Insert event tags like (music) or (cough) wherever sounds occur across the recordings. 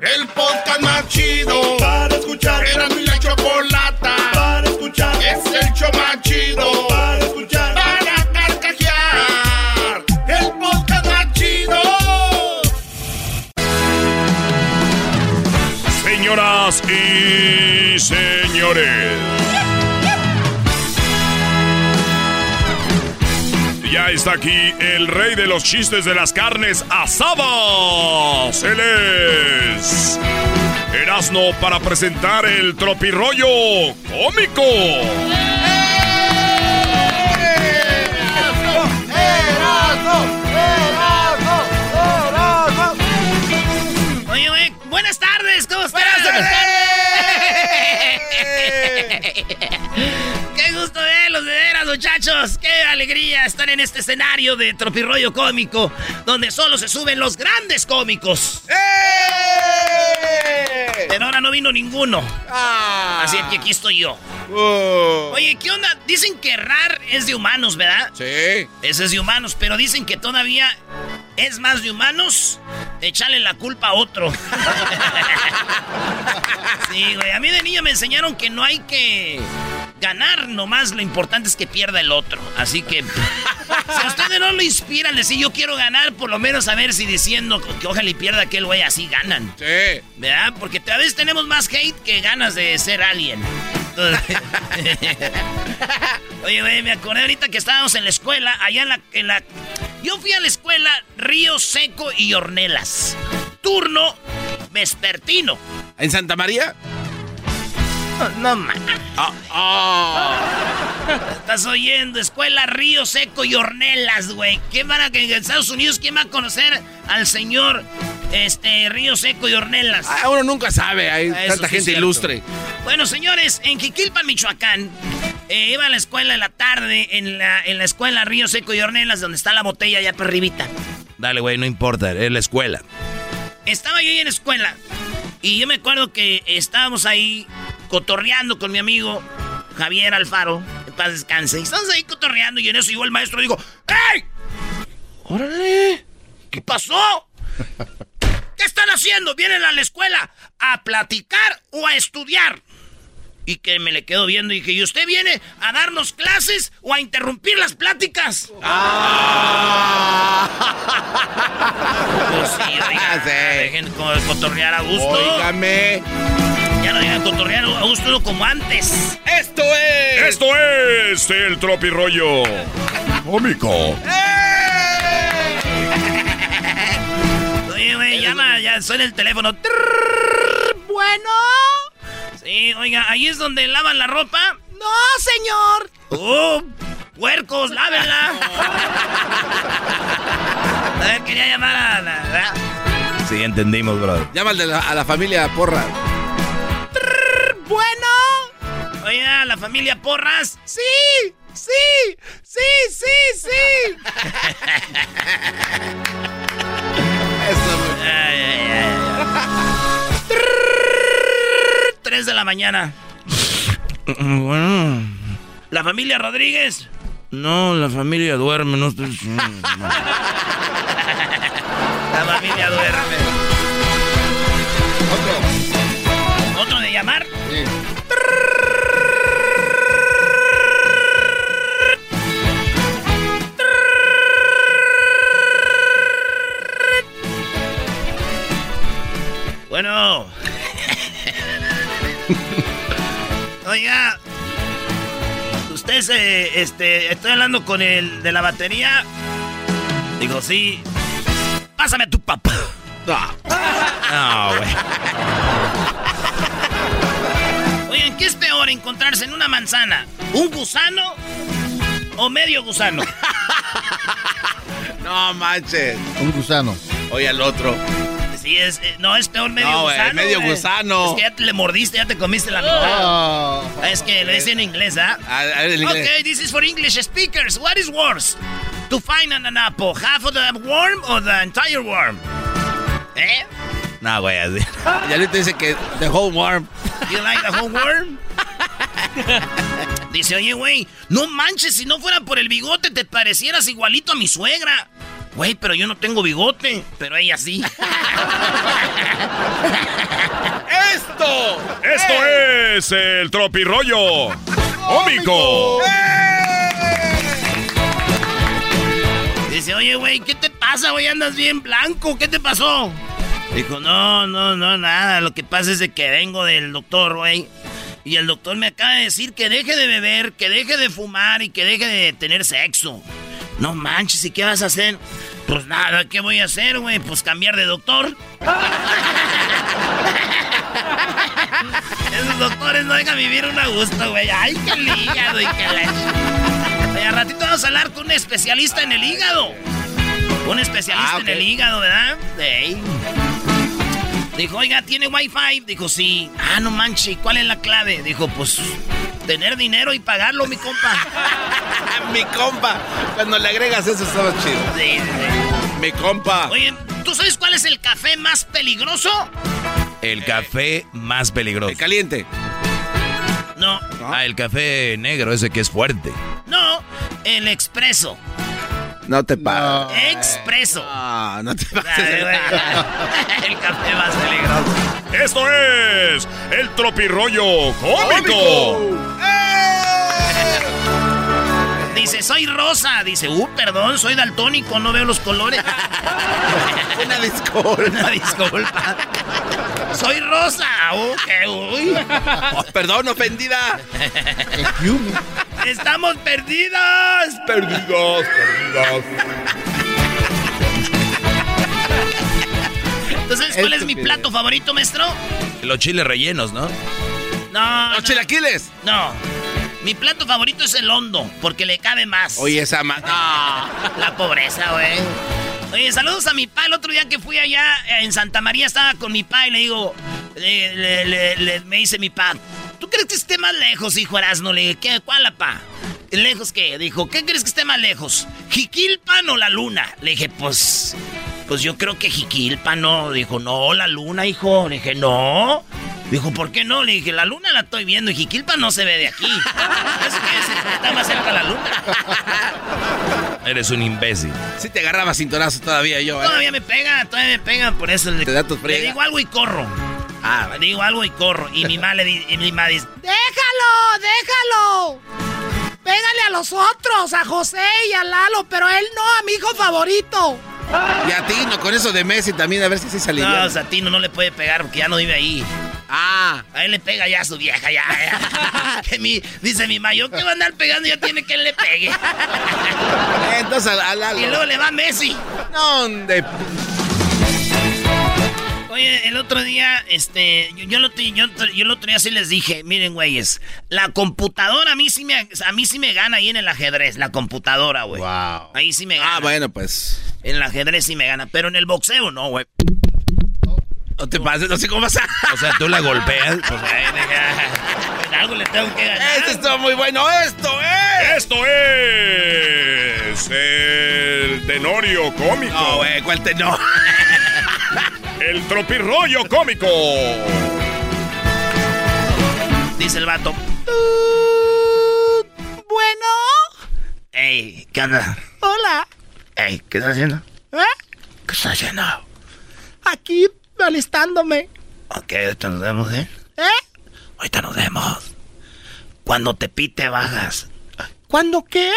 El podcast más chido para escuchar. Era mi la chocolata para escuchar. Es el show más chido para escuchar. Para carcajear. El podcast más chido. Señoras y señores. Ya está aquí el rey de los chistes de las carnes asadas. Él es Erasno para presentar el tropirollo cómico. Oye, güey, buenas tardes, ¿cómo estás? Muchachos. Qué alegría estar en este escenario de tropirroyo cómico, donde solo se suben los grandes cómicos. Pero ahora no vino ninguno. Así que aquí estoy yo. Oye, ¿qué onda? Dicen que RAR es de humanos, ¿verdad? Sí. Ese es de humanos, pero dicen que todavía es más de humanos echarle la culpa a otro. (laughs) sí, güey. A mí de niño me enseñaron que no hay que ganar, nomás lo importante es que pierda el otro. Así que, si a ustedes no lo inspiran, decir yo quiero ganar, por lo menos a ver si diciendo que ojalá y pierda aquel güey, así ganan. Sí. ¿Verdad? Porque a veces tenemos más hate que ganas de ser alien. Oye, güey, me acordé ahorita que estábamos en la escuela, allá en la, en la... Yo fui a la escuela Río Seco y Hornelas. Turno vespertino. ¿En Santa María? No, no ah. Estás oyendo, escuela Río Seco y Hornelas, güey. ¿Qué van a que en Estados Unidos quién va a conocer al señor este Río Seco y Hornelas? Ah, uno nunca sabe, hay Eso tanta sí gente ilustre. Bueno, señores, en Jiquilpan, Michoacán, eh, iba a la escuela en la tarde, en la, en la escuela Río Seco y Hornelas, donde está la botella allá para arribita. Dale, güey, no importa, es la escuela. Estaba yo ahí en la escuela y yo me acuerdo que estábamos ahí cotorreando con mi amigo Javier Alfaro, en paz descanse. Y estamos ahí cotorreando y en eso llegó el maestro y digo, ¡Ey! ¡Órale! ¿Qué pasó? ¿Qué están haciendo? ¿Vienen a la escuela a platicar o a estudiar? Y que me le quedo viendo y dije, ¿y usted viene a darnos clases o a interrumpir las pláticas? (laughs) Pues sí, oiga, Ah, (laughs) Sí. dejen co- cotorrear a gusto. Óigame. Ya no dejan cotorrear a gusto como antes. Esto es. Esto es el tropirollo cómico. (laughs) Oye, güey, llama, ya suena el teléfono. Bueno. Sí, oiga, ahí es donde lavan la ropa. No, señor. Oh, puercos, lávenla. (laughs) A ver, quería llamar a la... Sí, entendimos, brother. Llama al de la- a la familia Porra. Bueno. Oiga, la familia Porras. Sí, sí, sí, sí, sí. Eso, Ay, ay, ay, ay. Trrr, Tres de la mañana. Bueno. ¿La familia Rodríguez? No, la familia duerme, no estoy... La familia duerme. ¿Otro? ¿Otro de llamar? Bueno. Oiga, usted se, este, estoy hablando con el de la batería. Digo, sí. Pásame a tu papá. No, güey. Oigan, ¿qué es peor encontrarse en una manzana? ¿Un gusano o medio gusano? (laughs) no manches. Un gusano. Oye al otro. Sí, es, eh, no, es peor medio no, gusano. medio güey. gusano. Es que ya te le mordiste, ya te comiste la Oh. Es que lo dice en inglés, ¿ah? Ver, el inglés. Okay, this is for English speakers. What is worse? To find an apple, half of the worm or the entire worm? ¿Eh? No, güey, así. Ya le dice que the whole worm. You like the whole worm? Dice, oye, güey, no manches, si no fuera por el bigote te parecieras igualito a mi suegra. Güey, pero yo no tengo bigote, pero ella sí. (laughs) ¡Esto! Esto es el tropirollo cómico. Dice, oye, güey, ¿qué te pasa, güey? Andas bien blanco, ¿qué te pasó? Dijo, no, no, no, nada. Lo que pasa es de que vengo del doctor, güey. Y el doctor me acaba de decir que deje de beber, que deje de fumar y que deje de tener sexo. No manches, ¿y qué vas a hacer? Pues nada, ¿qué voy a hacer, güey? Pues cambiar de doctor. (laughs) Esos doctores no dejan vivir un a gusto, güey. Ay, qué el hígado y qué. Oye, al ratito vamos a hablar con un especialista en el hígado. Un especialista Ah, en el hígado, ¿verdad? Dijo, oiga, ¿tiene wifi? Dijo, sí. Ah, no manches, ¿y ¿cuál es la clave? Dijo, pues, tener dinero y pagarlo, mi compa. (laughs) Mi compa. Cuando le agregas eso, estaba chido. Sí, sí, sí. Mi compa. Oye, ¿tú sabes cuál es el café más peligroso? El café más peligroso. El caliente. No, Ah, el café negro, ese que es fuerte. no, el expreso. No te pases. Expreso. No, no te pases. el café más peligroso. Esto es el tropirollo cómico. Dice, soy rosa. Dice, uh, perdón, soy daltónico, no veo los colores. (laughs) Una disculpa. Una disculpa. Soy rosa. Ok, uy. Oh, perdón, ofendida. Estamos perdidas. Perdidos, perdidos. Entonces, ¿cuál es mi plato favorito, maestro? Los chiles rellenos, ¿no? No, Los no, chilaquiles. no. Mi plato favorito es el hondo, porque le cabe más. Oye, esa ma... No. La pobreza, güey. Oye, saludos a mi pa. El otro día que fui allá eh, en Santa María estaba con mi pa y le digo, le- le- me dice mi pa, ¿tú crees que esté más lejos, hijo Erasmo? Le dije, ¿qué? ¿Cuál, pa? ¿Lejos qué? Dijo, ¿qué crees que esté más lejos? ¿Jiquilpan o la luna? Le dije, pues, pues yo creo que Jiquilpan, ¿no? Dijo, no, la luna, hijo. Le dije, no. Dijo, ¿por qué no? Le dije, la luna la estoy viendo y Jiquilpan no se ve de aquí. Eso quiere decir que está más cerca la luna. Eres un imbécil. Sí te agarraba cintorazo todavía yo, ¿eh? Todavía me pega, todavía me pega, por eso le, Te da tu le digo algo y corro. Ah, Le digo algo y corro. Y mi mamá le di- y mi mamá dice, ¡Déjalo! ¡Déjalo! Pégale a los otros, a José y a Lalo, pero él no, a mi hijo favorito. y a ti, no, con eso de Messi también, a ver si se salió. no, Satino no le puede pegar porque ya no vive ahí. Ah, A él le pega ya a su vieja, ya. ya. (laughs) Que mi, dice mi mamá, yo que va a andar pegando ya tiene que él le pegue. (laughs) entonces al, al, al- Y luego le va Messi. ¿Dónde? Oye, el otro día, este, yo, yo, lo, yo, yo el otro día sí les dije, miren, güeyes, la computadora a mí sí me, a mí sí me gana ahí en el ajedrez, la computadora, güey. Wow. Ahí sí me gana. Ah, bueno, pues. En el ajedrez sí me gana, pero en el boxeo no, güey. No te pases, no sé cómo pasa. O sea, tú la golpeas. Pues (laughs) algo le tengo que ganar. Este estuvo muy bueno. Esto es. Esto es el tenorio cómico. No, güey, ¿cuál te no? (laughs) El tropirollo cómico. Dice el vato. Bueno, Ey, ¿qué onda? hola. Ey, ¿qué estás haciendo? ¿Eh? ¿Qué estás haciendo? Aquí alistándome. Ok, ahorita nos vemos, ¿eh? ¿Eh? Ahorita nos vemos. Cuando te pite, bajas. ¿Cuándo qué?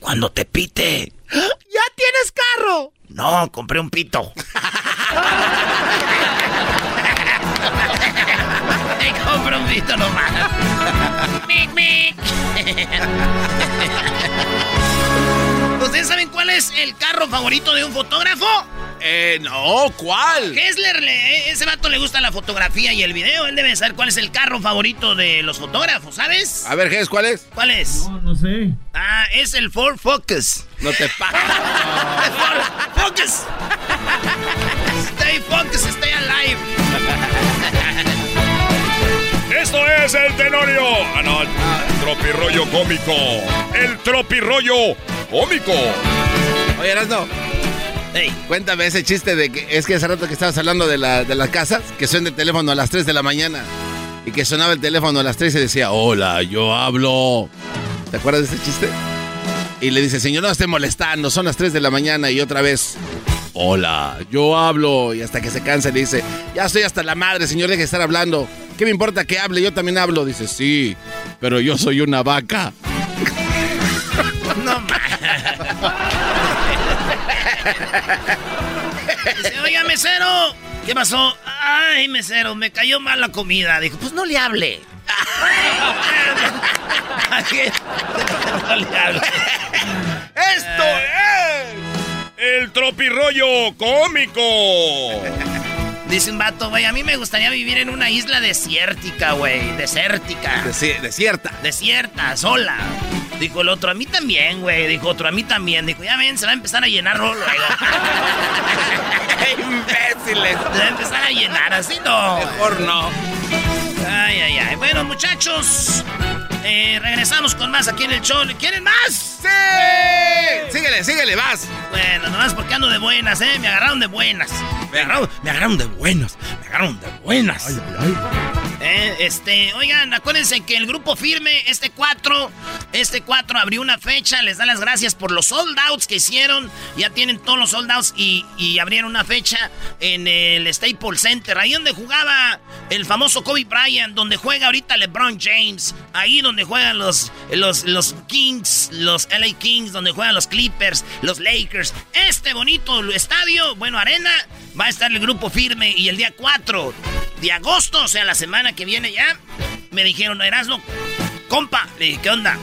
Cuando te pite. ¡Ya tienes carro! No, compré un pito. (laughs) Hijo compra un pito nomás. mic, mic. (laughs) ¿Ustedes saben cuál es el carro favorito de un fotógrafo? Eh, no, ¿cuál? Kessler, le, ese vato le gusta la fotografía y el video. Él debe saber cuál es el carro favorito de los fotógrafos, ¿sabes? A ver, Gess, ¿cuál es? ¿Cuál es? No, no sé. Ah, es el Ford Focus. No te pases. (laughs) Ford Focus. Stay focused, stay alive. Esto es el Tenorio. Ah, no, el tropirollo cómico. El tropirollo cómico. Oye, Erasno, Hey, cuéntame ese chiste de que es que hace rato que estabas hablando de, de las casas, que suena el teléfono a las 3 de la mañana. Y que sonaba el teléfono a las 3 y decía, hola, yo hablo. ¿Te acuerdas de ese chiste? Y le dice, señor, no esté molestando, son las 3 de la mañana y otra vez, hola, yo hablo. Y hasta que se cansa le dice, ya estoy hasta la madre, señor, deje de estar hablando. ¿Qué me importa que hable? Yo también hablo. Dice, sí, pero yo soy una vaca. Dice, oiga, mesero. ¿Qué pasó? Ay, mesero, me cayó mal la comida. Dijo, pues no le hable. (laughs) (laughs) no le hable. ¡Esto es el tropirollo cómico! Dice un vato, güey, a mí me gustaría vivir en una isla desértica, güey. Desértica. Desi- desierta. Desierta, sola. Dijo el otro, a mí también, güey. Dijo otro, a mí también. Dijo, ya ven, se va a empezar a llenar luego. (laughs) ¡Imbéciles! Se va a empezar a llenar, así no. Mejor no. Ay, ay, ay. Bueno, muchachos, eh, regresamos con más aquí en el show. ¿Quieren más? ¡Sí! Síguele, síguele, vas. Bueno, nomás porque ando de buenas, ¿eh? Me agarraron de buenas. Me agarraron, me agarraron de buenas. Me agarraron de buenas. Eh, este, oigan, acuérdense que el grupo firme, este 4, este 4 abrió una fecha, les da las gracias por los sold outs que hicieron, ya tienen todos los sold outs y, y abrieron una fecha en el Staples Center, ahí donde jugaba el famoso Kobe Bryant, donde juega ahorita LeBron James, ahí donde juegan los, los, los Kings, los LA Kings, donde juegan los Clippers, los Lakers, este bonito estadio, bueno, arena, va a estar el grupo firme y el día 4 de agosto, o sea, la semana que viene ya, me dijeron, Erasmo, compa, le dije, ¿qué onda?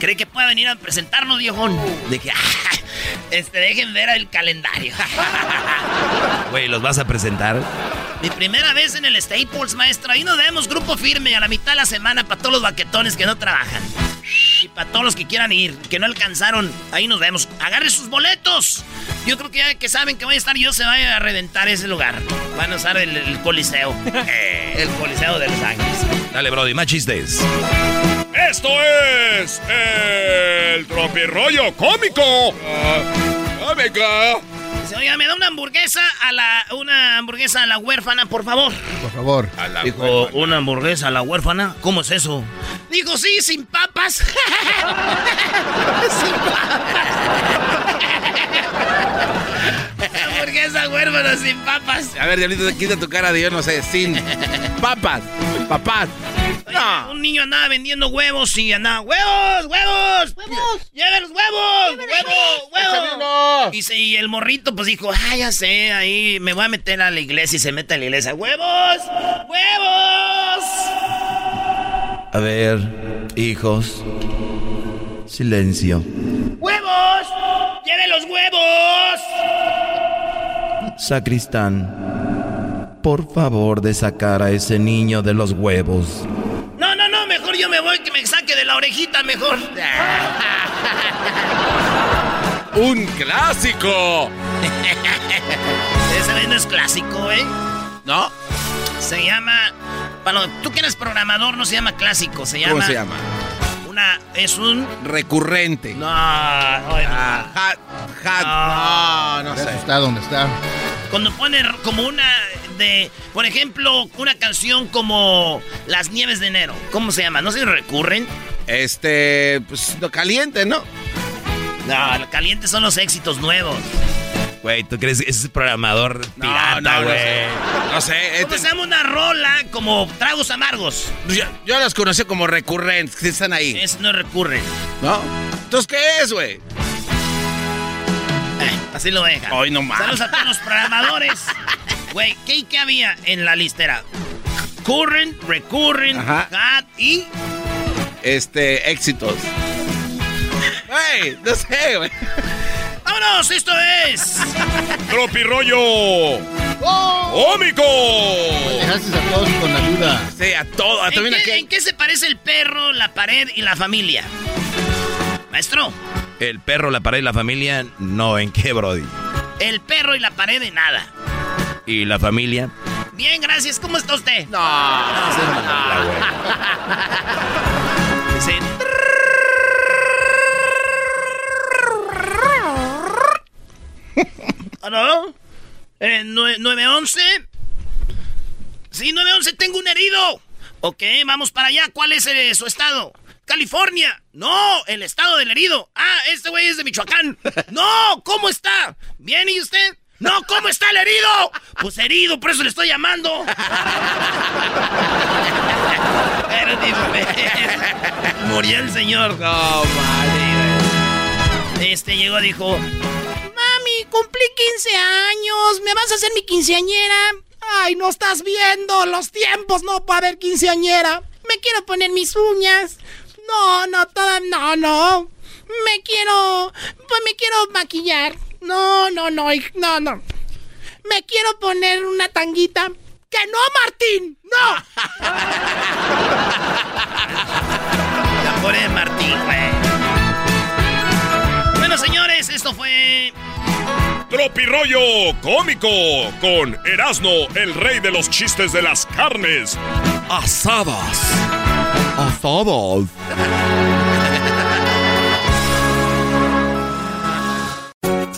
¿Cree que pueda venir a presentarnos, viejón? De que, este, dejen ver el calendario. (laughs) Güey, ¿los vas a presentar? Mi primera vez en el Staples, maestro. Ahí nos vemos grupo firme a la mitad de la semana para todos los baquetones que no trabajan. Y para todos los que quieran ir, que no alcanzaron, ahí nos vemos. Agarre sus boletos. Yo creo que ya que saben que voy a estar yo, se va a reventar ese lugar. Van a usar el, el coliseo. (laughs) el coliseo de Los Ángeles. Dale, Brody, más chistes. Esto es el tropirollo cómico. Cómico. Dice, oiga, me da una hamburguesa a la, una hamburguesa a la huérfana, por favor. Por favor. Dijo, ¿una hamburguesa a la huérfana? ¿Cómo es eso? Dijo, sí, sin papas. (laughs) sin papas. Hamburguesa huérfana sin papas. A ver, Diablito, quita tu cara de yo no sé, sin papas, papás. Oye, Un niño andaba vendiendo huevos y andaba, ¡huevos, huevos! ¡Huevos! ¡Lleve los huevos! ¡Huevos, huevos! Y, se- y el morrito pues dijo, ah, ya sé, ahí me voy a meter a la iglesia y se mete a la iglesia. ¡Huevos! ¡Huevos! A ver, hijos. Silencio. ¡Huevos! ¡Lleve los huevos! Sacristán, por favor de sacar a ese niño de los huevos. No, no, no, mejor yo me voy que me saque de la orejita, mejor. (laughs) ¡Un clásico! (laughs) Ese no es clásico, ¿eh? ¿No? Se llama. Bueno, tú que eres programador, no se llama clásico, se llama. ¿Cómo se llama? Una. Es un. Recurrente. No, no, Ah, hat, hat. No, no ¿Dónde sé. está? ¿Dónde está? Cuando pone como una de. Por ejemplo, una canción como Las Nieves de Enero. ¿Cómo se llama? ¿No se recurren? Este, pues, lo caliente, ¿no? No, lo caliente son los éxitos nuevos. Güey, ¿tú crees que ese es programador No, pirata, no, no güey? sé. No sé. ¿Cómo este- se llama una rola como Tragos Amargos? yo, yo las conocí como recurrentes, que están ahí. Es no recurre. ¿No? Entonces, ¿qué es, güey? Así lo dejan. Hoy no más. Saludos a todos los programadores. (laughs) Güey, ¿qué, ¿qué había en la listera? current, recurrent, Ajá. got y... Este, éxitos. Güey, no sé, güey. ¡Vámonos! ¡Esto es... Tropirollo cómico. Dejaste a todos con ayuda. Sí, a todo. a ¿En también a qué, qué- en qué se parece el perro, la pared y la familia? Maestro, El perro, la pared y la familia, no, ¿en qué, Brody? el perro y la pared de nada. ¿Y la familia? Bien, gracias. ¿Cómo está usted? No, Dice, ¿Aló? Eh, nue- 911. Sí, 911, tengo un herido. Ok, vamos para allá. ¿Cuál es eh, su estado? California. No, el estado del herido. Ah, este güey es de Michoacán. (laughs) No, ¿cómo está? ¿Bien y usted? No, ¿cómo está el herido? Pues herido, por eso le estoy llamando. (laughs) Murió el señor. no, madre. Este llegó, dijo, Mami, cumplí 15 años. ¿Me vas a hacer mi quinceañera? Ay, no estás viendo los tiempos. No va a haber quinceañera. Me quiero poner mis uñas. No, no, toda, no, no. Me quiero, pues me quiero maquillar. No, no, no, no, no. Me quiero poner una tanguita. Que no, Martín, no. (laughs) la pobre Martín, güey. Bueno, señores, esto fue... Tropirollo cómico con Erasmo, el rey de los chistes de las carnes asadas. Asadas.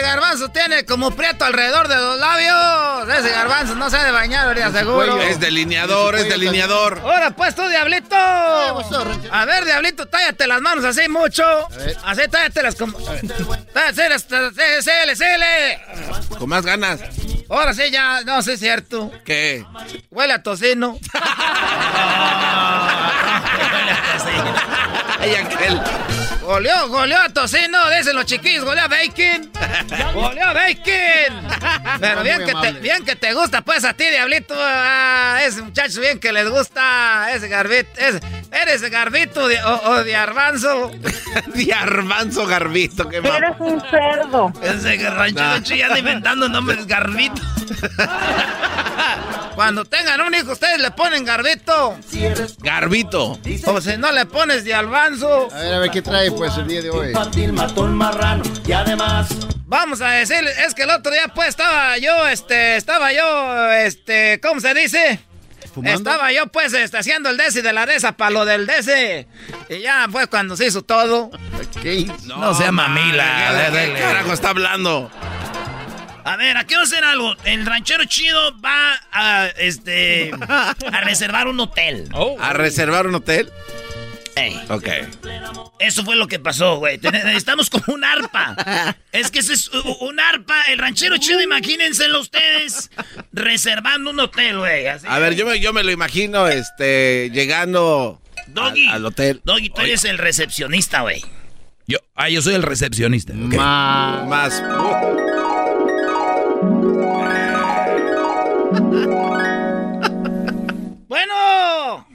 Ese garbanzo tiene como prieto alrededor de los labios. Ese garbanzo no se ha de bañar, ahorita seguro. Es delineador, es delineador. Ahora pues tú, diablito. A ver, diablito, tállate las manos así mucho. Así tállatelas como. Tállatelas, síguele, síguele. Con más ganas. Ahora sí, ya, no sé, es cierto. ¿Qué? Huele a tocino. (laughs) Ay, aquel. Goleó, goleó a Tocino, dicen los chiquillos, goleó a Bacon. (laughs) goleó a Bacon. Pero bien que, te, bien que te gusta, pues, a ti, Diablito. A ese muchacho bien que les gusta. Ese garbito. eres garbito o, de arbanzo. (laughs) de arbanzo, garbito. Qué eres un cerdo. Ese rancho ya inventando nombres garbito. (laughs) Cuando tengan un hijo, ustedes le ponen garbito. Garbito. O si no le pones de albanzo. A ver, a ver qué trae pues el día de hoy. marrano y además. Vamos a decir, es que el otro día pues estaba yo, este, estaba yo, este, ¿cómo se dice? Estaba yo pues este, haciendo el desi de la desa para lo del desi. Y ya fue cuando se hizo todo. No, no sea mamila. ¿Qué carajo está hablando? A ver, aquí vamos a hacer algo. El ranchero chido va a, este, a (laughs) reservar un hotel. ¿A reservar un hotel? Ok. Eso fue lo que pasó, güey. (laughs) Estamos como un arpa. Es que ese es un arpa. El ranchero chido, imagínenselo ustedes reservando un hotel, güey. A ver, yo me, yo me lo imagino este, llegando al, hotel. Doggy, tú eres el recepcionista, güey. Yo, ah, yo soy el recepcionista. Más. Más. Bueno.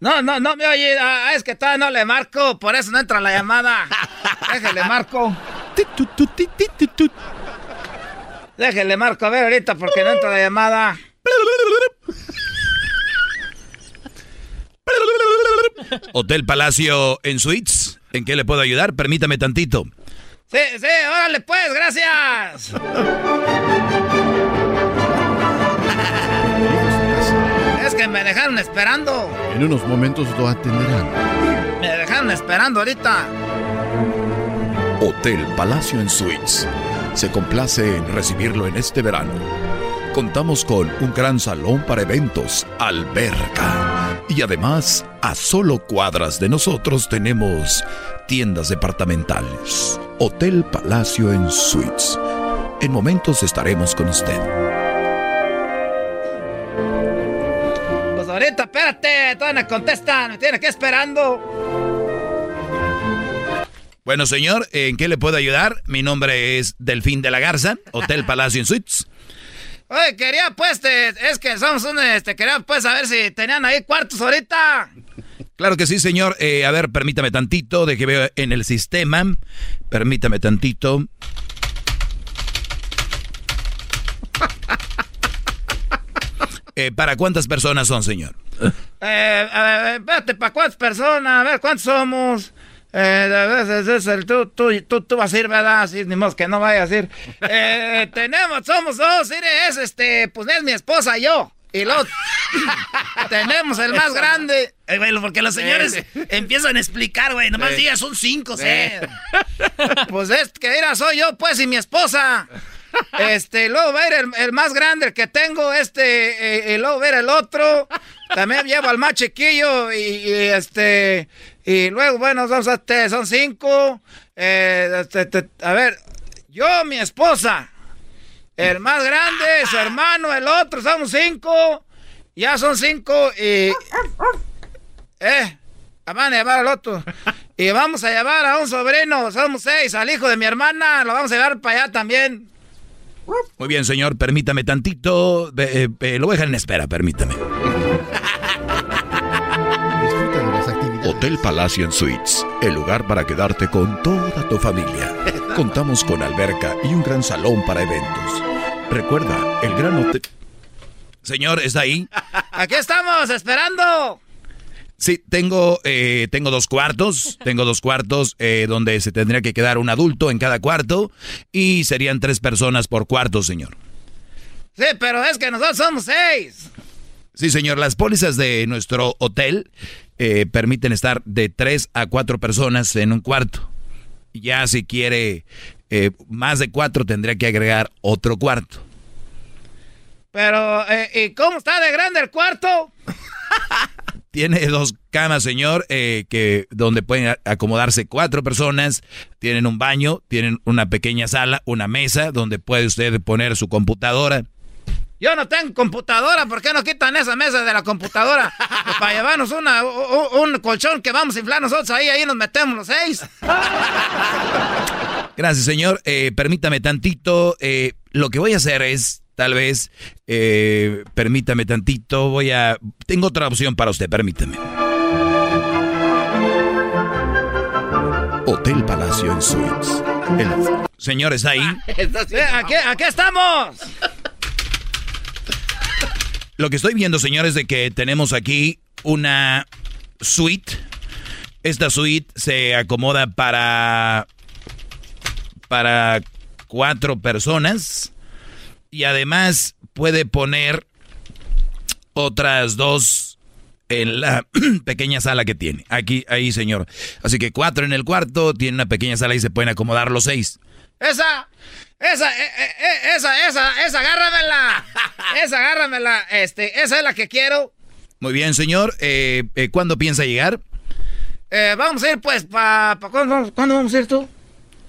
No, no, no me oye. Ah, es que todavía no le marco. Por eso no entra la llamada. (laughs) Déjele marco. Déjele marco. A ver ahorita porque no entra la llamada. Hotel Palacio en Suites. ¿En qué le puedo ayudar? Permítame tantito. Sí, sí, órale pues, gracias. Que me dejaron esperando. En unos momentos lo atenderán. Me dejaron esperando ahorita. Hotel Palacio en Suites. Se complace en recibirlo en este verano. Contamos con un gran salón para eventos, alberca. Y además, a solo cuadras de nosotros tenemos tiendas departamentales. Hotel Palacio en Suites. En momentos estaremos con usted. Ahorita, espérate, todavía no contestan, me tiene que esperando. Bueno, señor, ¿en qué le puedo ayudar? Mi nombre es Delfín de la Garza, Hotel Palacio en Suites. Oye, quería pues, es que somos un, este, quería pues saber si tenían ahí cuartos ahorita. Claro que sí, señor. Eh, a ver, permítame tantito, de que veo en el sistema. Permítame tantito. Eh, ¿Para cuántas personas son, señor? Eh, a ver, espérate, ¿para cuántas personas? A ver, ¿cuántos somos? Eh, es el, tú, tú, tú, tú, vas a ir, ¿verdad? Así, ni modo que no vaya a ir. Eh, (laughs) tenemos, somos dos, es este, pues es mi esposa y yo. Y luego (laughs) tenemos el más grande. Eh, porque los señores empiezan a explicar, güey. Nomás días son cinco, sí. (laughs) Pues es que era, soy yo, pues, y mi esposa. Este, luego va a ir el, más grande, el que tengo, este, y luego ver el otro. También llevo al más chiquillo y, este, y luego, bueno, son, son cinco. Eh, este, a ver, yo, mi esposa. El más grande, su hermano, el otro, somos cinco. Ya son cinco y... Eh, van a llevar al otro. Y vamos a llevar a un sobrino, somos seis, al hijo de mi hermana, lo vamos a llevar para allá también. Muy bien, señor, permítame tantito. Eh, eh, lo voy a dejar en espera, permítame. Hotel Palacio en Suites, el lugar para quedarte con toda tu familia. Contamos con alberca y un gran salón para eventos. Recuerda, el gran hotel... Señor, ¿está ahí? Aquí estamos, esperando. Sí, tengo, eh, tengo dos cuartos, (laughs) tengo dos cuartos eh, donde se tendría que quedar un adulto en cada cuarto y serían tres personas por cuarto, señor. Sí, pero es que nosotros somos seis. Sí, señor, las pólizas de nuestro hotel eh, permiten estar de tres a cuatro personas en un cuarto. Ya si quiere eh, más de cuatro tendría que agregar otro cuarto. Pero, eh, ¿y cómo está de grande el cuarto? (laughs) Tiene dos camas, señor, eh, que donde pueden acomodarse cuatro personas. Tienen un baño, tienen una pequeña sala, una mesa donde puede usted poner su computadora. Yo no tengo computadora, ¿por qué no quitan esa mesa de la computadora? para llevarnos una, un, colchón que vamos a inflar nosotros ahí, ahí nos metemos los seis. Gracias, señor. Eh, permítame tantito. Eh, lo que voy a hacer es, tal vez, eh, permítame tantito, voy a... Tengo otra opción para usted, permítame. Hotel Palacio en Suites. Señores, ahí. aquí, aquí estamos. Lo que estoy viendo, señores, de que tenemos aquí una suite. Esta suite se acomoda para para cuatro personas y además puede poner otras dos en la (clears throat) pequeña sala que tiene. Aquí, ahí, señor. Así que cuatro en el cuarto, tiene una pequeña sala y se pueden acomodar los seis. Esa, esa, eh, eh, eh, esa, esa, esa, agárramela. (laughs) Esa, agárramela. Este, esa es la que quiero. Muy bien, señor. ¿Cuándo piensa llegar? vamos a ir, pues, para... Pa, ¿cuándo, ¿Cuándo vamos a ir tú?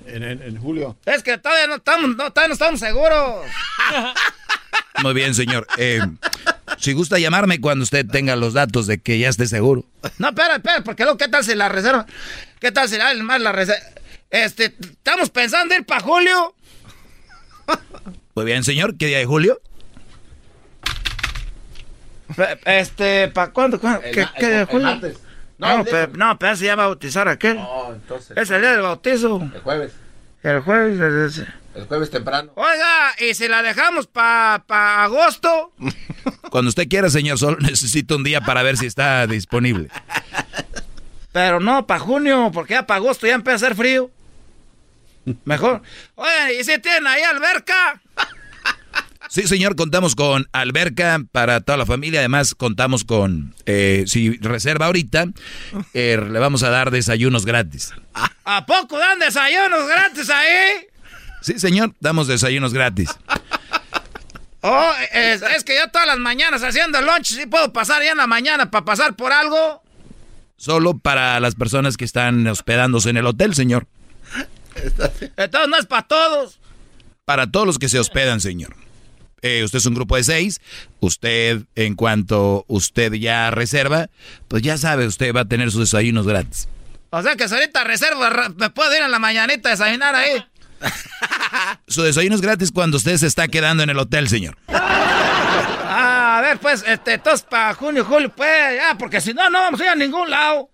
En, julio. Es que todavía no estamos, no, todavía no estamos seguros. (laughs) Muy bien, señor. si gusta llamarme cuando usted tenga los datos de que ya esté seguro. No, espera, espera, porque luego, ¿qué tal si la reserva? ¿Qué tal si la, más la reserva? Este, estamos pensando ir para julio. Muy bien, señor. ¿Qué día de julio? Este, ¿para cuándo? ¿Qué, día de julio? No, pero, no, pero se llama bautizar aquel. No, entonces. Es el día del bautizo. El jueves. El jueves. El jueves temprano. Oiga, ¿y si la dejamos para pa agosto? (laughs) Cuando usted quiera, señor, solo (laughs) necesito un día para ver si está disponible. Pero no, para junio, porque ya para agosto ya empieza a hacer frío. Mejor. Oye, ¿y si tienen ahí alberca? Sí, señor, contamos con alberca para toda la familia. Además, contamos con, eh, si reserva ahorita, eh, le vamos a dar desayunos gratis. ¿A poco dan desayunos gratis ahí? Sí, señor, damos desayunos gratis. Oh, es, es que yo todas las mañanas haciendo lunch, sí puedo pasar ya en la mañana para pasar por algo. Solo para las personas que están hospedándose en el hotel, señor. Entonces no es para todos. Para todos los que se hospedan, señor. Eh, usted es un grupo de seis. Usted, en cuanto usted ya reserva, pues ya sabe, usted va a tener sus desayunos gratis. O sea que si ahorita reserva, me puedo ir a la mañanita a desayunar ahí. (laughs) Su desayuno es gratis cuando usted se está quedando en el hotel, señor. Ah, a ver, pues, este, entonces para junio, julio, pues, ya, porque si no, no vamos a ir a ningún lado.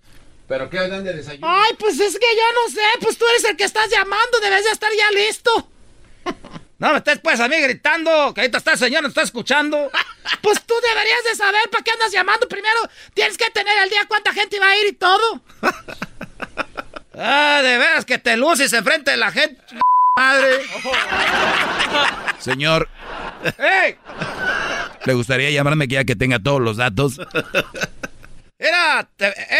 ¿Pero qué dan de desayuno? Ay, pues es que yo no sé, pues tú eres el que estás llamando, debes de estar ya listo. No me estés pues a mí gritando, que ahorita está el señor, nos está escuchando. (laughs) Pues tú deberías de saber para qué andas llamando. Primero tienes que tener el día cuánta gente va a ir y todo. (laughs) ah, de veras que te luces enfrente de la gente, (laughs) madre. Señor. ¡Ey! ¿Le gustaría llamarme ya que tenga todos los datos? Mira,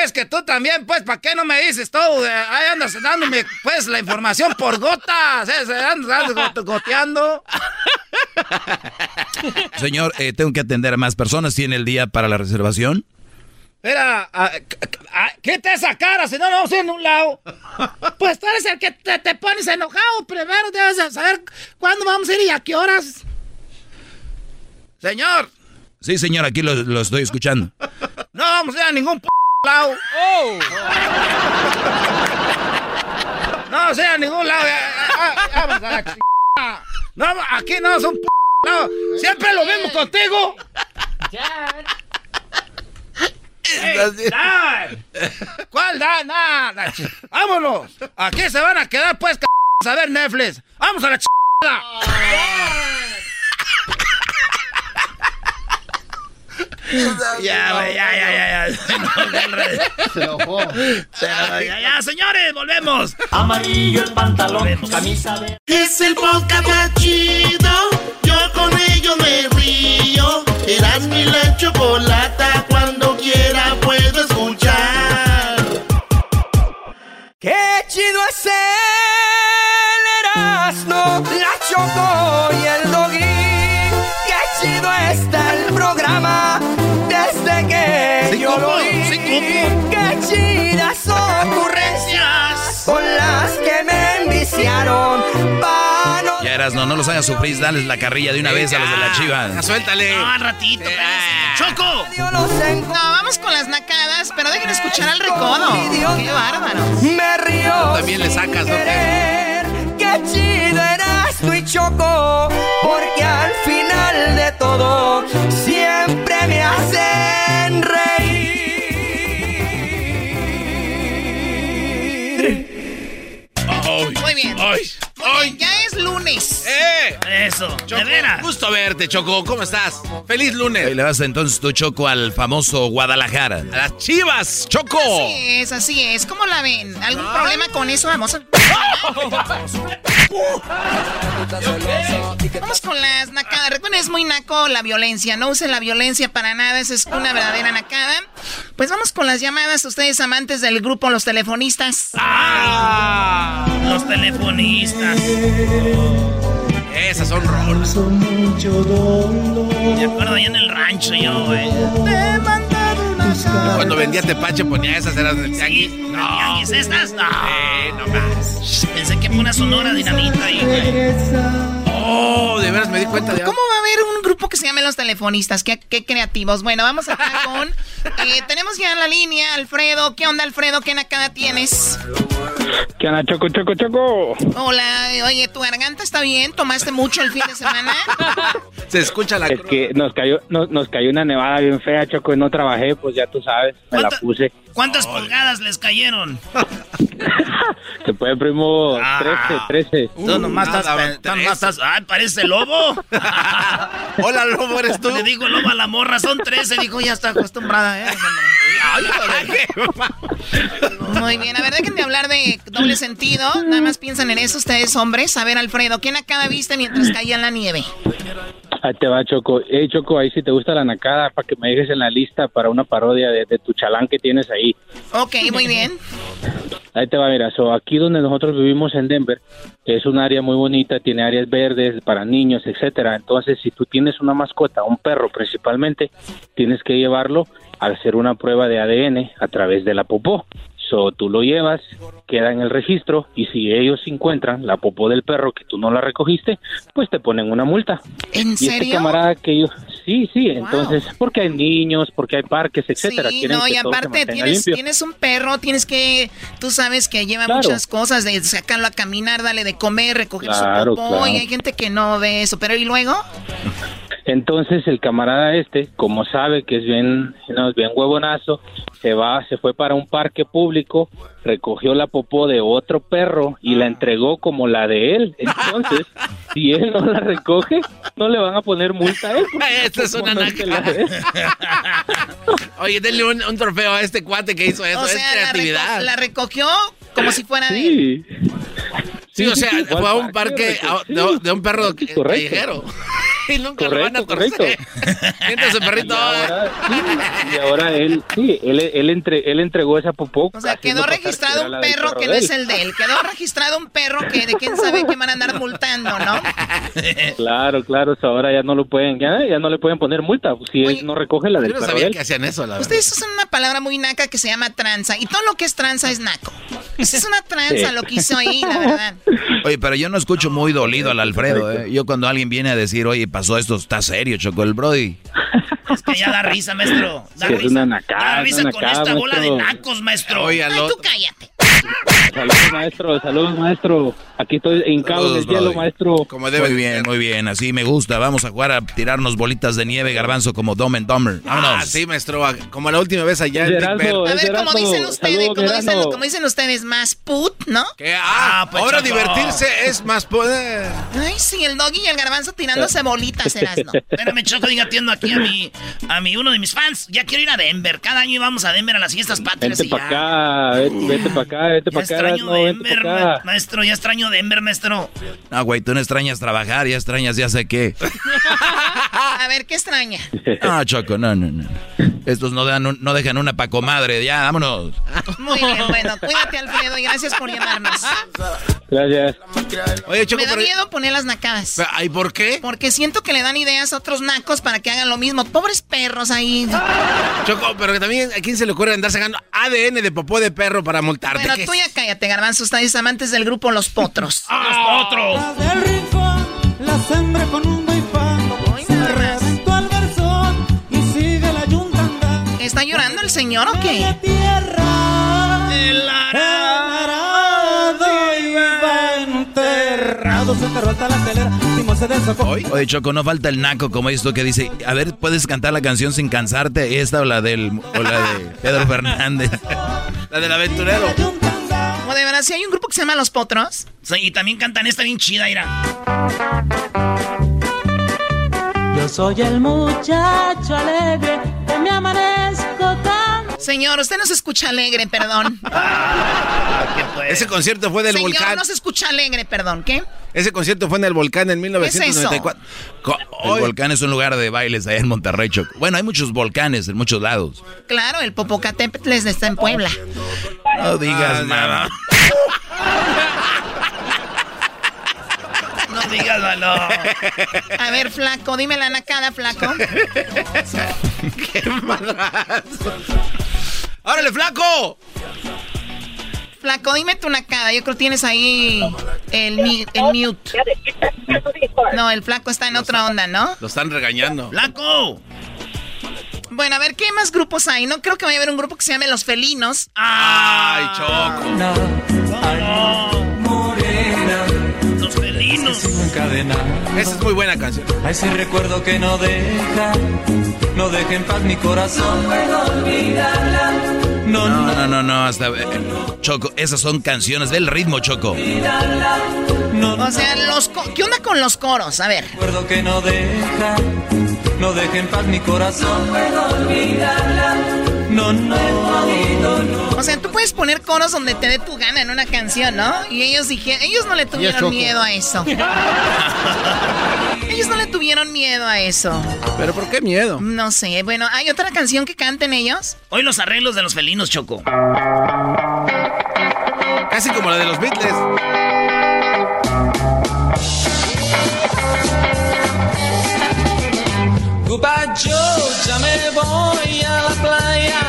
es que tú también, pues, ¿para qué no me dices todo? Ahí andas dándome, pues, la información por gotas. ¿eh? Andas, (laughs) goteando. Señor, eh, tengo que atender a más personas. ¿Tiene el día para la reservación? Mira, quita esa cara, si no, no vamos a ir en un lado. Pues tú eres el que te, pones enojado. Primero debes saber cuándo vamos a ir y a qué horas. Señor. Sí, señor, aquí lo, lo estoy escuchando. No vamos a ir a ningún p lado. Oh. No vamos a ir a ningún lado. Vamos a la (laughs) No, aquí no es un p lado. Siempre lo mismo contigo. ¿Cuál da? Nada. Vámonos. Aquí se van a quedar pues a ver Netflix. Vamos a la ch ya, güey, ya, ya, ya, ya. (laughs) Se enojó. Ya, ya, señores, volvemos. Amarillo el pantalón, camisa de... Es el podcast más chido. Yo con ello me río. Eras mi la chocolata. Cuando quiera puedo escuchar. Qué chido es el Erasmo, la Choco y el Doggy. Qué chido está el programa ocurrencias con las que me enviciaron. Ya eras, no, no los hagas sufrir, dales la carrilla de una vez a los de la chiva. suéltale. No, al ratito, ¡Choco! No, vamos con las nacadas, pero dejen escuchar al recodo. ¡Qué bárbaro! Me río. También le sacas, ¿no? Qué chido eras tú y Choco, porque al final de todo Muy bien. Ay, Muy bien, ya es lunes. ¡Eh! Eso, Choco, de veras. gusto verte, Choco. ¿Cómo estás? ¡Feliz lunes! Y le vas entonces tú, Choco, al famoso Guadalajara. ¡A las chivas, Choco! Así es, así es. ¿Cómo la ven? ¿Algún problema con eso? Vamos a... Vamos con las nacadas. Recuerden, es muy naco la violencia. No usen la violencia para nada. Esa es una verdadera nacada. Pues vamos con las llamadas. Ustedes amantes del grupo Los Telefonistas. ¡Ah! Los telefonistas. Esas son rolas. Me acuerdo allá en el rancho yo, güey. Cuando vendía tepache ponía esas, eran del tianguis. No. ¿Y estas? No. Eh, no más. Pensé que fue una sonora dinamita ahí, güey. Oh, de veras me di cuenta de ¿Cómo va a haber un grupo que se llame Los Telefonistas? Qué, qué creativos. Bueno, vamos acá con... eh, tenemos ya en la línea Alfredo. ¿Qué onda, Alfredo? ¿Qué nacada tienes? ¿Qué onda, Choco, Choco, Choco? Hola, oye, ¿tu garganta está bien? ¿Tomaste mucho el fin de semana? (laughs) Se escucha la Es que nos cayó, nos, nos cayó una nevada bien fea, Choco, y no trabajé, pues ya tú sabes, me la ¿Cuánta- puse. ¿Cuántas pulgadas les cayeron? (laughs) Se puede, primo, Ah. 13, 13. Tú nomás estás, nada, tú nomás estás- Ay, parece lobo. (laughs) Hola, lobo, ¿eres tú? Le digo lobo a la morra, son 13. Dijo, ya está acostumbrada, ¿eh? Ay, Muy bien, a ver, déjenme hablar de doble sentido. Nada más piensan en eso ustedes, hombres. A ver, Alfredo, ¿qué nacada viste mientras caía la nieve? Ahí te va, Choco. Hey, Choco, ahí si te gusta la nacada, para que me dejes en la lista para una parodia de, de tu chalán que tienes ahí. Ok, muy bien. Ahí te va, mira, so, aquí donde nosotros vivimos en Denver, es un área muy bonita, tiene áreas verdes para niños, etcétera. Entonces, si tú tienes una mascota, un perro principalmente, tienes que llevarlo a hacer una prueba de ADN a través de la popó. So, tú lo llevas, queda en el registro y si ellos encuentran la popó del perro que tú no la recogiste, pues te ponen una multa. ¿En Y este serio? camarada que yo, sí, sí, entonces, porque hay niños, porque hay parques, etcétera. Sí, no, y aparte tienes, un perro, tienes que, tú sabes que lleva Claro. muchas cosas, de sacarlo a caminar, darle de comer, recoger Claro, su popó, claro. y hay gente que no ve eso, pero ¿y luego? Entonces el camarada este, como sabe que es bien, no, es bien huevonazo, se va, se fue para un parque público, recogió la popó de otro perro y la entregó como la de él. Entonces, (laughs) si él no la recoge, no le van a poner multa a él. (laughs) Esta es una él. (laughs) Oye, denle un, un trofeo a este cuate que hizo eso. o es sea, la, creatividad. reco- la recogió como si fuera de él. Sí. Sí, o sea, fue a un parque a- de, de un perro callejero. (laughs) Y nunca lo van a Correcto, torcer. correcto. (laughs) Perrito. Y ahora, sí, y ahora él, sí, él, él, entre, él entregó esa popó. O sea, quedó registrado un perro que no es el de él. Quedó registrado un perro que de quién sabe que van a andar multando, ¿no? (laughs) Claro, claro, o sea, ahora ya no lo pueden, ya, ya no le pueden poner multa pues, si él no recoge la del Yo no sabía de él. que hacían eso, la verdad. Ustedes usan una palabra muy naca que se llama tranza. Y todo lo que es tranza es naco. Esa es una tranza Sí. lo que hizo ahí, la verdad. Oye, pero yo no escucho muy dolido al Alfredo, ¿eh? Yo cuando alguien viene a decir, oye, pasó esto, está serio, chocó el Brody. (laughs) Es que ya da risa, maestro. Da Sí, es risa. una Da nacada, risa una con nacada, esta bola de maestro. nacos, maestro. Oye, Ay, tú cállate. Saludos, maestro, saludos, maestro. Aquí estoy hincado en el hielo, maestro. Como debe Muy bien, muy bien, así me gusta. Vamos a jugar a tirarnos bolitas de nieve, garbanzo, como Dumb and Dumber. Vámonos. Ah, sí, maestro. Como la última vez allá en Big Gerardo, Bear. A ver, como dicen ustedes, saludos, como dicen, como dicen ustedes, más put, ¿no? Que, ah, Ah, pues, ahora divertirse es más poder. Ay, sí, el doggy y el garbanzo tirándose bolitas, Erasmo. (laughs) Espérame, Choco, diga, atiendo aquí a mi, a mi, uno de mis fans. Ya quiero ir a Denver. Cada año íbamos a Denver a las fiestas patrias Vente y para ya. acá, vete, vete para acá, vete Ya para acá, no, vente Denver, para acá. maestro. Ya extraño Denver, maestro. No, güey, tú no extrañas trabajar, ya extrañas ya sé qué. (laughs) A ver, ¿qué extraña? No, Choco, no, no, no. Estos no, dan un- no dejan una pa' comadre, ya, vámonos. Muy bien, bueno, cuídate, Alfredo, y gracias por llamarnos. Gracias. Oye, Choco, Me da pero- miedo poner las nacadas. ¿Ay, por qué? Porque siento que le dan ideas a otros nacos para que hagan lo mismo. Pobres perros ahí. Choco, pero que también a quién se le ocurre andar sacando ADN de popó de perro para multarte. Bueno, ¿Qué tú ya cállate, garbanzo. Ustedes amantes del grupo Los Potros. (laughs) ¡Los otros! Del rincón la sembré con un la. ¿Está llorando el señor o qué? Tierra. El arado iba enterrado. Se enterró hasta la telera. Se. Oye, Choco, no falta el naco, como esto que dice, a ver, ¿puedes cantar la canción sin cansarte? Esta o la del, o la de (laughs) Pedro Fernández. La del aventurero. O de verdad, si hay un grupo que se llama Los Potros. Sí, y también cantan esta bien chida, mira. Yo soy el muchacho alegre que me tan. Señor, usted no se escucha alegre, perdón. (laughs) Ese concierto fue del Señor, volcán. no se escucha alegre, perdón. ¿Qué? Ese concierto fue en el volcán en 1994. Co- El volcán es un lugar de bailes allá en Monterrey, Choco. Bueno, hay muchos volcanes en muchos lados. Claro, el Popocatépetl está en Puebla. No (laughs) digas nada. No digas, malo. A ver, flaco, dime la nacada, flaco. (laughs) ¡Qué madrazo! ¡Órale, flaco! Flaco, dime tu nacada. Yo creo que tienes ahí el, mute. No, el flaco está en otra onda, ¿no? Lo están regañando. ¡Flaco! Bueno, a ver, ¿qué más grupos hay? No creo que vaya a haber un grupo que se llame Los Felinos. ¡Ay, Choco! Morena. Los felinos. Esa es muy buena canción. A ese recuerdo que no deja, no deja en paz mi corazón. No puedo olvidarla. No, No, no, no, no, no, hasta... eh, Choco, esas son canciones del ritmo, Choco. no, O sea, los ¿qué onda con los coros? A ver. recuerdo que no deja, no deja en paz mi corazón. No puedo olvidarla. No, no, O sea, tú puedes poner coros donde te dé tu gana en una canción, ¿no? Y ellos dijeron, ellos no le tuvieron miedo a eso. (laughs) ellos no le tuvieron miedo a eso. ¿Pero por qué miedo? No sé. Bueno, ¿hay otra canción que canten ellos? Hoy los arreglos de los felinos, Choco. Casi como la de los Beatles. Goodbye Joe, ya me voy a la playa.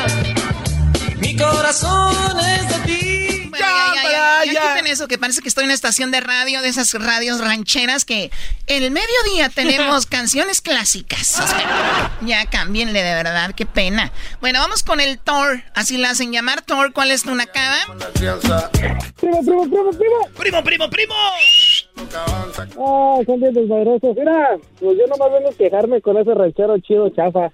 De ti. Bueno, ya, ya, ya, ya quiten eso, que parece que estoy en una estación de radio, de esas radios rancheras que el mediodía tenemos (laughs) canciones clásicas. O sea, ya cámbienle de verdad, qué pena. Bueno, vamos con el Thor. Así la hacen llamar Thor. ¿Cuál es tu nacada? Primo, primo, primo, primo. ¡Primo, primo, primo! Ah, son bien desmadrosos. Mira, pues yo nomás vengo a quejarme con ese ranchero chido chafa.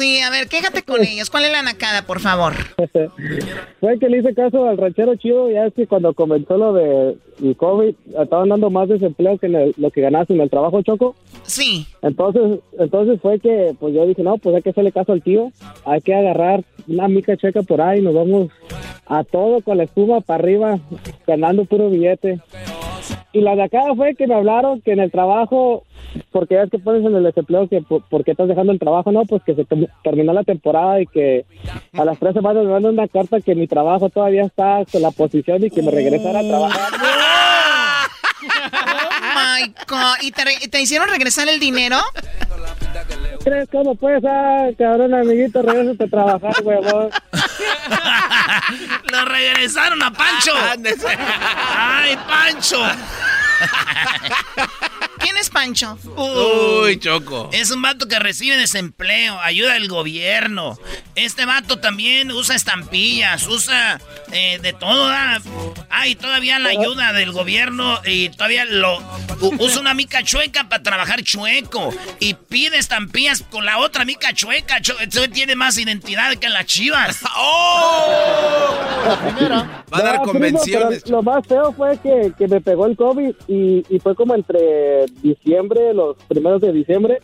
Sí, a ver, quéjate con ellos. ¿Cuál es la nacada, por favor? (laughs) Fue que le hice caso al ranchero chido, ya es que cuando comenzó lo de el COVID, estaban dando más desempleo que en el- lo que ganabas en el trabajo, Choco. Sí. Entonces, entonces fue que, pues yo dije, no, pues hay que hacerle caso al tío, hay que agarrar una mica checa por ahí, nos vamos a todo con la espuma para arriba, ganando puro billete. Y la acá fue que me hablaron que en el trabajo, porque ya es que pones en el desempleo que por, porque estás dejando el trabajo, no, pues que se terminó la temporada y que a las tres semanas me mandan una carta que mi trabajo todavía está con la posición y que me regresara a trabajar. (laughs) Oh my God. ¿Y te, hicieron regresar el dinero? ¿Crees cómo puedes, ah, cabrón, amiguito, regresate a trabajar, huevón? ¡Lo regresaron a Pancho! ¡Ay, Pancho! ¿Quién es Pancho? Uy, Choco. Es un vato que recibe desempleo, ayuda del gobierno. Este vato también usa estampillas, usa eh, de todo. Ah, y todavía la ayuda del gobierno y todavía lo usa una mica chueca para trabajar chueco. Y pide estampillas con la otra mica chueca. Cho- tiene más identidad que las chivas. (laughs) Va a dar primo, convenciones. lo más feo fue que, que me pegó el COVID y, y fue como entre diciembre, los primeros de diciembre.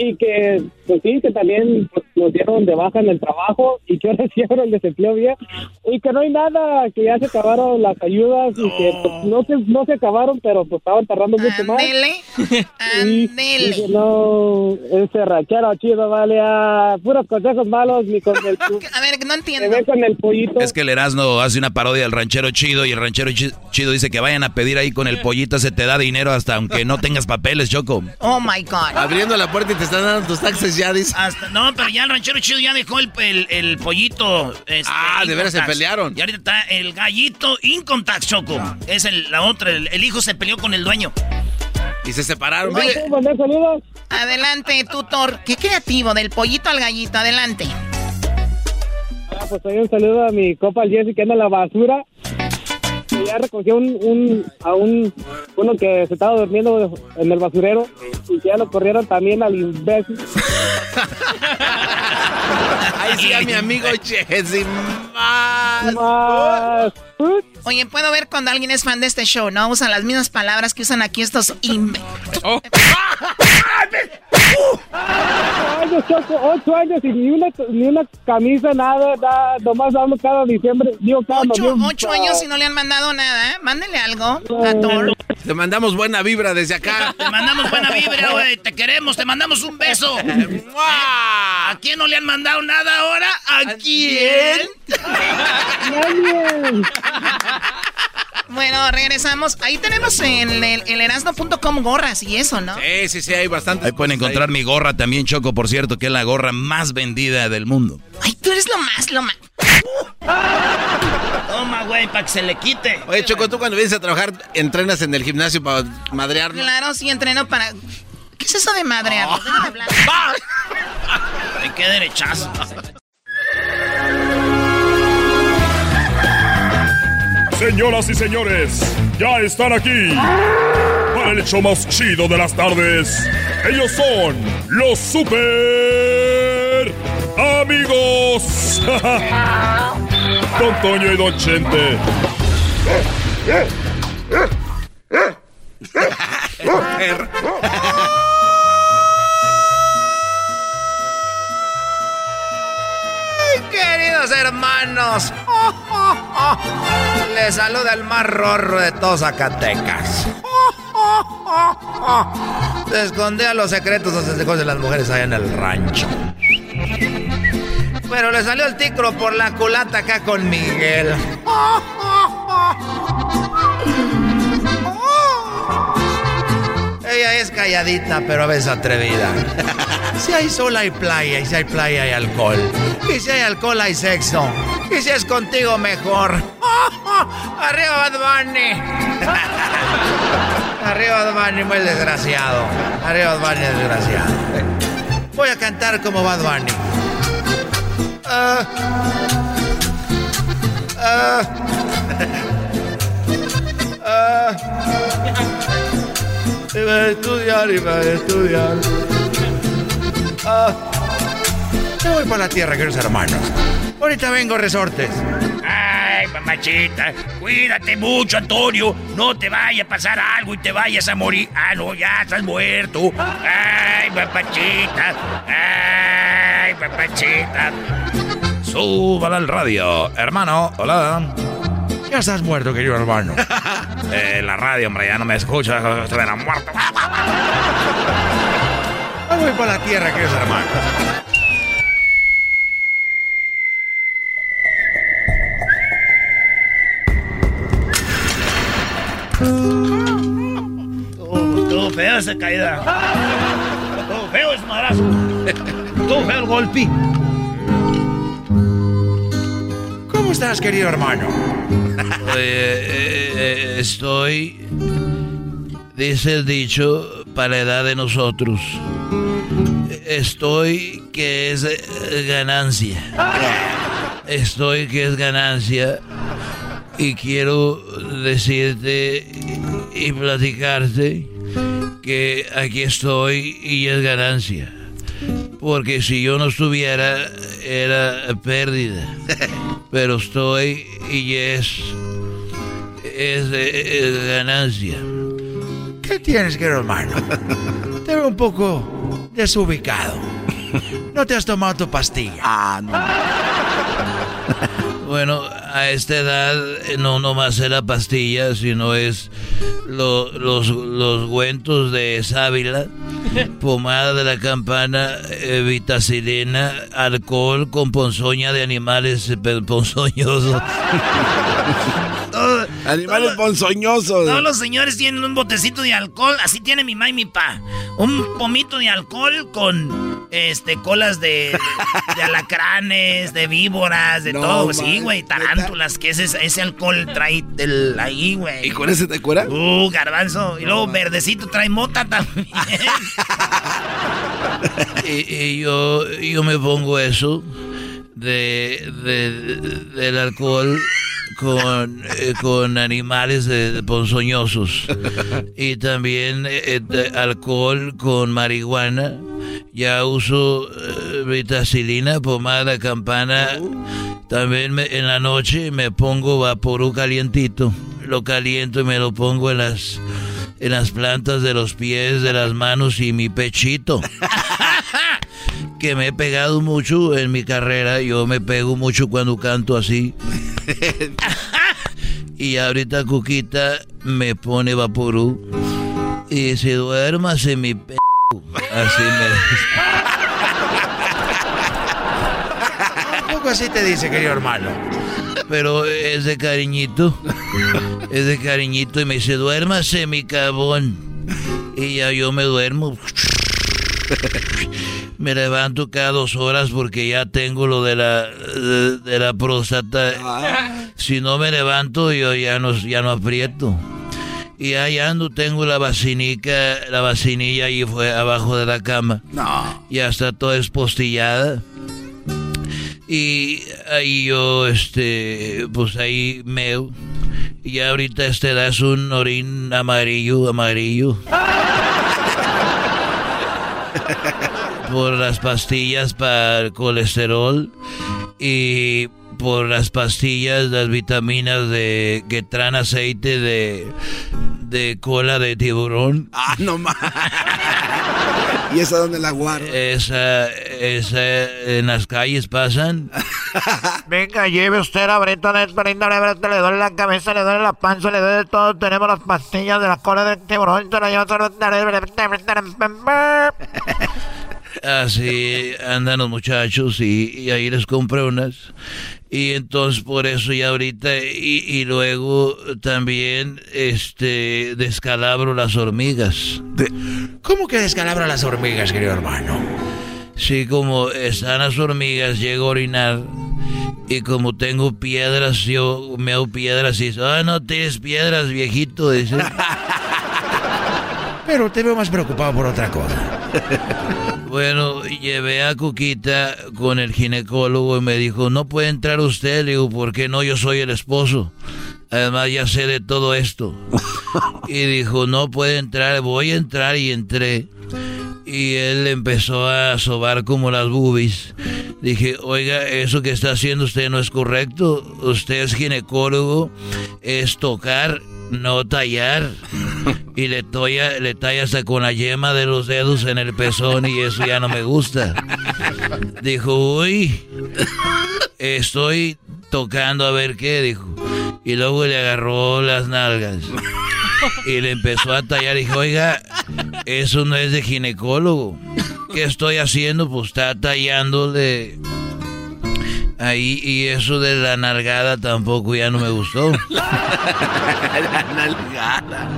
Y que, pues sí, que también pues, nos dieron de baja en el trabajo y que ahora (laughs) ahora el desempleo bien. Y que no hay nada, que ya se acabaron las ayudas y que pues, no, se, no se acabaron, pero pues estaban tardando mucho más. Y Ándele. dije, no, ese ranchero chido, vale, a puros consejos malos, ni con el... (laughs) A ver, no Se entiendo. ve con el pollito. Es que el Erasmo hace una parodia del ranchero chido y el ranchero chi- chido dice que vayan a pedir ahí con el pollito, se te da dinero hasta aunque no tengas papeles, Choco. Oh my God. Abriendo la puerta y te están dando tus taxes ya, dice. Hasta- no, pero ya el ranchero chido ya dejó el, el- el pollito. este, Ah, de veras se pelearon. Y ahorita está el gallito Income Tax, Choco. Es el, la otra, el, el hijo se peleó con el dueño. Y se separaron. Oye, Mire, mandar saludos? Adelante, tutor. Qué creativo, del pollito al gallito. Adelante. Ah, pues hoy un saludo a mi copa el Jesse que anda en la basura. Ya recogió un, a un uno que se estaba durmiendo en el basurero y ya lo corrieron también al imbécil. (laughs) Ahí sí a mi amigo (laughs) Jesse. Más. Más. Oye, puedo ver cuando alguien es fan de este show, ¿no? Usan las mismas palabras que usan aquí estos imbe... Oh. (laughs) Ocho años, Choco, ocho años y ni una, ni una camisa, nada, nada, nomás damos cada diciembre, digo cada Ocho, noviembre. ocho años y no le han mandado nada, ¿eh? Mándenle algo a Thor. Te mandamos buena vibra desde acá. (laughs) Te mandamos buena vibra, güey. Te queremos, te mandamos un beso. ¿Eh? ¿A quién no le han mandado nada ahora? ¿A quién? Bueno, regresamos. Ahí tenemos en el, el erasno.com gorras y eso, ¿no? Sí, sí, sí, hay bastante. Ahí pueden encontrar mi gorra también, Choco, por cierto, que es la gorra más vendida del mundo. Ay, tú eres lo más, lo más. (laughs) Toma, güey, para que se le quite. Oye, Choco, tú cuando vienes a trabajar, entrenas en el gimnasio para madrearnos. Claro, sí entreno para... ¿Qué es eso de madrear? Déjame hablar. (laughs) Ay, qué derechazo. Señoras y señores, ya están aquí para el hecho más chido de las tardes. Ellos son los super amigos. (laughs) Don Toño y Don Chente. (laughs) Queridos hermanos, les saluda el más rorro de todos Zacatecas. Se escondía los secretos de las mujeres allá en el rancho. Pero le salió el ticro por la culata acá con Miguel. Ella es calladita, pero a veces atrevida. (laughs) Si hay sol hay playa, y si hay playa hay alcohol. Y si hay alcohol hay sexo. Y si es contigo mejor. (laughs) Arriba Bad Bunny. (laughs) Arriba Bad Bunny, muy desgraciado. Arriba Bad Bunny, desgraciado. Voy a cantar como Bad Bunny. Ah. Ah. Ah. Iba a estudiar, iba a estudiar. Ah. Me voy para la tierra, queridos hermanos. Ahorita vengo, resortes. Ay, mamachita, cuídate mucho, Antonio. No te vaya a pasar algo y te vayas a morir. Ah, no, ya estás muerto. Ay, papachita. Ay, papachita. Súbala al radio, hermano. Hola. Ya estás muerto, querido hermano. (laughs) Eh, la radio, hombre, ya no me escucha. Estoy la muerto. Me voy para la tierra, queridos hermanos. Estuvo feo esa caída. Estuvo feo ese madrazo. Feo el golpe. ¿Cómo estás, querido hermano? Oye, eh, eh, estoy, dice el dicho, para la edad de nosotros. Estoy que es eh, ganancia. Estoy que es ganancia. Y quiero decirte y platicarte que aquí estoy y es ganancia. Porque si yo no estuviera, era pérdida. Pero estoy y es, es, es ganancia. ¿Qué tienes, querido hermano? (laughs) Te veo un poco desubicado. ¿No te has tomado tu pastilla? Ah, no. (laughs) Bueno, a esta edad eh, no nomás es la pastilla, sino es lo- los, los cuentos de sábila, pomada de la campana, eh, vitacilina, alcohol con ponzoña de animales eh, (laughs) (laughs) Animales ponzoñosos. Todos los señores tienen un botecito de alcohol, así tiene mi mamá y mi pa. Un pomito de alcohol con este, colas de, de alacranes, de víboras, de No, todo. Sí, man, güey, tarántulas, que ese, ese alcohol trae del, ahí, güey. ¿Y con ese te cura? Uh, garbanzo. Y luego verdecito trae mota también. (laughs) y, y yo, yo me pongo eso de, de- del alcohol con, eh, con animales de, de ponzoñosos y también eh, de alcohol con marihuana. Ya uso eh, vitacilina, pomada, campana. También me- en la noche me pongo vaporú calientito. Lo caliento y me lo pongo en las en las plantas de los pies, de las manos y mi pechito. (laughs) que me he pegado mucho en mi carrera. Yo me pego mucho cuando canto así. (laughs) y ahorita Cuquita me pone vaporú. Y se duérmase mi p. Así me Un poco así te dice, querido hermano. Pero es de cariñito. Es de cariñito y me dice, duérmase mi cabón. Y ya yo me duermo. Me levanto cada dos horas porque ya tengo lo de la de, de la próstata. Si no me levanto yo ya no ya no aprieto. Y allá ando tengo la vacinica, la vacinilla ahí fue abajo de la cama. No. Ya está toda espostillada. Y ahí yo, este, pues ahí meo. Y ahorita este das un orín amarillo, amarillo. (laughs) por las pastillas para el colesterol y por las pastillas, las vitaminas de que traen aceite de, de cola de tiburón. Ah, no más. ¿Y esa dónde la guardo? Esa, esa en las calles pasan. (laughs) Venga, lleve usted la breta de brindar, le duele la cabeza, le duele la panza, le duele todo. Tenemos las pastillas de la cola del tiburón. Se la lleva Así andan los muchachos y, y ahí les compré unas. Y entonces por eso ya ahorita y, y luego también este descalabro las hormigas. ¿Cómo que descalabra las hormigas, querido hermano? Sí, como están las hormigas, llego a orinar y como tengo piedras, yo me hago piedras y dice, ah, no tienes piedras, viejito, dice. (laughs) Pero te veo más preocupado por otra cosa. (laughs) Bueno, llevé a Cuquita con el ginecólogo y me dijo, no puede entrar usted. Le digo, ¿por qué no? Yo soy el esposo. Además, ya sé de todo esto. (laughs) Y dijo, no puede entrar, voy a entrar y entré. Y él empezó a sobar como las boobies. Dije, oiga, eso que está haciendo usted no es correcto. Usted es ginecólogo, es tocar, no tallar. Y le, toya, le talla hasta con la yema de los dedos en el pezón y eso ya no me gusta. Dijo, uy, estoy tocando a ver qué, dijo. Y luego le agarró las nalgas. Y le empezó a tallar. Dijo, oiga, eso no es de ginecólogo. ¿Qué estoy haciendo? Pues está tallándole ahí. Y eso de la nalgada tampoco ya no me gustó. (laughs) la nalgada.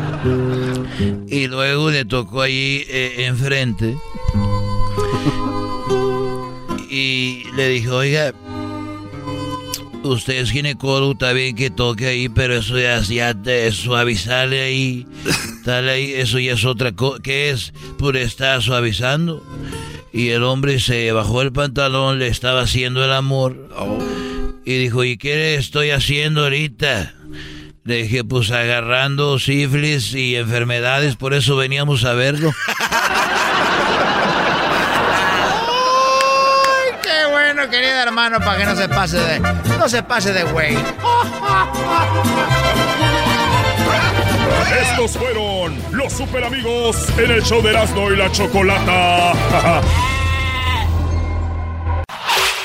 Y luego le tocó ahí eh, enfrente. Y le dijo, oiga, usted es ginecólogo, está bien que toque ahí, pero eso ya, ya de suavizarle ahí, (laughs) dale ahí, eso ya es otra cosa. ¿Qué es? Pues está suavizando. Y el hombre se bajó el pantalón, le estaba haciendo el amor. Y dijo, ¿y qué estoy haciendo ahorita? Le dije, pues agarrando sífilis y enfermedades, por eso veníamos a verlo. (laughs) Ay, qué bueno, querido hermano, para que no se pase de, no se pase de güey. Estos fueron los super amigos en el show de Erasmo y la Chocolata.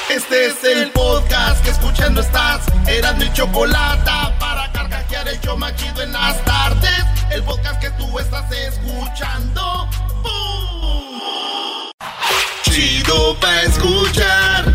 Este es el podcast que escuchando estás. Eran mi chocolate para carcajear el show machido en las tardes. El podcast que tú estás escuchando. ¡Bum! Chido pa' escuchar.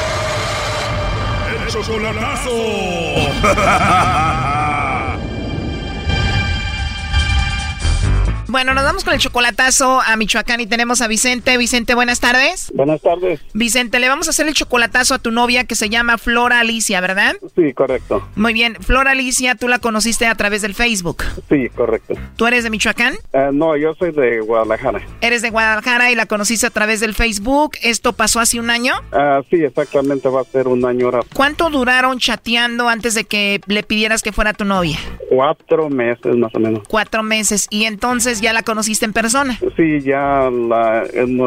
Chocolatazo. (laughs) Bueno, nos vamos con el chocolatazo a Michoacán y tenemos a Vicente. Vicente, buenas tardes. Buenas tardes. Vicente, le vamos a hacer el chocolatazo a tu novia que se llama Flora Alicia, ¿verdad? Sí, correcto. Muy bien. Flora Alicia, tú la conociste a través del Facebook. Sí, correcto. ¿Tú eres de Michoacán? Eh, no, yo soy de Guadalajara. Eres de Guadalajara y la conociste a través del Facebook. ¿Esto pasó hace un año? Ah, sí, exactamente, va a ser un año ahora. ¿Cuánto duraron chateando antes de que le pidieras que fuera tu novia? Cuatro meses más o menos. Cuatro meses. Y entonces ya la conociste en persona. Sí, ya, la,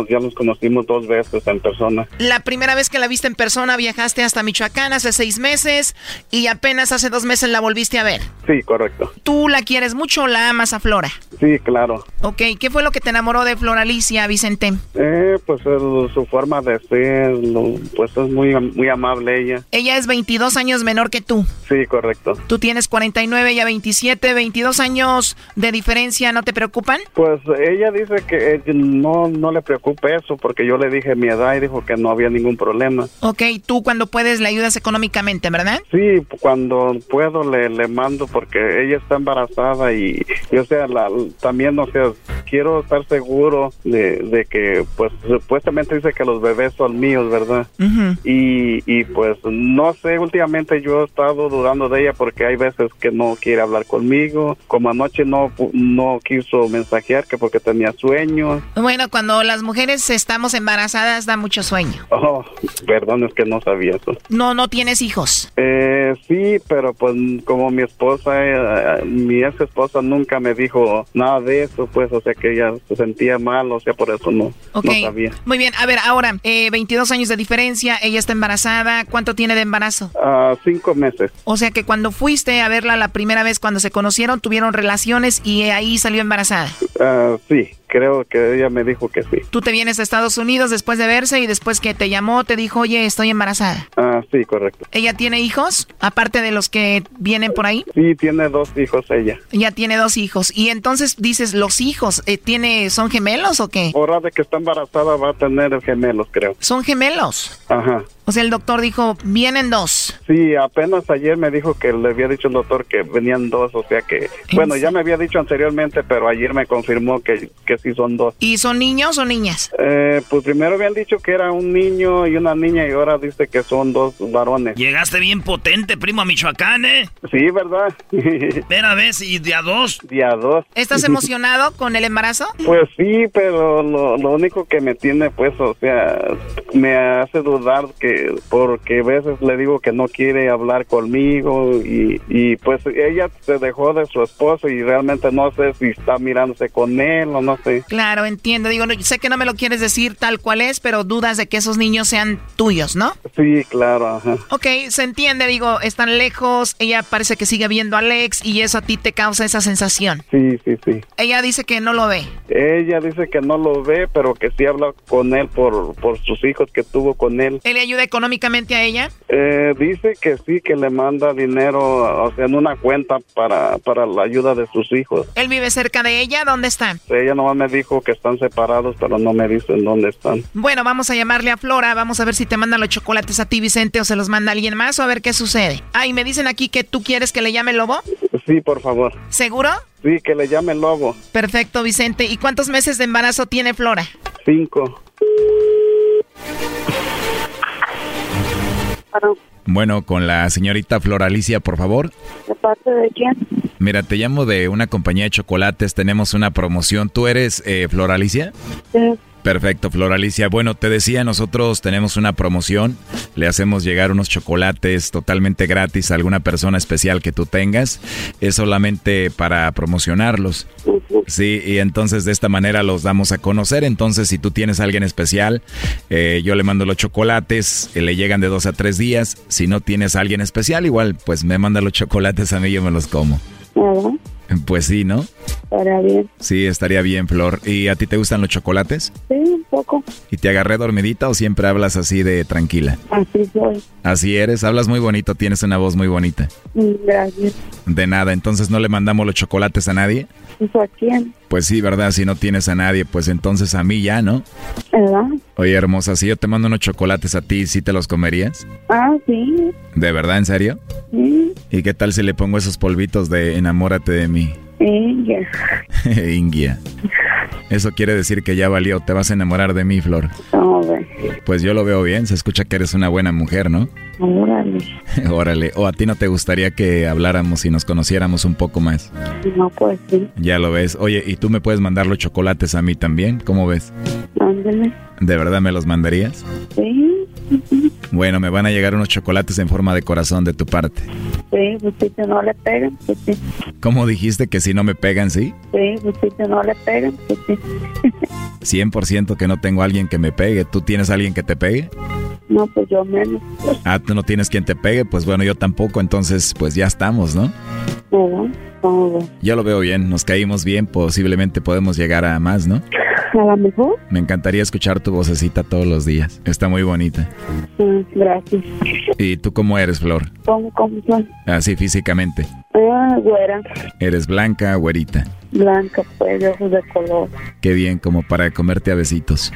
ya nos conocimos dos veces en persona. La primera vez que la viste en persona viajaste hasta Michoacán hace seis meses y apenas hace dos meses la volviste a ver. Sí, correcto. ¿Tú la quieres mucho o la amas a Flora? Sí, claro. Ok, ¿qué fue lo que te enamoró de Flora Alicia, Vicente? Eh, pues el- su forma de ser, lo- pues es muy, muy amable ella. Ella es 22 años menor que tú. Sí, correcto. Tú tienes 49, ella 27, 22 años de diferencia, ¿no te preocupan? Pues ella dice que eh, no, no le preocupe eso porque yo le dije mi edad y dijo que no había ningún problema. Ok, tú cuando puedes le ayudas económicamente, ¿verdad? Sí, cuando puedo le, le mando porque ella está embarazada y, y, o sea, la, también, o sea, quiero estar seguro de, de que, pues, supuestamente dice que los bebés son míos, ¿verdad? Y, y pues, no sé, últimamente yo he estado dudando de ella porque hay veces que no quiere hablar conmigo, como anoche no, no quiso mensajear que porque tenía sueño. Bueno, cuando las mujeres estamos embarazadas da mucho sueño. Oh, perdón, es que no sabía eso. No, no tienes hijos. Eh, sí, pero pues como mi esposa, eh, mi ex esposa nunca me dijo nada de eso, pues, o sea que ella se sentía mal, o sea, por eso no, no sabía. Muy bien, a ver, ahora, eh, 22 años de diferencia, ella está embarazada, ¿cuánto tiene de embarazo? Ah, cinco meses. O sea que cuando fuiste a verla la primera vez cuando se conocieron, tuvieron relaciones y ahí salió embarazada. Ah, sí, creo que ella me dijo que sí. Tú te vienes a Estados Unidos después de verse y después que te llamó te dijo, oye, estoy embarazada. Ah, sí, correcto. ¿Ella tiene hijos? Aparte de los que vienen por ahí. Sí, tiene dos hijos ella. Ya tiene dos hijos. Y entonces dices, los hijos, eh, tiene, ¿son gemelos o qué? Ahora de que está embarazada va a tener gemelos, creo. Son gemelos. Ajá. O sea, el doctor dijo, vienen dos. Sí, apenas ayer me dijo que le había dicho el doctor que venían dos, o sea que, bueno, ya me había dicho anteriormente, pero ayer me confirmó que, que sí son dos. ¿Y son niños o niñas? Eh, pues primero habían dicho que era un niño y una niña y ahora dice que son dos varones. Llegaste bien potente, primo, a Michoacán, ¿eh? Sí, ¿verdad? (laughs) Espera, ves, y de a dos. Día dos. ¿Estás (laughs) emocionado con el embarazo? Pues sí, pero lo, lo único que me tiene, pues, o sea, me hace dudar que, porque a veces le digo que no quiere hablar conmigo y, y pues ella se dejó de su esposo y realmente no sé si está mirándose con él o no sé. Claro, entiendo. Digo, no- sé que no me lo quieres decir tal cual es, pero dudas de que esos niños sean tuyos, ¿no? Sí, claro, ajá. Ok, se entiende, digo, están lejos, ella parece que sigue viendo a Alex y eso a ti te causa esa sensación. Sí, sí, sí. Ella dice que no lo ve. Ella dice que no lo ve, pero que sí habla con él por, por sus hijos que tuvo con él. ¿Él le ayuda económicamente a ella? Eh, dice que sí, que le manda dinero, o sea, en una cuenta para, para la ayuda de sus hijos. ¿Él vive cerca de ella? ¿Dónde está? Ella nomás me dijo que están separados, pero no me dice en dónde están. Bueno, vamos a llamarle a Flora, vamos a ver si te manda los chocolates a ti, Vicente, o se los manda alguien más, o a ver qué sucede. Ah, y me dicen aquí que tú quieres que le llame Lobo. Sí, por favor. ¿Seguro? Sí, que le llame Lobo. Perfecto, Vicente. ¿Y cuántos meses de embarazo tiene Flora? Cinco. Bueno, con la señorita Floralicia, por favor. ¿De parte de quién? Mira, te llamo de una compañía de chocolates, tenemos una promoción. ¿Tú eres eh, Floralicia? Sí. Perfecto, Floralicia. Bueno, te decía, nosotros tenemos una promoción. Le hacemos llegar unos chocolates totalmente gratis a alguna persona especial que tú tengas. Es solamente para promocionarlos. Sí, y entonces de esta manera los damos a conocer. Entonces, si tú tienes a alguien especial, eh, yo le mando los chocolates, eh, le llegan de dos a tres días. Si no tienes a alguien especial, igual, pues me manda los chocolates a mí yo me los como. Pues sí, ¿no? Estaría bien. Sí, estaría bien, Flor. ¿Y a ti te gustan los chocolates? Sí, un poco. ¿Y te agarré dormidita o siempre hablas así de tranquila? Así soy. Así eres, hablas muy bonito, tienes una voz muy bonita. Mm, Gracias. De nada, entonces no le mandamos los chocolates a nadie. ¿Eso a quién? Pues sí, ¿verdad? Si no tienes a nadie, pues entonces a mí ya, ¿no? ¿Verdad? Oye, hermosa, si yo te mando unos chocolates a ti, ¿sí te los comerías? Ah, sí. ¿De verdad, en serio? Sí. ¿Y qué tal si le pongo esos polvitos de enamórate de mí? Ingia. (laughs) Eso quiere decir que ya valió, te vas a enamorar de mí, Flor. Pues yo lo veo bien, se escucha que eres una buena mujer, ¿no? Órale. (laughs) Órale, o a ti no te gustaría que habláramos y nos conociéramos un poco más. No, pues sí. Ya lo ves. Oye, ¿y tú me puedes mandar los chocolates a mí también? ¿Cómo ves? Ándale. ¿De verdad me los mandarías? Sí. Bueno, me van a llegar unos chocolates en forma de corazón de tu parte. Sí, pues si no le pegan, pues sí. ¿Cómo dijiste que si no me pegan, sí? Sí, pues si no le pegan, pues sí. 100% que no tengo a alguien que me pegue. ¿Tú tienes a alguien que te pegue? No, pues yo menos. Ah, tú no tienes quien te pegue, pues bueno, yo tampoco, entonces pues ya estamos, ¿no? ¿Verdad? ¿Cómo ve? Yo lo veo bien, nos caímos bien, posiblemente podemos llegar a más, ¿no? A lo mejor. Me encantaría escuchar tu vocecita todos los días. Está muy bonita. Mm, gracias. ¿Y tú cómo eres, Flor? ¿Cómo, cómo son? Así físicamente. Ah, güera. ¿Eres blanca, güerita? Blanca, pues, de ojos de color. Qué bien, como para comerte a besitos.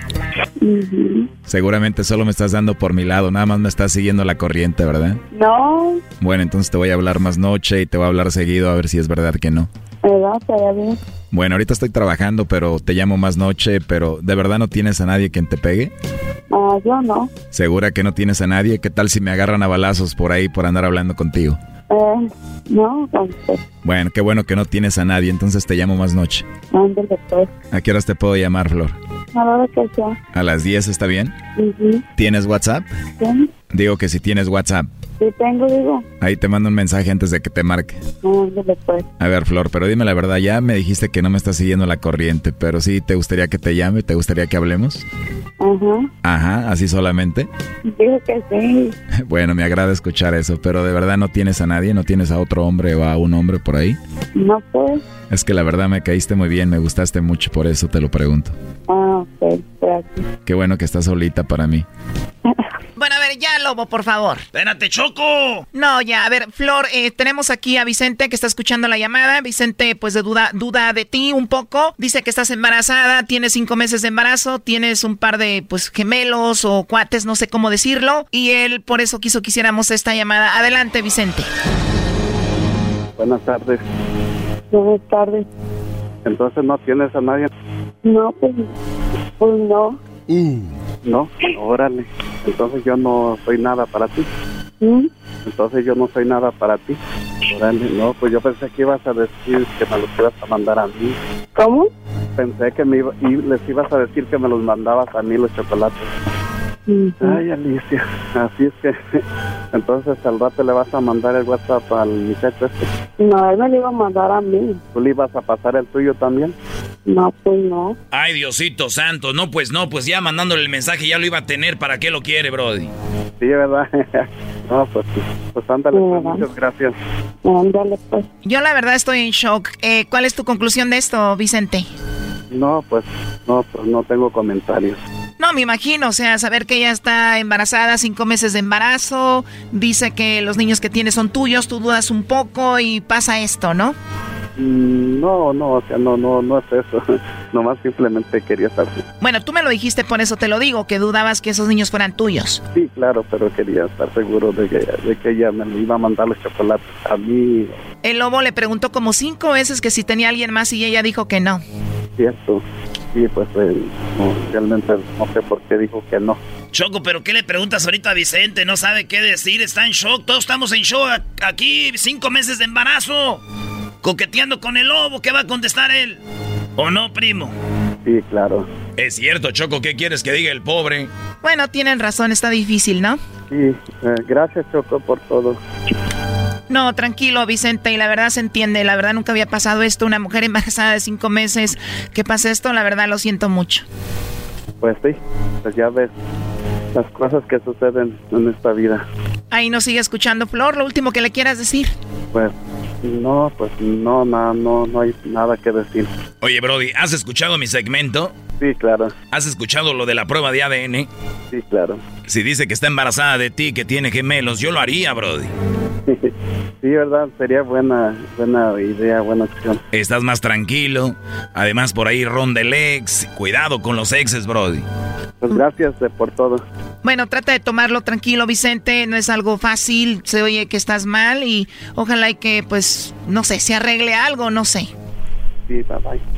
Seguramente solo me estás dando por mi lado, nada más me estás siguiendo la corriente, ¿verdad? No, Bueno, entonces te voy a hablar más noche y te voy a hablar seguido a ver si es verdad que no. ¿verdad? Bien. Bueno, ahorita estoy trabajando, pero te llamo más noche, pero ¿de verdad no tienes a nadie quien te pegue? Ah, yo no. ¿Segura que no tienes a nadie? ¿Qué tal si me agarran a balazos por ahí por andar hablando contigo? Eh, no, entonces, Bueno, qué bueno que no tienes a nadie, entonces te llamo más noche. ándale, pues. ¿A qué horas te puedo llamar, Flor? A la hora que sea. ¿A las 10 está bien? Ujú. ¿Tienes WhatsApp? Sí, Digo que si tienes WhatsApp. Sí tengo, digo. Ahí te mando un mensaje antes de que te marque. Ándale, pues. A ver, Flor, pero dime la verdad, ya me dijiste que no me estás siguiendo la corriente, pero sí, ¿te gustaría que te llame? ¿Te gustaría que hablemos? Ajá. Ajá, así solamente. Digo que sí. (laughs) Bueno, me agrada escuchar eso, pero de verdad no tienes a nadie, no tienes a otro hombre o a un hombre por ahí. No, pues. Es que la verdad me caíste muy bien, me gustaste mucho, por eso te lo pregunto. Ah, ok, gracias. Qué bueno que estás solita para mí. Bueno, a ver, ya, Lobo, por favor. Espérate, Choco. No, ya, a ver, Flor, eh, tenemos aquí a Vicente que está escuchando la llamada. Vicente, pues, de duda, duda de ti un poco. Dice que estás embarazada, tienes cinco meses de embarazo, tienes un par de, pues, gemelos o cuates, no sé cómo decirlo. Y él, por eso quiso que hiciéramos esta llamada. Adelante, Vicente. Buenas tardes. Buenas tardes. Entonces no tienes a nadie. No, pues, pues no. No, órale. Entonces yo no soy nada para ti. ¿Mm? Entonces yo no soy nada para ti. Órale, no, pues yo pensé que ibas a decir que me los ibas a mandar a mí. ¿Cómo? Pensé que me iba, y les ibas a decir que me los mandabas a mí los chocolates. Ay, Alicia, así es que (laughs) entonces al rato le vas a mandar el WhatsApp al muchacho este. No, él me lo iba a mandar a mí. ¿Tú le ibas a pasar el tuyo también? No, pues no. Ay, Diosito santo. No, pues no, pues ya mandándole el mensaje ya lo iba a tener. ¿Para qué lo quiere, Brody? Sí, ¿verdad? (laughs) no, pues, pues ándale, pues, muchas gracias. Ándale, pues. Yo, la verdad, estoy en shock. Eh, ¿Cuál es tu conclusión de esto, Vicente? No, pues, no, pues no tengo comentarios. No, me imagino, o sea, saber que ella está embarazada, cinco meses de embarazo, dice que los niños que tiene son tuyos, tú dudas un poco y pasa esto, ¿no? Mm, No, no, o sea, no, no, no es eso. (laughs) Nomás simplemente quería saber. Bueno, tú me lo dijiste, por eso te lo digo, que dudabas que esos niños fueran tuyos. Sí, claro, pero quería estar seguro de que, de que ella me iba a mandar los chocolates a mí. El lobo le preguntó como cinco veces que si tenía alguien más y ella dijo que no. Cierto. Sí, pues eh, no, realmente no sé por qué dijo que no. Choco, ¿pero qué le preguntas ahorita a Vicente? No sabe qué decir, está en shock. Todos estamos en shock aquí, cinco meses de embarazo. Coqueteando con el lobo, ¿qué va a contestar él? ¿O no, primo? Sí, claro. Es cierto, Choco, ¿qué quieres que diga el pobre? Bueno, tienen razón, está difícil, ¿no? Sí, eh, gracias Choco por todo. No, tranquilo, Vicente, y la verdad se entiende, la verdad nunca había pasado esto, una mujer embarazada de cinco meses, que pase esto, la verdad lo siento mucho. Pues sí, pues ya ves las cosas que suceden en esta vida. Ahí nos sigue escuchando Flor, lo último que le quieras decir. Pues No, pues no, no, no, no hay nada que decir. Oye, Brody, ¿has escuchado mi segmento? Sí, claro. ¿Has escuchado lo de la prueba de ADN? Sí, claro. Si dice que está embarazada de ti, que tiene gemelos, yo lo haría, Brody. (laughs) Sí, verdad, sería buena, buena idea, buena opción. Estás más tranquilo. Además, por ahí ronda el ex. Cuidado con los exes, Brody. Pues gracias eh, por todo. Bueno, trata de tomarlo tranquilo, Vicente. No es algo fácil. Se oye que estás mal y ojalá y que, pues, no sé, se arregle algo, no sé. Sí, bye bye.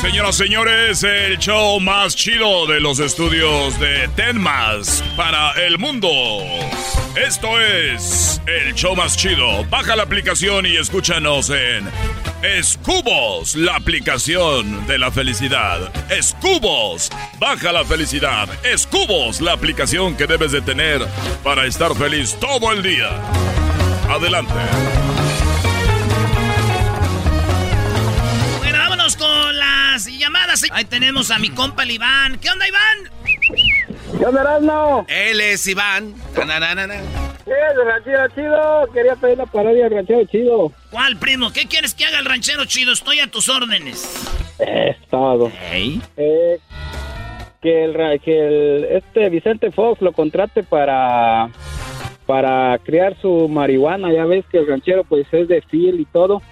Señoras, señores, el show más chido de los estudios de Tenmas para el mundo. Esto es el show más chido. Baja la aplicación y escúchanos en Escubos, la aplicación de la felicidad. Escubos, baja la felicidad. Escubos, la aplicación que debes de tener para estar feliz todo el día. Adelante. Ahí tenemos a mi compa el Iván. ¿Qué onda, Iván? ¿Qué onda, Erasmo? Él es Iván. Tananana. Sí, el ranchero chido. Quería pedir la parodia del ranchero chido. ¿Cuál, primo? ¿Qué quieres que haga el ranchero chido? Estoy a tus órdenes. Es todo. ¿Ey? Eh, que el, que el este Vicente Fox lo contrate para para criar su marihuana. Ya ves que el ranchero pues es de fil y todo.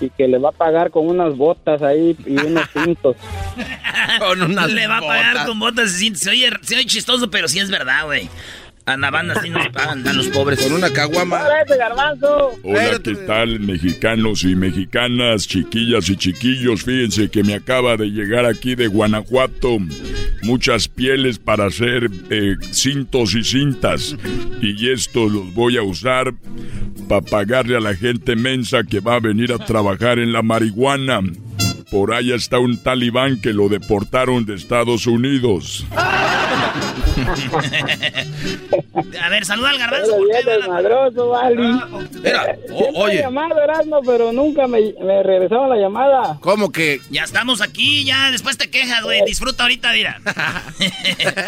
Y que le va a pagar con unas botas ahí y unos (laughs) cintos. Con unas Le va a pagar con botas. Se, se oye, se oye chistoso, pero sí es verdad, güey. A la banda sí nos pagan, a los pobres. Con una caguama. ¡Hola, ¿qué tal, mexicanos y mexicanas, chiquillas y chiquillos? Fíjense que me acaba de llegar aquí de Guanajuato muchas pieles para hacer eh, cintos y cintas. Y esto los voy a usar para pagarle a la gente mensa que va a venir a trabajar en la marihuana. Por allá está un talibán que lo deportaron de Estados Unidos. (laughs) A ver, saluda al garbanzo. Pero bien desmadroso, Vali. Mira, o- oye, llamado, Erasmo, pero nunca me, me regresaron la llamada. ¿cómo que? Ya estamos aquí, ya después te quejas, güey. Disfruta ahorita, mira. (laughs)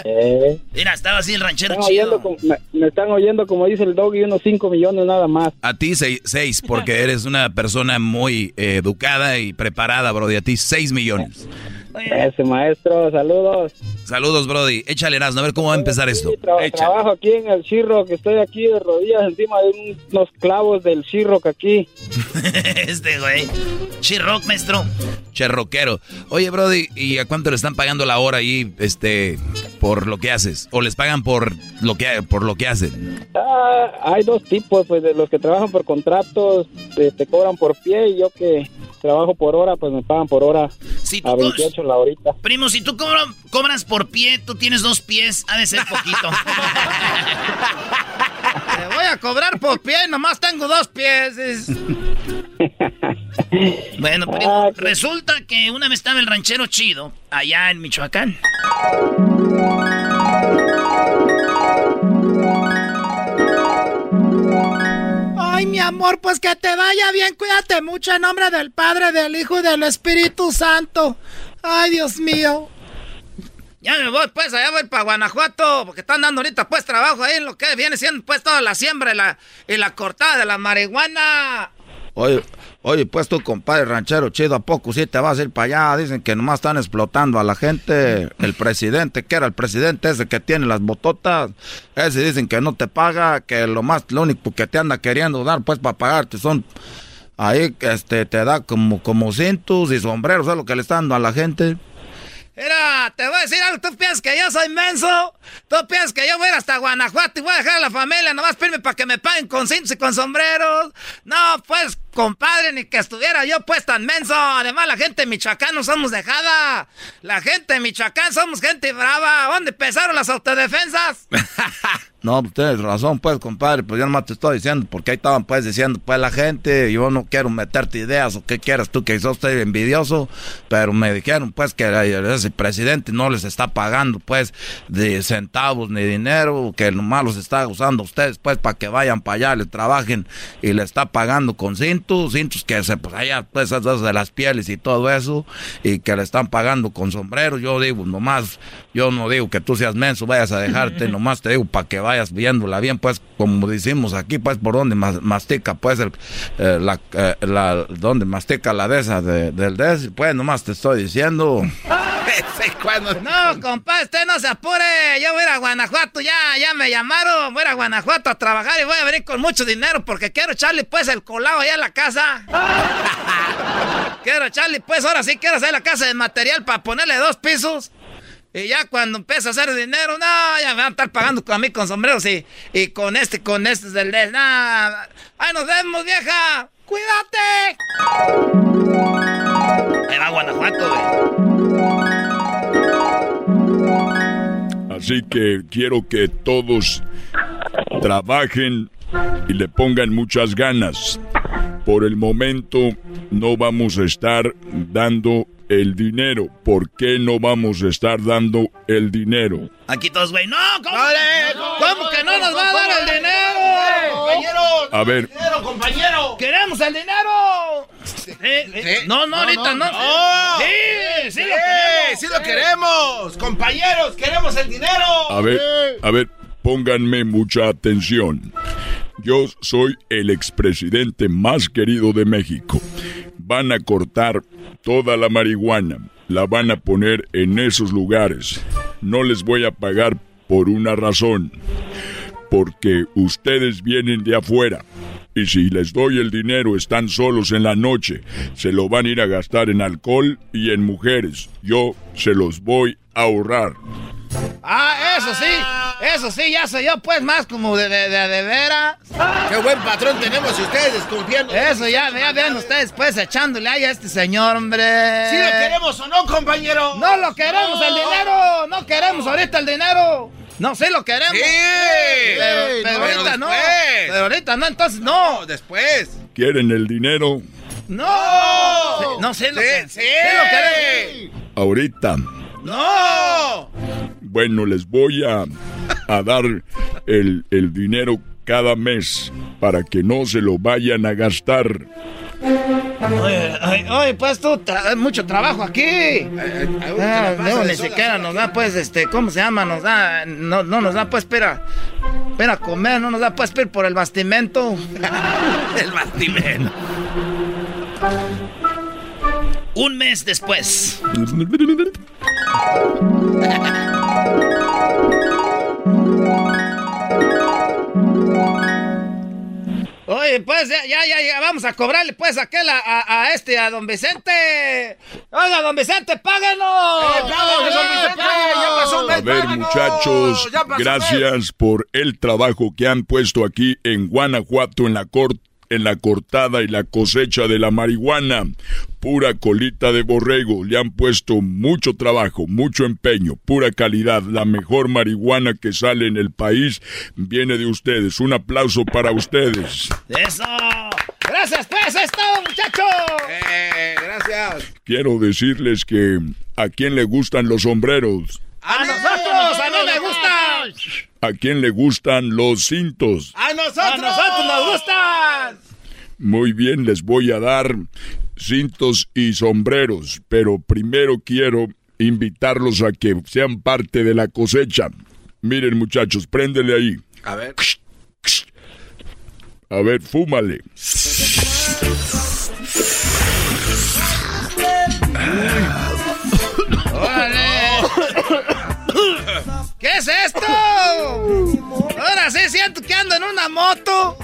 Eh, Mira, estaba así el ranchero están chido. como- me, me están oyendo, como dice el doggy, unos 5 millones nada más. A ti seis, seis, porque eres una persona muy eh, educada y preparada, Brody. A ti seis millones. Ese maestro, saludos. Saludos, Brody. Échale, Erasmo, a ver cómo va a empezar esto. Tra- Échale. trabajo aquí en el Shirro, que estoy aquí de rodillas encima de un- unos clavos del Shirro que aquí. (laughs) este, güey. Chirroc, maestro. Cherroquero. Oye, Brody, ¿y a cuánto le están pagando la hora ahí, este, por lo que haces? ¿O les pagan por lo que, por lo que hacen? Ah, hay dos tipos, pues de los que trabajan por contratos, te, te cobran por pie y yo que trabajo por hora, pues me pagan por hora Si tú a co- 28 la horita. Primo, si tú cobra- cobras por pie, tú tienes dos pies, ha de ser poquito. (laughs) Te voy a cobrar por pie, nomás tengo dos pies. es- (laughs) bueno, primo, resulta que una vez estaba el ranchero chido allá en Michoacán. Ay, mi amor, pues que te vaya bien. Cuídate mucho en nombre del Padre, del Hijo y del Espíritu Santo. Ay, Dios mío. Ya me voy, pues, allá voy para Guanajuato, porque están dando ahorita, pues, trabajo ahí en lo que viene siendo, pues, toda la siembra y la, y la cortada de la marihuana. Oye, oye, pues tu compadre ranchero chido, ¿a poco sí te vas a ir para allá? Dicen que nomás están explotando a la gente. El presidente, que era el presidente ese que tiene las bototas, ese dicen que no te paga, que lo más, lo único que te anda queriendo dar, pues, para pagarte son... Ahí, este, te da como, como cintos y sombreros, es lo que le está dando a la gente. Mira, te voy a decir algo, tú piensas que yo soy menso, tú piensas que yo voy a ir hasta Guanajuato y voy a dejar a la familia, nomás pedirme para que me paguen con cintos y con sombreros. No, pues, compadre, ni que estuviera yo pues tan menso. Además, la gente de Michoacán no somos dejada. La gente de Michoacán somos gente brava. ¿Dónde empezaron las autodefensas? (laughs) No, pues tienes razón, pues, compadre, pues yo nomás te estoy diciendo, porque ahí estaban, pues, diciendo, pues, la gente, yo no quiero meterte ideas o qué quieras tú, que sos usted envidioso, pero me dijeron, pues, que ese presidente no les está pagando, pues, de centavos ni dinero, que nomás los está usando ustedes, pues, para que vayan para allá, les trabajen, y le está pagando con cintos, cintos que se, pues, allá, pues, esas de las pieles y todo eso, y que le están pagando con sombreros, yo digo, nomás, yo no digo que tú seas menso, vayas a dejarte, (laughs) nomás te digo, para que vayas viéndola bien, pues, como decimos aquí, pues, por donde mastica, pues, el, eh, la, eh, la, donde mastica la de esa de, del des, pues, nomás te estoy diciendo. (laughs) (laughs) no, compadre, usted no se apure, yo voy a ir a Guanajuato, ya, ya me llamaron, voy a ir a Guanajuato a trabajar y voy a venir con mucho dinero porque quiero echarle, pues, el colado allá en la casa. (laughs) quiero echarle, pues, ahora sí quiero hacer la casa de material para ponerle dos pisos. Y ya cuando empieza a hacer dinero, no, ya me van a estar pagando a mí con sombreros y, y con este, con este del des. Nada. ¡Ay, nos vemos, vieja! ¡Cuídate! Ahí va Guanajuato, güey. Así que quiero que todos trabajen y le pongan muchas ganas. Por el momento no vamos a estar dando el dinero. ¿Por qué no vamos a estar dando el dinero? Aquí todos, güey. No, ¿cómo, ¿cómo que no nos va a dar el dinero? Compañeros. A ver. Dinero, compañero. Queremos el dinero. No, no, ahorita no. Sí, sí, lo queremos. Sí lo queremos. Compañeros, queremos el dinero. A ver, a ver, pónganme mucha atención. Yo soy el expresidente más querido de México. Van a cortar toda la marihuana. La van a poner en esos lugares. No les voy a pagar por una razón. Porque ustedes vienen de afuera. Y si les doy el dinero están solos en la noche. Se lo van a ir a gastar en alcohol y en mujeres. Yo se los voy a ahorrar. Ah, eso sí, eso sí, ya soy yo pues más como de, de, de, veras. Qué buen patrón tenemos y ustedes desconfiando. Eso ya, ya vean ustedes pues echándole ahí a este señor, hombre. ¿Sí lo queremos o no, compañero? No lo queremos el dinero, no queremos ahorita el dinero. No, sí lo queremos. Sí, pero, ahorita no. Pero ahorita no, entonces no. Después. ¿Quieren el dinero? No. no sé lo que. Sí, lo queremos. Ahorita. ¡No! Bueno, les voy a, a dar el, el, dinero cada mes para que no se lo vayan a gastar. Oye, oye, pues tú, tra mucho trabajo aquí. Ah, no, ni siquiera nos da, pues, este, ¿cómo se llama? Nos da, no, no nos da, pues, espera, espera comer, no nos da, pues, espera por el bastimento. (laughs) el bastimento. Un mes después. Oye, pues ya, ya, ya, vamos a cobrarle pues aquel a, a, a este, a don Vicente. Oiga, don Vicente, páguenos. Eh, a ver, muchachos, gracias por el trabajo que han puesto aquí en Guanajuato en la corte en la cortada y la cosecha de la marihuana. Pura colita de borrego. Le han puesto mucho trabajo, mucho empeño, pura calidad. La mejor marihuana que sale en el país viene de ustedes. Un aplauso para ustedes. ¡Eso! ¡Gracias, pues! ¡Es todo, muchachos! Eh, gracias. Quiero decirles que a quién le gustan los sombreros. ¡A nosotros! ¡A mí me gustan! ¿A quién le gustan los cintos? ¡A nosotros! ¡A nosotros nos gustan! Muy bien, les voy a dar cintos y sombreros, pero primero quiero invitarlos a que sean parte de la cosecha. Miren, muchachos, préndele ahí. A ver. A ver, fúmale. (coughs) ¿Qué es esto? Ahora sí siento que ando en una moto.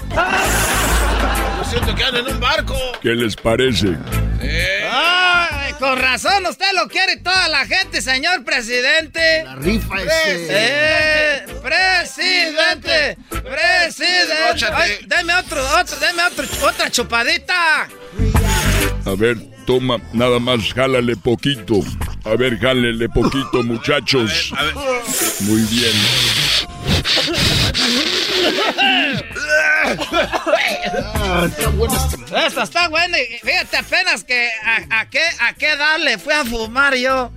Siento que ando en un barco. ¿Qué les parece? Eh. Ay, con razón, usted lo quiere toda la gente, señor presidente. La rifa ese. Eh, presidente, presidente. Ay, deme otro, otro, deme otro, otra chupadita. A ver, toma, nada más, jálale poquito. A ver, jálele poquito, muchachos. Muy bien. Esta está buena. y Fíjate apenas que a, a qué a qué edad le fui a fumar yo.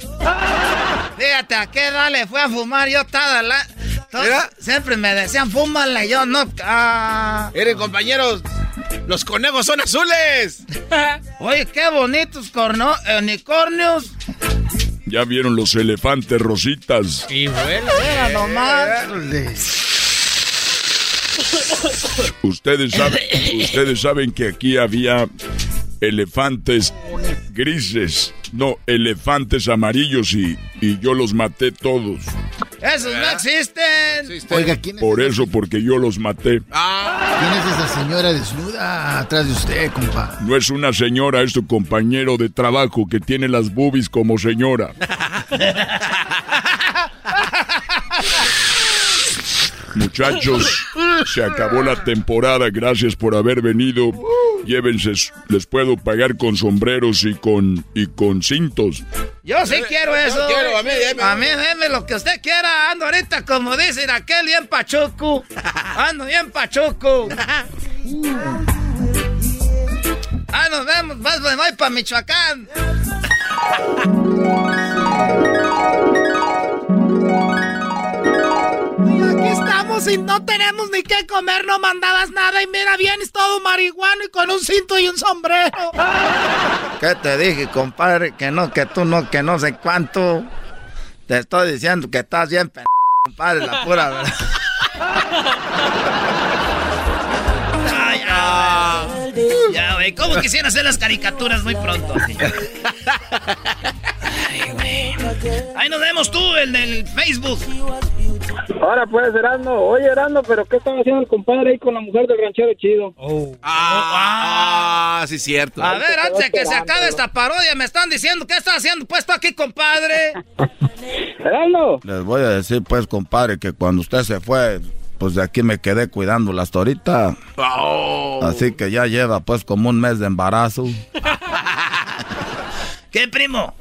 Fíjate a qué edad le fui a fumar yo toda la. toda- siempre me decían fúmala y yo no. Ah. Miren, compañeros, los conejos son azules. Oye, qué bonitos corno, unicornios. Ya vieron los elefantes rositas. Y bueno, era nomás. Ustedes saben, (coughs) ustedes saben que aquí había elefantes grises, no, elefantes amarillos y, y yo los maté todos. Esos no existen. Oiga, ¿quién es, Por eso, porque yo los maté. ¿quién es esa señora desnuda atrás de usted, compa? No es una señora, es tu compañero de trabajo que tiene las boobies como señora. (laughs) Muchachos, se acabó la temporada. Gracias por haber venido. Llévense, les puedo pagar con sombreros y con y con cintos. Yo sí quiero eso. Yo quiero, a mí, deme. A mí, deme lo que usted quiera. Ando ahorita, como dicen aquel, bien pachuco. Ando bien pachuco. Ah, nos vemos. Vas, me voy para Michoacán. Estamos y no tenemos ni qué comer, no mandabas nada y mira, vienes todo marihuano y con un cinto y un sombrero. (laughs) ¿Qué te dije, compadre? Que no, que tú no, que no sé cuánto. Te estoy diciendo que estás bien, p compadre, la pura verdad. (laughs) Ay, güey. Ya, güey. ¿Cómo quisiera hacer las caricaturas muy pronto? (laughs) Ahí nos vemos tú, el del Facebook. Ahora pues, Erasmo. Oye, Erasmo, pero ¿qué estaba haciendo el compadre ahí con la mujer del ranchero chido? Ah, sí, cierto. A ver, antes de que se acabe esta parodia, me están diciendo qué estás haciendo puesto aquí, compadre. (laughs) Erasmo. Les voy a decir, pues, compadre, que cuando usted se fue, pues de aquí me quedé cuidándola hasta ahorita. Así que ya lleva, pues, como un mes de embarazo. (laughs) ¿Qué, primo?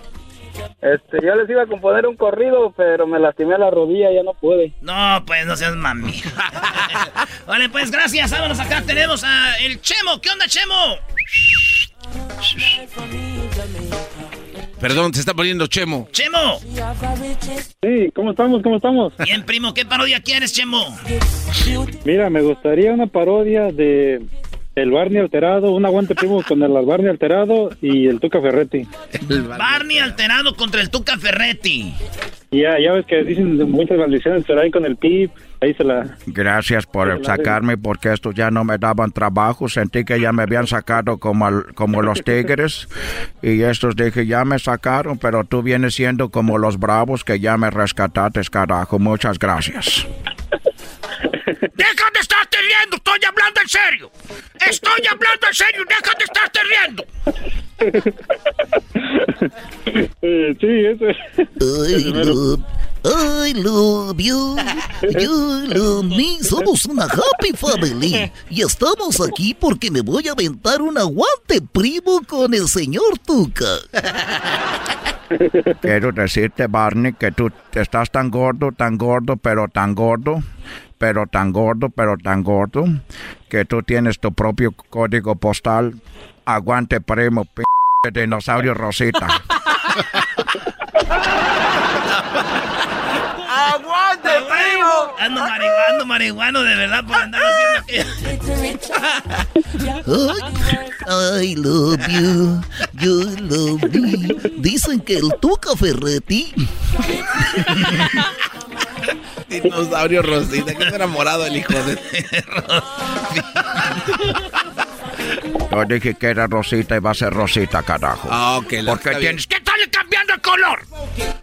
Este, yo les iba a componer un corrido, pero me lastimé la rodilla, ya no pude. No, pues no seas mami. (laughs) vale, pues gracias. Vámonos acá. Tenemos a el Chemo. ¿Qué onda, Chemo? Perdón, se está poniendo Chemo. Chemo. Sí, ¿cómo estamos? ¿Cómo estamos? Bien, primo. ¿Qué parodia quieres, Chemo? Mira, me gustaría una parodia de el Barney alterado, un aguante primo con el Barney alterado y el Tuca Ferretti. Barney alterado contra el Tuca Ferretti. Y ya, ya ves que dicen muchas maldiciones, pero ahí con el PIB, ahí se la... Gracias por sacarme, porque estos ya no me daban trabajo. Sentí que ya me habían sacado como, al- como los (laughs) tigres. Y estos dije, ya me sacaron, pero tú vienes siendo como los bravos que ya me rescataste, carajo. Muchas gracias. ¡Deja riendo! ¡Estoy hablando en serio! ¡Estoy hablando en serio! ¡Deja de estarte riendo! (laughs) Eh, sí, eso es. I love, I love you, you love me. Somos una happy family. Y estamos aquí porque me voy a aventar un aguante primo con el señor Tuca. Quiero decirte, Barney, que tú estás tan gordo, tan gordo, pero tan gordo, pero tan gordo, pero tan gordo, que tú tienes tu propio código postal. Aguante, primo, p dinosaurio Rosita. ¡Aguante, primo! Ando marihuano, marihuano de verdad por andar haciendo Ay, I love you, you love me. Dicen que el Tuca Ferretti Dinosaurio Rosita, que está enamorado el hijo de. Yo dije que era Rosita y va a ser Rosita, carajo. Ah, ok. la- Porque tienes ¿Qué tal cambiando el color?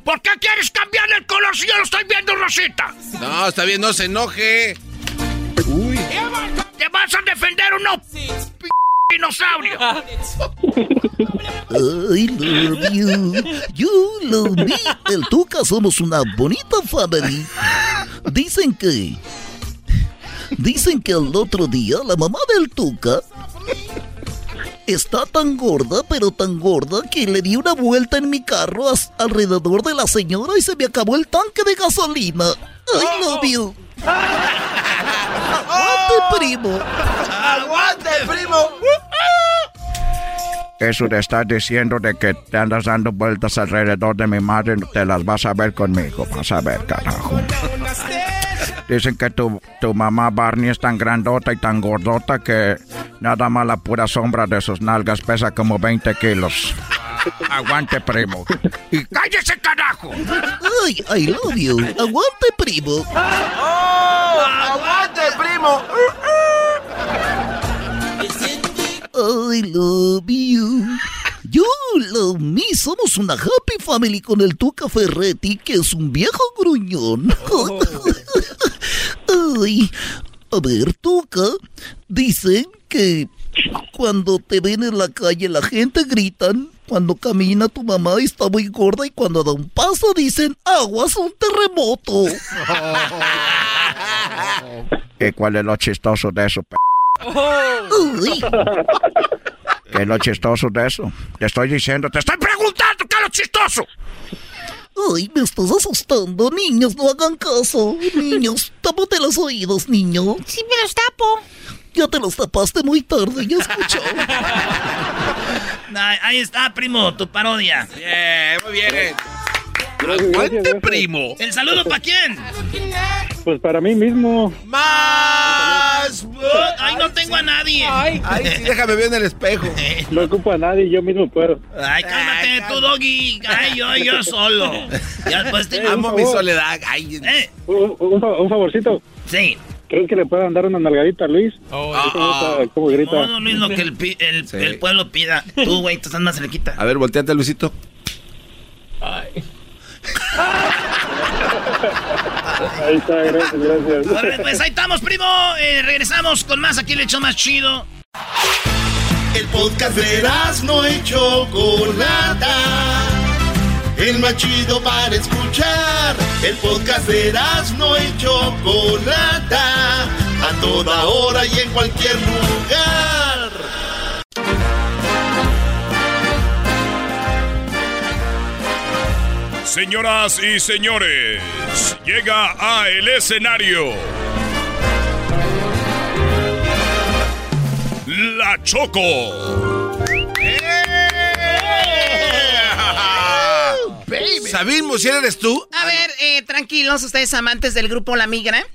¿Por qué quieres cambiarle el color si yo lo estoy viendo, Rosita? No, está bien, no se enoje. ¿Te vas a defender o no? Dinosaurio. I love you, you love me. El Tuca somos una bonita family. Dicen que Dicen que al otro día la mamá del Tuca está tan gorda, pero tan gorda, que le di una vuelta en mi carro alrededor de la señora y se me acabó el tanque de gasolina. I love you. (laughs) ¡Aguante, primo! ¡Aguante, primo! Eso de estar diciendo de que te andas dando vueltas alrededor de mi madre, te las vas a ver conmigo, vas a ver, carajo. Dicen que tu, tu mamá Barney es tan grandota y tan gordota que nada más la pura sombra de sus nalgas pesa como 20 kilos. Aguante, primo. Y cállese, carajo. ¡Ay, I love you! ¡Aguante, primo! ¡Oh! ¡Aguante, primo! I love you. You love me. Somos una happy family con el Tuca Ferretti, que es un viejo gruñón. (laughs) Ay, a ver, Tuca, dicen que cuando te ven en la calle la gente gritan. Cuando camina tu mamá está muy gorda y cuando da un paso dicen aguas un terremoto. (laughs) ¿Y cuál es lo chistoso de eso, p? Uy. ¿Qué es lo chistoso de eso? Te estoy diciendo, te estoy preguntando qué es lo chistoso. Ay, me estás asustando. Niños, no hagan caso. Niños, tápate los oídos, niño. Sí, me los tapo. Ya te los tapaste muy tarde, ya escuchó. Ahí ahí está, primo, tu parodia. Bien, muy bien. Aguante, primo. ¿El saludo para quién? Pues para mí mismo. ¡Más! ¡Ay, no tengo a nadie! Ay, sí, déjame ver en el espejo. (laughs) No ocupo a nadie, yo mismo puedo. Ay, cálmate tú, Doggy. Ay, yo, yo solo. Ya después te Amo mi soledad. Ay, Eh, Un, un fa- un favorcito. sí. ¿Creen que le puedan dar una nalgadita a Luis? Ah, ¿Cómo, cómo grita? No, no, Luis, lo que el, el, Sí. el pueblo pida. Tú, güey, tú estás más cerquita. A ver, volteate, Luisito. (laughs) Ahí está, gracias, gracias. Ver, pues ahí estamos, primo. Eh, regresamos con más. Aquí le echó más chido. El podcast de no y Chocolata. El más chido para escuchar. El podcast de no y Chocolata. A toda hora y en cualquier lugar. Señoras y señores, llega a el escenario La Choco. Sabín Musiel, ¿eres tú? A ver, eh, tranquilos, ustedes amantes del grupo La Migra.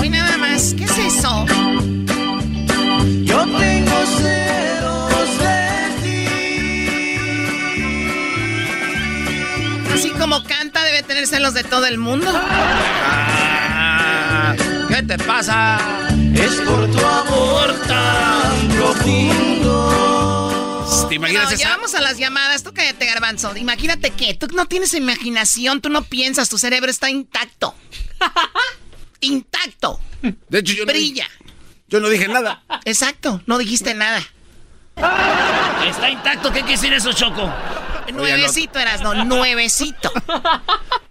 Hoy nada más, ¿qué es eso? Como canta, debe tener celos de todo el mundo. ¿Qué te pasa? Es por tu amor tan profundo. ¿Te imaginas ya esa? vamos a las llamadas. Tú cállate, garbanzo. Imagínate que tú no tienes imaginación, tú no piensas, tu cerebro está intacto. (laughs) intacto. De hecho, yo no, Brilla. yo no dije nada. Exacto, no dijiste nada. Está intacto. ¿Qué quiere decir eso, Choco? Nuevecito eras, no, nuevecito.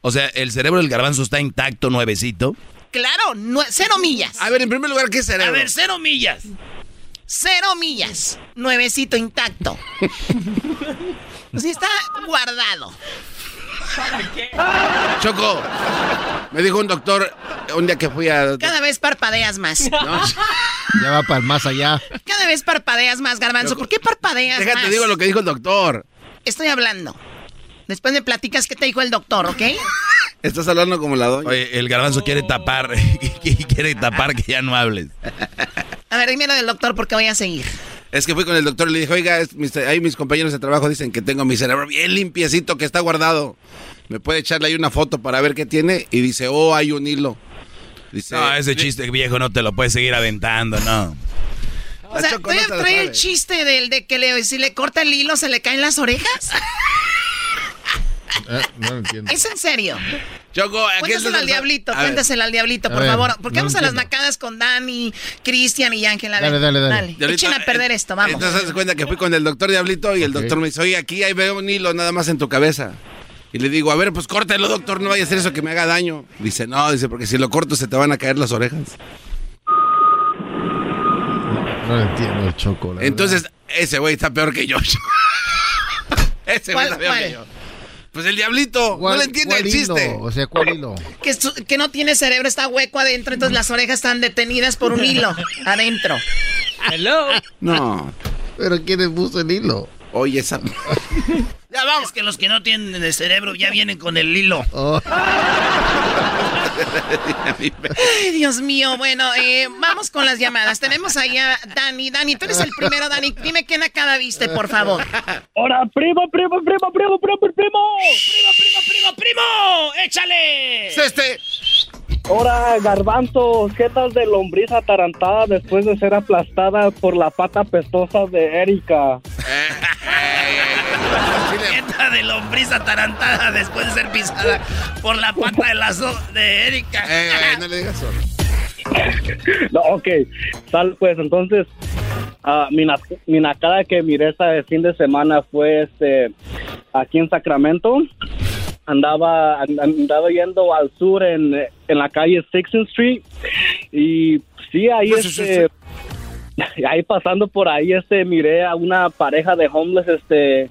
O sea, el cerebro del garbanzo está intacto, nuevecito. Claro, nue- cero millas. A ver, en primer lugar, ¿qué es A cerebro? ver, cero millas. Cero millas. Nuevecito intacto. Sí, está guardado. Choco, me dijo un doctor un día que fui a... Cada vez parpadeas más. (laughs) Ya va para el más allá. Cada vez parpadeas más, garbanzo. ¿Por qué parpadeas Déjate, más? digo lo que dijo el doctor. Estoy hablando. Después me platicas qué te dijo el doctor, ¿ok? (laughs) Estás hablando como la doña. Oye, el garbanzo quiere tapar, (laughs) quiere tapar que ya no hables. A ver, dime lo del doctor porque voy a seguir. Es que fui con el doctor y le dije, oiga, es- mis- ahí mis compañeros de trabajo dicen que tengo mi cerebro bien limpiecito, que está guardado. ¿Me puede echarle ahí una foto para ver qué tiene? Y dice, oh, hay un hilo. Dice, No, ese chiste viejo no te lo puedes seguir aventando, no. O sea, Choco no ¿todavía se trae el chiste del de que le, si le corta el hilo se le caen las orejas? Eh, no lo entiendo. ¿Es en serio? Choco, Cuéntaselo al diablito, A ver. cuéntaselo al diablito, por ver, favor. Porque no vamos a las nacadas con Dani, Cristian y Ángel. A ver, Dale, dale, dale. Echen a perder eh, esto, vamos. Entonces, de cuenta que fui con el doctor Diablito y el doctor me dice, oye, aquí ahí veo un hilo nada más en tu cabeza. Y le digo, a ver, pues córtalo, doctor, no vaya a hacer eso que me haga daño. Dice, no, dice, porque si lo corto se te van a caer las orejas. No lo entiendo, Choco. la Entonces, ese güey está peor que yo. (laughs) ese güey ¿Cuál- está peor que yo. Pues el diablito, no le entiende el cuál hilo? chiste. O sea, ¿cuál hilo? Que, su- que no tiene cerebro, está hueco adentro, entonces las orejas están detenidas por un (laughs) hilo adentro. Hello. No. ¿Pero quién le puso el hilo? Oye, esa... (laughs) Ya vamos. Es que los que no tienen el cerebro ya vienen con el hilo. (laughs) Oh. Ay, Dios mío. Bueno, eh, vamos con las llamadas. Tenemos ahí a Dani. Dani, tú eres el primero, Dani. Dime qué nacada viste, por favor. Ahora, primo, primo, primo, primo, primo, primo. ¡Primo, primo, primo, primo! ¡Échale! Este. Ahora, garbanzo, ¿qué tal de lombriz atarantada después de ser aplastada por la pata pestosa de Erika? (laughs) Dieta de lombriz atarantada después de ser pisada por la pata de lazo de Erika. Eh, no le digas eso. (laughs) No, ok, tal pues, entonces, ah, mi, na- mi nacada que miré ese fin de semana fue este aquí en Sacramento. Andaba, and- andaba yendo al sur en, en la calle Sixth Street y sí, ahí Pues, sí, sí, este... (laughs) Ahí pasando por ahí, este, miré a una pareja de homeless, este,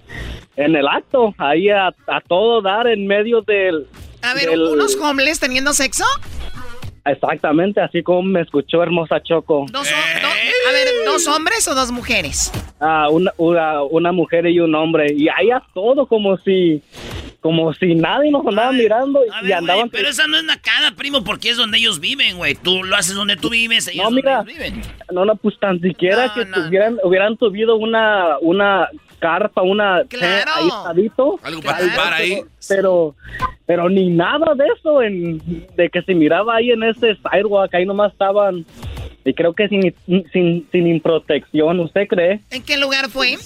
en el acto, ahí a, a todo dar en medio del... A ver, del- ¿unos homeless teniendo sexo? Exactamente, así como me escuchó hermosa Choco. Dos, ho- do- a ver, ¿dos hombres o dos mujeres? Ah, una, una, una mujer y un hombre. Y ahí a todo como si, como si nadie nos andaba mirando A y ver, andaban. pero esa no es nacada, primo, porque es donde ellos viven, güey. Tú lo haces donde tú vives, ellos No, donde mira, ellos viven. no, no, pues tan siquiera que tuvieran, hubieran tuvido una, una carpa, una Claro. ahí estadito. Algo para Ahí, tumbar ahí. Pero, pero ni nada de eso, en, de que se miraba ahí en ese sidewalk, ahí nomás estaban, y creo que sin, sin, sin protección, ¿usted cree? ¿En qué lugar fue?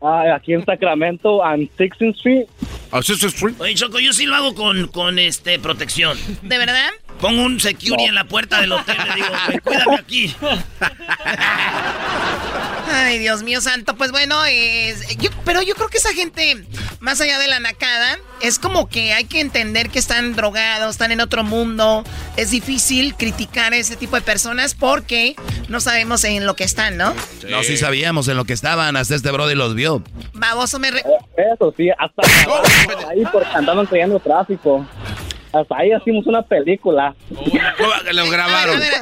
Ah, aquí en Sacramento, en Sixth Street. Oye, Choco, yo sí lo hago con, con este protección. ¿De verdad? Pongo un security en la puerta del hotel y le digo, cuídame aquí. (laughs) Ay, Dios mío santo. Pues bueno, es- yo- pero yo creo que esa gente, más allá de la nacada, es como que hay que entender que están drogados, están en otro mundo. Es difícil criticar a ese tipo de personas porque no sabemos en lo que están, ¿no? No, sí sabíamos en lo que estaban, hasta este brody los vio. Baboso me... re- Eso sí, hasta (laughs) ahí porque andaban creando tráfico. Hasta ahí hicimos una película. Lo A ver, a ver,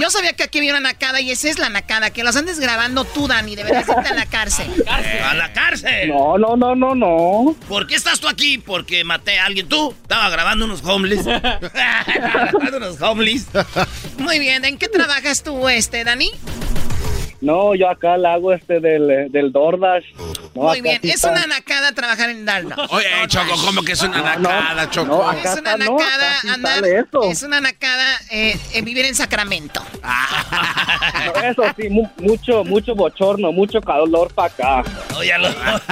yo sabía que aquí había una nacada y esa es la nacada. Que los andes grabando tú, Dani. Deberías irte a la cárcel. (laughs) ¡A la cárcel! No, no, no, no, no. ¿Por qué estás tú aquí? Porque maté a alguien. ¿Tú? Estaba grabando unos homeless. (laughs) grabando unos homeless. Muy bien. ¿En qué trabajas tú, este, Dani? No, yo acá le hago este del, del DoorDash. No, Muy bien. Es está- una nacada trabajar en Dallas. (laughs) Oye, Choco, ¿cómo que es una nacada, Choco? Es una nacada andar. Es una nacada eh, eh, vivir en Sacramento. (laughs) No, eso sí, mu- mucho, mucho bochorno, mucho calor para acá. (laughs)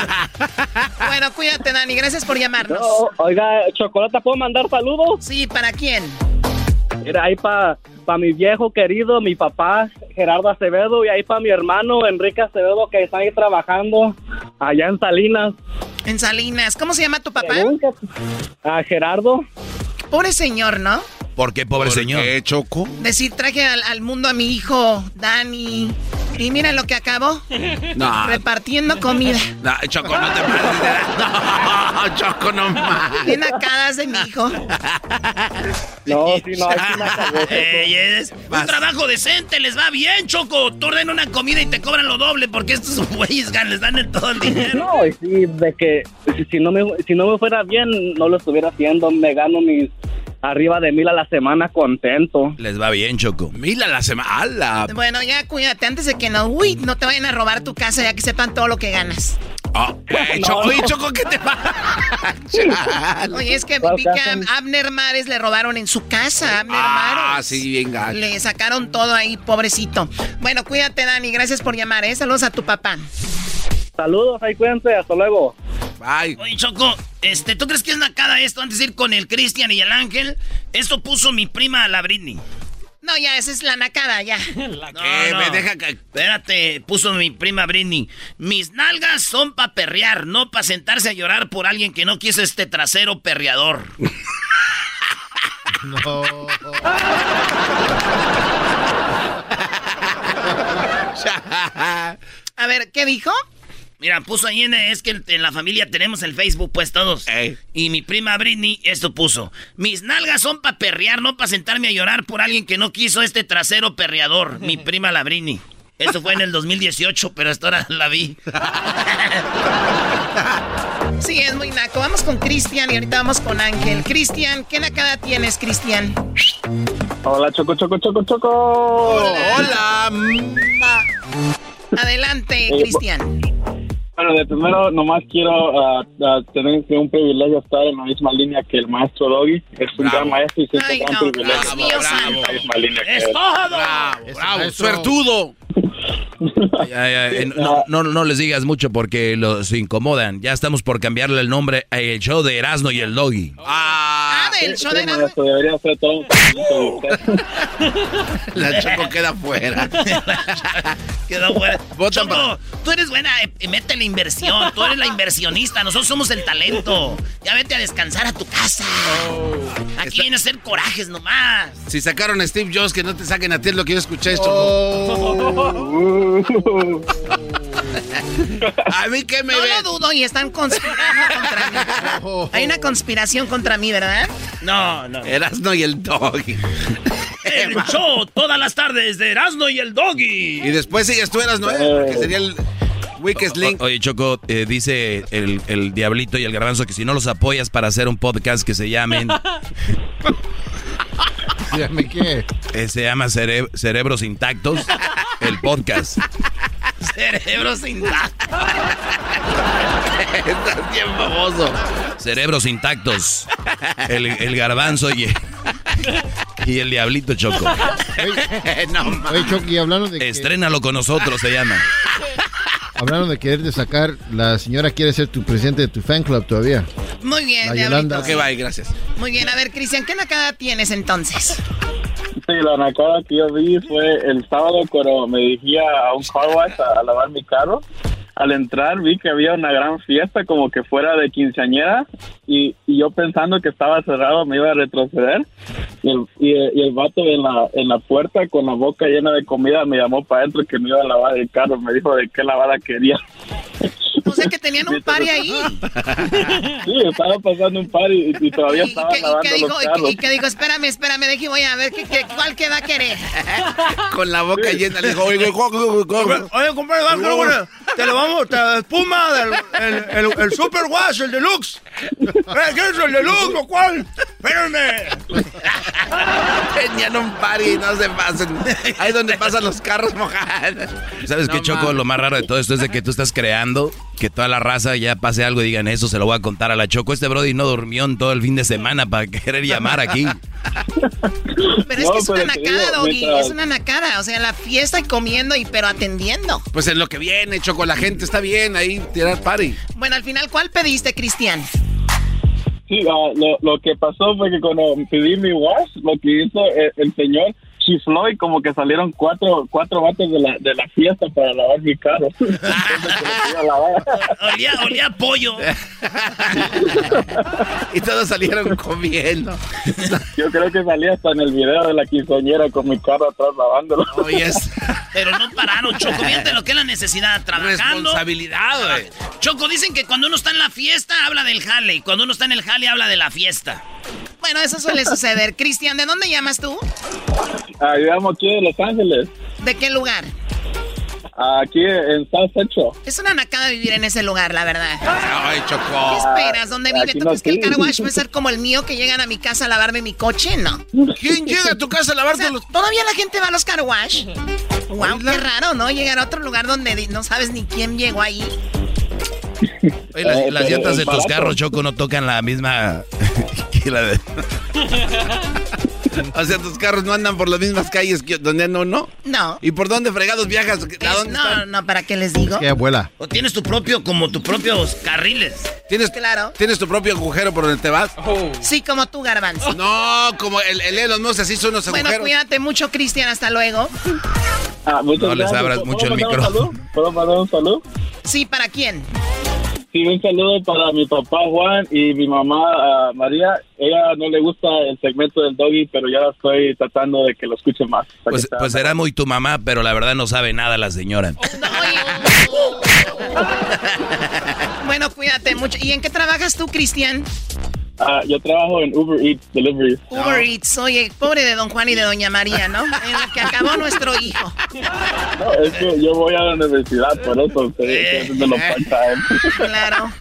Bueno, cuídate, Dani. Gracias por llamarnos. No, oiga, Chocolata, ¿puedo mandar saludos? Sí, ¿para quién? Mira, ahí para mi viejo querido, mi papá Gerardo Acevedo, y ahí para mi hermano Enrique Acevedo, que está ahí trabajando allá en Salinas. En Salinas. ¿Cómo se llama tu papá? A Gerardo. Pobre señor, ¿no? ¿Por qué, pobre señor? ¿Qué, Choco? Decir, traje al, al mundo a mi hijo, Dani. Y mira lo que acabó. (laughs) No. Repartiendo comida. No, Choco, no te pases (laughs) No, Choco, no más. Bien nacadas de mi hijo. (laughs) No, sí, no, sí me acabó. Un trabajo decente, les va bien, Choco. Tú ordenas una comida y te cobran lo doble porque estos güeyes les dan el todo el dinero. No, y sí, de que si, si no me, si no me fuera bien, no lo estuviera haciendo. Me gano mis arriba de mil a la semana contento. Les va bien, Choco. Mil a la semana. ¡Hala! Bueno, ya cuídate antes de que no, uy, no te vayan a robar tu casa ya que sepan todo lo que ganas. Oh, eh, Choco, oye, Choco, ¿qué te pasa? (laughs) Oye, es que vi que a Abner Mares le robaron en su casa. Abner Ah, Mares. sí, bien gacho. Le sacaron todo ahí, pobrecito. Bueno, cuídate, Dani. Gracias por llamar, ¿eh? Saludos a tu papá. Saludos, ahí cuídense, hasta luego. Bye. Oye, Choco, este, ¿tú crees que es nacada esto antes de ir con el Cristian y el Ángel? Esto puso mi prima la Britney. No, ya, esa es la nacada, ya. (laughs) No, no. Espérate, puso mi prima Britney. Mis nalgas son para perrear, no para sentarse a llorar por alguien que no quiso este trasero perreador. (laughs) No. (laughs) A ver, ¿qué dijo? Mira, puso ahí en, es que en la familia tenemos el Facebook pues todos. Y mi prima Britney esto puso. Mis nalgas son para perrear, no para sentarme a llorar por alguien que no quiso este trasero perreador. Mi (laughs) prima la Britney. Eso fue en el 2018, pero hasta ahora la vi. (laughs) Sí, es muy naco. Vamos con Cristian y ahorita vamos con Ángel. Cristian, ¿qué nacada tienes, Cristian? Hola, Choco, Choco, Choco, Choco. Hola. Adelante, Eh, Cristian. Bueno, de primero, nomás quiero ah, tener que un privilegio estar en la misma línea que el maestro Doggy. Es un gran maestro y siempre Ay, da un no, privilegio. Estar en la misma línea que ¡Es él. todo! Bravo, suertudo. Ya, ya, eh, no, (laughs) no, no les digas mucho porque los incomodan. Ya estamos por cambiarle el nombre al show de Erasmo y el Doggy. Ah, del show de maestro, debería ser todo un. (laughs) La Choco queda fuera. (laughs) Quedó fuera. Choco, tú eres buena, eh, mete la inversión. Tú eres la inversionista. Nosotros somos el talento. Ya vete a descansar a tu casa. Aquí viene a hacer corajes nomás. Si sacaron a Steve Jobs, que no te saquen a ti, es lo que yo escuché esto. Oh. (laughs) a mí que me No ve. lo dudo y están conspirando contra mí. Hay una conspiración contra mí, ¿verdad? No, no. Erasno y el Doggy. El (laughs) show todas las tardes de Erasmo y el Doggy. Y después sigues tú, Erasno, ¿eh? Que sería el Weakest Link. O- oye, Choco, eh, dice el, el Diablito y el Garbanzo que si no los apoyas para hacer un podcast que se llamen... (laughs) Dígame qué. eh, se llama Cere- Cerebros Intactos, el podcast. Cerebro sin tacto. Estás bien famoso. Cerebros Intactos, el, el Garbanzo y, y el Diablito Choco. no, Oye, Chucky, hablando de que, Estrénalo con nosotros, se llama. Hablando de quererte sacar, la señora quiere ser tu presidente de tu fan club todavía. Muy bien, La Diablito. Yolanda. Ok, bye, gracias. Muy bien, a ver, Cristian, ¿qué nacada tienes entonces? Sí, la nacada que yo vi fue el sábado cuando me dirigía a un car wash a, a lavar mi carro. Al entrar vi que había una gran fiesta como que fuera de quinceañera y, yo pensando que estaba cerrado me iba a retroceder y el, y, vato en la, en la puerta con la boca llena de comida me llamó para adentro que me iba a lavar el carro, me dijo de qué lavada quería. O sea que tenían un party ahí. (laughs) Sí, estaba pasando un par y, y todavía ¿Y estaba qué, y lavando qué dijo? los carros. qué- y qué dijo? Espérame, espérame, deje, voy a ver qué, qué- cuál que va a querer. (laughs) Con la boca llena, le dijo, oye, Oye, compadre, que te lo vamos, te espuma del el, el, el Super Wash, el Deluxe. ¿Qué es el Deluxe o cuál? Espérenme. (laughs) Tenían un party y no se pasen. Ahí donde pasan los carros mojados. ¿Sabes No qué, Choco? Lo más raro de todo esto es de que tú estás creando que toda la raza ya pase algo y digan eso, se lo voy a contar a la Choco. Este Brody no durmió en todo el fin de semana para querer llamar aquí. (laughs) Pero es No, que es una nacada, Doggy. mientras- Es una nacada. O sea, la fiesta y comiendo, y pero atendiendo. Pues en lo que viene, Choco, la gente está bien ahí, tirar party. Bueno, al final, ¿cuál pediste, Cristian? Sí, ah, lo, lo que pasó fue que cuando pedí mi wash, lo que hizo el, el señor chifló y como que salieron cuatro cuatro vatos de la, de la fiesta para lavar mi carro. Lavar. (laughs) Olía, olía a pollo. y todos salieron comiendo. Yo creo que salí hasta en el video de la quinceañera con mi carro atrás lavándolo. Pero no pararon, Choco. Fíjate lo que es la necesidad. Trabajando. responsabilidad, güey. Choco, dicen que cuando uno está en la fiesta, habla del jale. Y cuando uno está en el jale, habla de la fiesta. Bueno, eso suele suceder. Cristian, ¿de dónde llamas tú? Ah, yo amo aquí de Los Ángeles, ¿De qué lugar? aquí en South Central. Es una nacada vivir en ese lugar, la verdad. Ay, ¿Qué Choco. esperas? ¿Dónde vive? ¿Tú no crees que el car wash va a ser como el mío que llegan a mi casa a lavarme mi coche? No. ¿Quién llega a tu casa a O lavarte sea, los... todavía la gente va a los car wash. Wow, qué raro, ¿no? Llegar a otro lugar donde no sabes ni quién llegó ahí. Oye, las, Eh, las llantas de tus carros, Choco, no tocan la misma (laughs) que la de... (laughs) O sea, tus carros no andan por las mismas calles que donde anda uno. No. ¿Y por dónde fregados viajas? ¿A dónde no, están? no, ¿para qué les digo? ¿Qué abuela? O tienes tu propio, como tus propios carriles. ¿Tienes, Claro. ¿Tienes tu propio agujero por donde te vas? Sí, como tú, Garbanzo. No, como el, el Elon Musk así son unos Bueno, agujeros. cuídate mucho, Cristian. Hasta luego. Ah, muchas No les abras ¿Puedo mucho el mandar un micrófono. saludo? ¿Puedo mandar un saludo? Sí, ¿para quién? Sí, un saludo para mi papá Juan y mi mamá ah, María. Ella no le gusta el segmento del doggy, pero ya estoy tratando de que lo escuche más. Pues, pues será muy tu mamá, pero la verdad no sabe nada la señora. (laughs) Bueno, cuídate mucho. ¿Y en qué trabajas tú, Cristian? Ah, yo trabajo en Uber Eats Delivery. Uber Eats. Oye, pobre de don Juan y de doña María, ¿no? En la que acabó nuestro hijo. No, es que yo voy a la universidad, por eso estoy, estoy haciendo los part-time. Claro.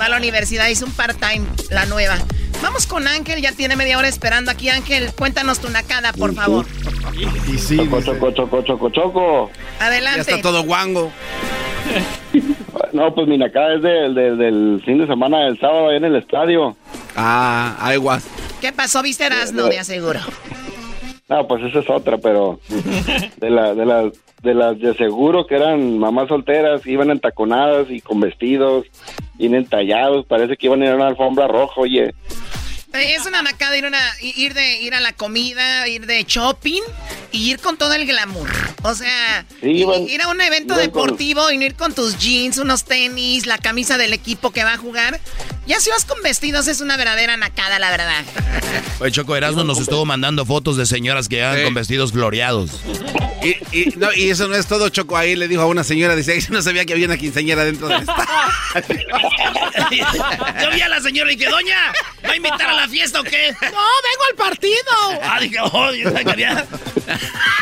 Va a la universidad, hizo un part-time, la nueva. Vamos con Ángel, ya tiene media hora esperando aquí. Ángel, cuéntanos tu nacada, por favor. Y sí, Choco, choco, choco, choco, choco. Adelante. Ya está todo guango. (laughs) No, pues mi acá es del, del, del fin de semana del sábado ahí en el estadio. Ah, aguas. ¿Qué pasó? ¿Viste Erasmo, de aseguro? No, pues esa es otra, pero de la, de las de las de seguro que eran mamás solteras, iban entaconadas y con vestidos bien entallados, parece que iban a ir a una alfombra roja, oye. Eh, Es una nacada ir, una, ir, de, ir a la comida, ir de shopping y ir con todo el glamour. O sea, Sí, ir a un evento con- deportivo y no ir con tus jeans, unos tenis, la camisa del equipo que va a jugar. Ya si vas con vestidos es una verdadera nacada, la verdad. Oye, Choco Erasmo nos estuvo mandando fotos de señoras que llegan Sí. con vestidos floreados. Y, y, no, y eso no es todo, Choco. Ahí le dijo a una señora, dice, "Ay, no sabía que había una quinceañera dentro del estadio. (laughs) Yo vi a la señora y dije, doña, ¿va a invitar a la fiesta o qué? No, vengo al partido. Ah, dije, oh, yo que.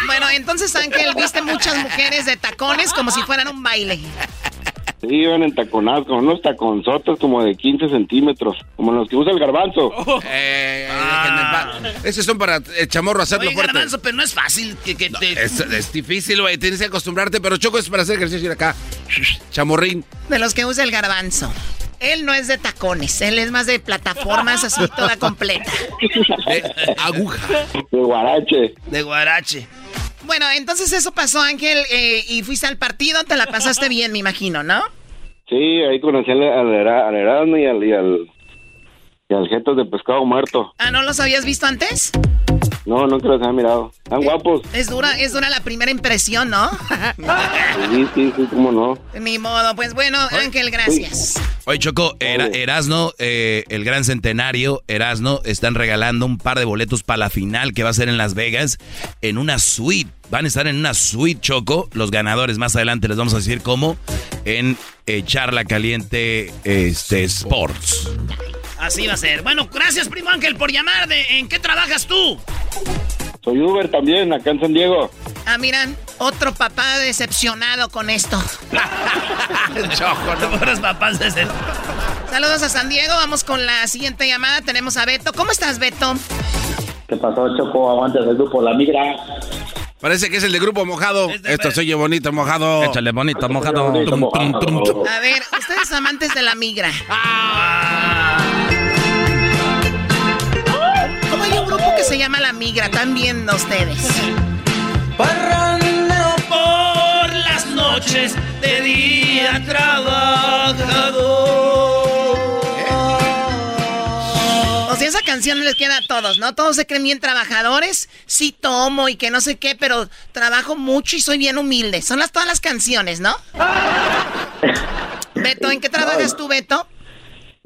Bueno, entonces Ángel, viste muchas mujeres de tacones como si fueran un baile. Sí, iban entaconadas con unos taconzotes como de 15 centímetros, como los que usa el garbanzo. Eh, déjenme en paz. Esos son para el chamorro hacerlo Oye, fuerte. Garbanzo, pero no es fácil que, que te... Es, es difícil, güey. Tienes que acostumbrarte, pero Choco es para hacer ejercicio ir acá. Chamorrín. De los que usa el garbanzo. Él no es de tacones, él es más de plataformas así toda completa. De aguja. De guarache. De guarache. Bueno, entonces eso pasó, Ángel, eh, y fuiste al partido, te la pasaste bien, me imagino, ¿no? Sí, ahí conocí al, al, Era- al Erasmo y al, y al, y al Jetas de pescado muerto. Ah, ¿no los habías visto antes? No, nunca los había mirado. Están guapos. Es dura, es dura la primera impresión, ¿no? (laughs) Sí, sí, sí, cómo no. Ni modo, pues bueno, Ángel, gracias. Oye, Choco, Era- Erasno, eh, el gran centenario, Erasno, están regalando un par de boletos para la final que va a ser en Las Vegas, en una suite. Van a estar en una suite, Choco. Los ganadores, más adelante les vamos a decir cómo, en eh, Charla Caliente este, Sports. Así va a ser. Bueno, gracias, primo Ángel, por llamar. De, ¿En qué trabajas tú? Soy Uber también, acá en San Diego. Ah, miran, otro papá decepcionado con esto. (laughs) Choco, no fueras papás de ese. Saludos a San Diego, vamos con la siguiente llamada. Tenemos a Beto. ¿Cómo estás, Beto? ¿Qué pasó, Choco? Aguantes el grupo La Migra. Parece que es el de grupo mojado. Esto se oye bonito, mojado. Échale bonito, mojado. Bonito, Tum, tum, mojado. tum, tum. A ver, ustedes amantes de la migra. ¿Cómo se llama La Migra? Están viendo ustedes. Parrandeo por las noches de día trabajador. O sea, esa canción les queda a todos, ¿no? Todos se creen bien trabajadores. Sí tomo y que no sé qué, pero trabajo mucho y soy bien humilde. Son las, todas las canciones, ¿no? (laughs) Beto, ¿en qué trabajas tú, Beto?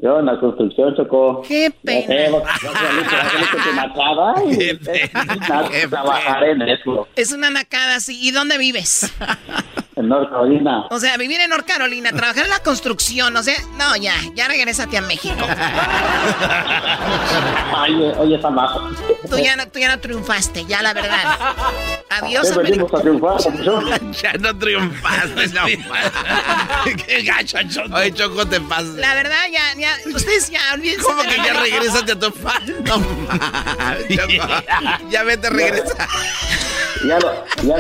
Yo en la construcción, Choco. Qué pena. Trabajar en eso. Es una nacada, sí. ¿Y dónde vives? (laughs) En North Carolina. O sea, vivir en North Carolina, trabajar en la construcción, o sea, no, ya, ya regrésate a México. (laughs) Oye, oye, está bajo. Tú ya no, tú ya no triunfaste, ya la verdad. Adiós, ¿Qué venimos a triunfar, (laughs) ya no triunfaste, no. Qué gacho, Choco. Oye, Choco, te pasas. La verdad, ya, ya, ustedes ya olvídense. ¿Cómo que ya regresaste a tu fan? No, Choco. (laughs) Ya vete, regresa. Ya lo, ya,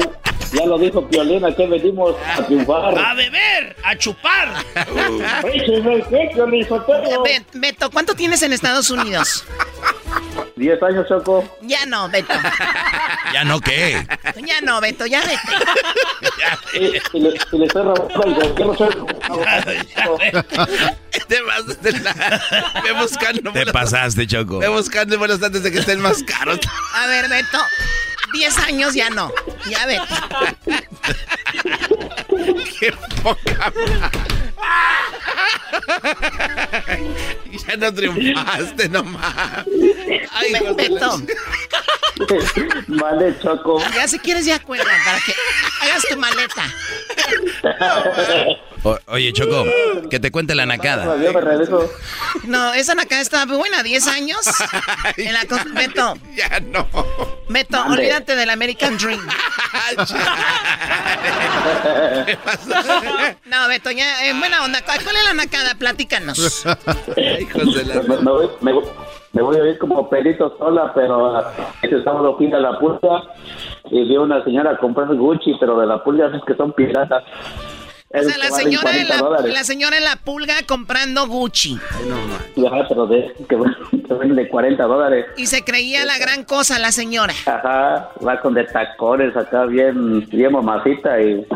ya lo dijo Piolina, que venimos a triunfar. A beber, a chupar. (laughs) Be- Beto, ¿cuánto tienes en Estados Unidos? 10 años, Choco. Ya no, Beto. ¿Ya no qué? Ya no, Beto, ya vete. (laughs) Y, le, estoy robando gobierno, Choco. (laughs) Te vas de la... Ve buscando. Te pasaste, Choco. Ve buscando vuelos antes de que estén más caros. A ver, Beto. 10 años ya no. Ya vete. Qué poca. ya no triunfaste nomás. Ay, Be- Beto. Vale, Choco. Ya si quieres ya cuelga para que hagas tu maleta. (laughs) O- oye, Choco, que te cuente la nacada. No, esa acá está muy buena, 10 años. En la Beto, Ya no. Beto, Mande. olvídate del American Dream. (laughs) No, Beto, ya, eh, buena onda. ¿Cuál es la nacada? Platícanos. Hijos de la... Me, me voy, me, me voy a ir como perito sola, pero ah, ese sábado fui a la pulga y vi a una señora comprar Gucci, pero de la pulga es que son piratas. O sea, la señora, en la, la señora en la pulga comprando Gucci. Ajá, pero de, que, (laughs) que venden de 40 dólares. Y se creía la gran cosa la señora. Ajá, va con de tacones acá bien, bien mamacita y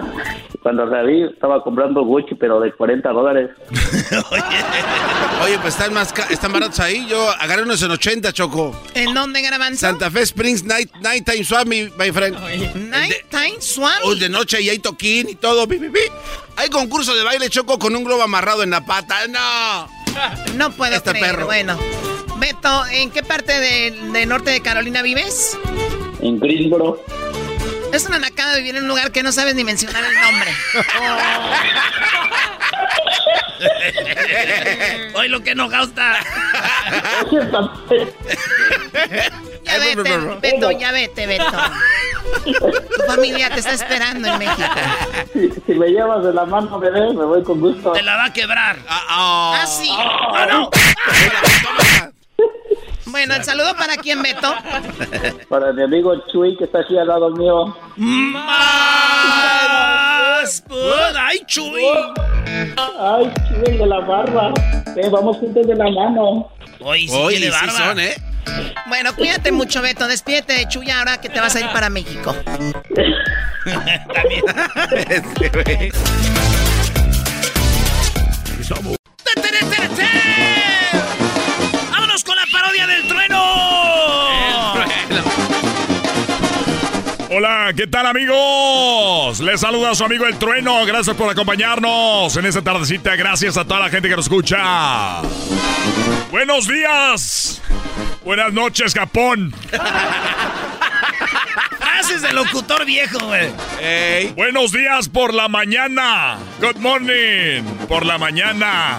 cuando vi estaba comprando Gucci, pero de 40 dólares. (laughs) Oye, pues están más ca- están baratos ahí. Yo agarré unos en 80, Choco. ¿En dónde, Garbanzo? Santa Fe Springs Night, Nighttime Swami, my friend. Nighttime Swami. Oh, de noche y hay toquín y todo. pi, pi, pi. Hay concurso de baile, Choco, con un globo amarrado en la pata. ¡No! (laughs) No puedo Este creer. perro. Bueno, Beto, ¿en qué parte de, de norte de Carolina vives? En Greensboro. Es una nacada vivir en un lugar que no sabes ni mencionar el nombre. (laughs) Hoy lo que enojado está. (laughs) Ya vete, Beto, ya vete, Beto. Tu familia te está esperando en México. Si, si me llevas de la mano, bebé, me voy con gusto. Te la va a quebrar. Ah, sí. Ah, no. Bueno, el saludo para quién, Beto. (laughs) Para mi amigo Chuy, que está aquí al lado mío. Más. ¡Ay, Chuy! Ay, Chuy, de la barba. Ven, vamos juntos de la mano. Hoy sí Oye, tiene sí son, ¿eh? Bueno, cuídate mucho, Beto. Despídete de Chuya ahora que te vas a ir para México. (laughs) Este, Hola, ¿qué tal amigos? Les saluda su amigo El Trueno. Gracias por acompañarnos en esta tardecita. Gracias a toda la gente que nos escucha. Buenos días. Buenas noches, Japón. Frases de locutor viejo, güey. Buenos días por la mañana. Good morning. Por la mañana.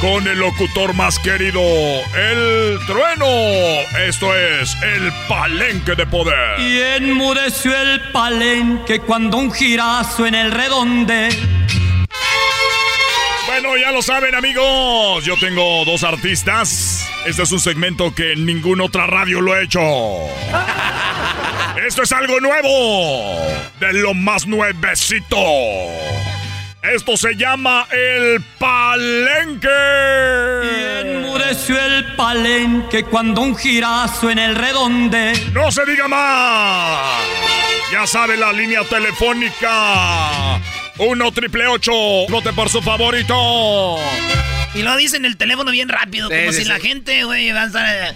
con el locutor más querido, el trueno. Esto es el palenque de poder. Y enmudeció el palenque cuando un girazo en el redonde. Bueno, ya lo saben amigos, yo tengo dos artistas. Este es un segmento que en ninguna otra radio lo he hecho. (laughs) Esto es algo nuevo, de lo más nuevecito. Esto se llama el palenque. Y enmudeció el palenque cuando un girazo en el redonde. No se diga más. Ya sabe la línea telefónica. 1 triple 8. Vote por su favorito. Y lo dicen el teléfono bien rápido, como Sí, si sí, la gente, güey, va a estar...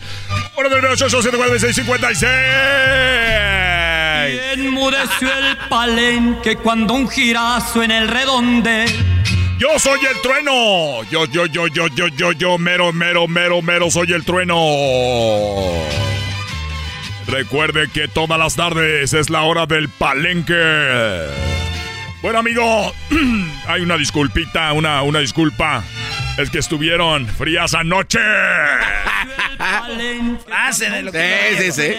1 triple 8 746 56. Y enmudeció el palenque cuando un girazo en el redonde. Yo soy el trueno. Yo, yo, yo, yo, yo, yo, yo, mero, mero, mero, mero, soy el trueno. Recuerde que todas las tardes es la hora del palenque. Bueno, amigo, (clears throat) hay una disculpita, una, una disculpa. Es que estuvieron frías anoche. Frase de lo que Sí, sí, sí.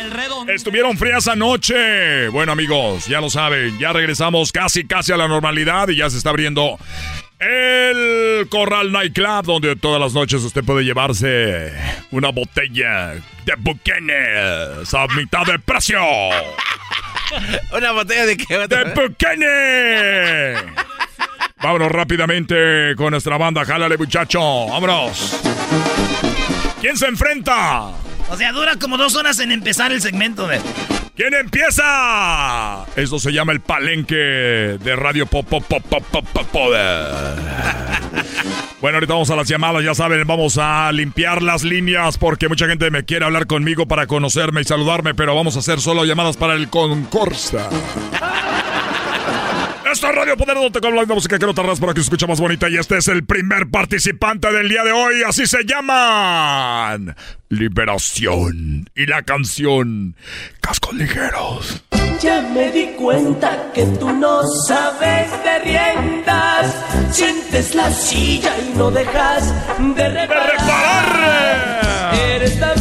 Estuvieron frías anoche. Bueno, amigos, ya lo saben. Ya regresamos casi, casi a la normalidad y ya se está abriendo el Corral Nightclub, donde todas las noches usted puede llevarse una botella de Buchanan a mitad de precio. (laughs) ¿Una botella de qué? ¡De Buchanan! Vámonos rápidamente con nuestra banda. Jálale, muchacho. Vámonos. ¿Quién se enfrenta? O sea, dura como dos horas en empezar el segmento de. ¿Quién empieza? Esto se llama el palenque de Radio Pop Pop Pop Pop Poder. Bueno, ahorita vamos a las llamadas, ya saben, vamos a limpiar las líneas porque mucha gente me quiere hablar conmigo para conocerme y saludarme, pero vamos a hacer solo llamadas para el concursa. Esta es Radio Poder donde habla de música que no tardas para que se escuche más bonita y este es el primer participante del día de hoy, así se llaman Liberación y la canción Cascos Ligeros. Ya me di cuenta que tú no sabes de riendas. Sientes la silla y no dejas de reparar. Eres tan bronca que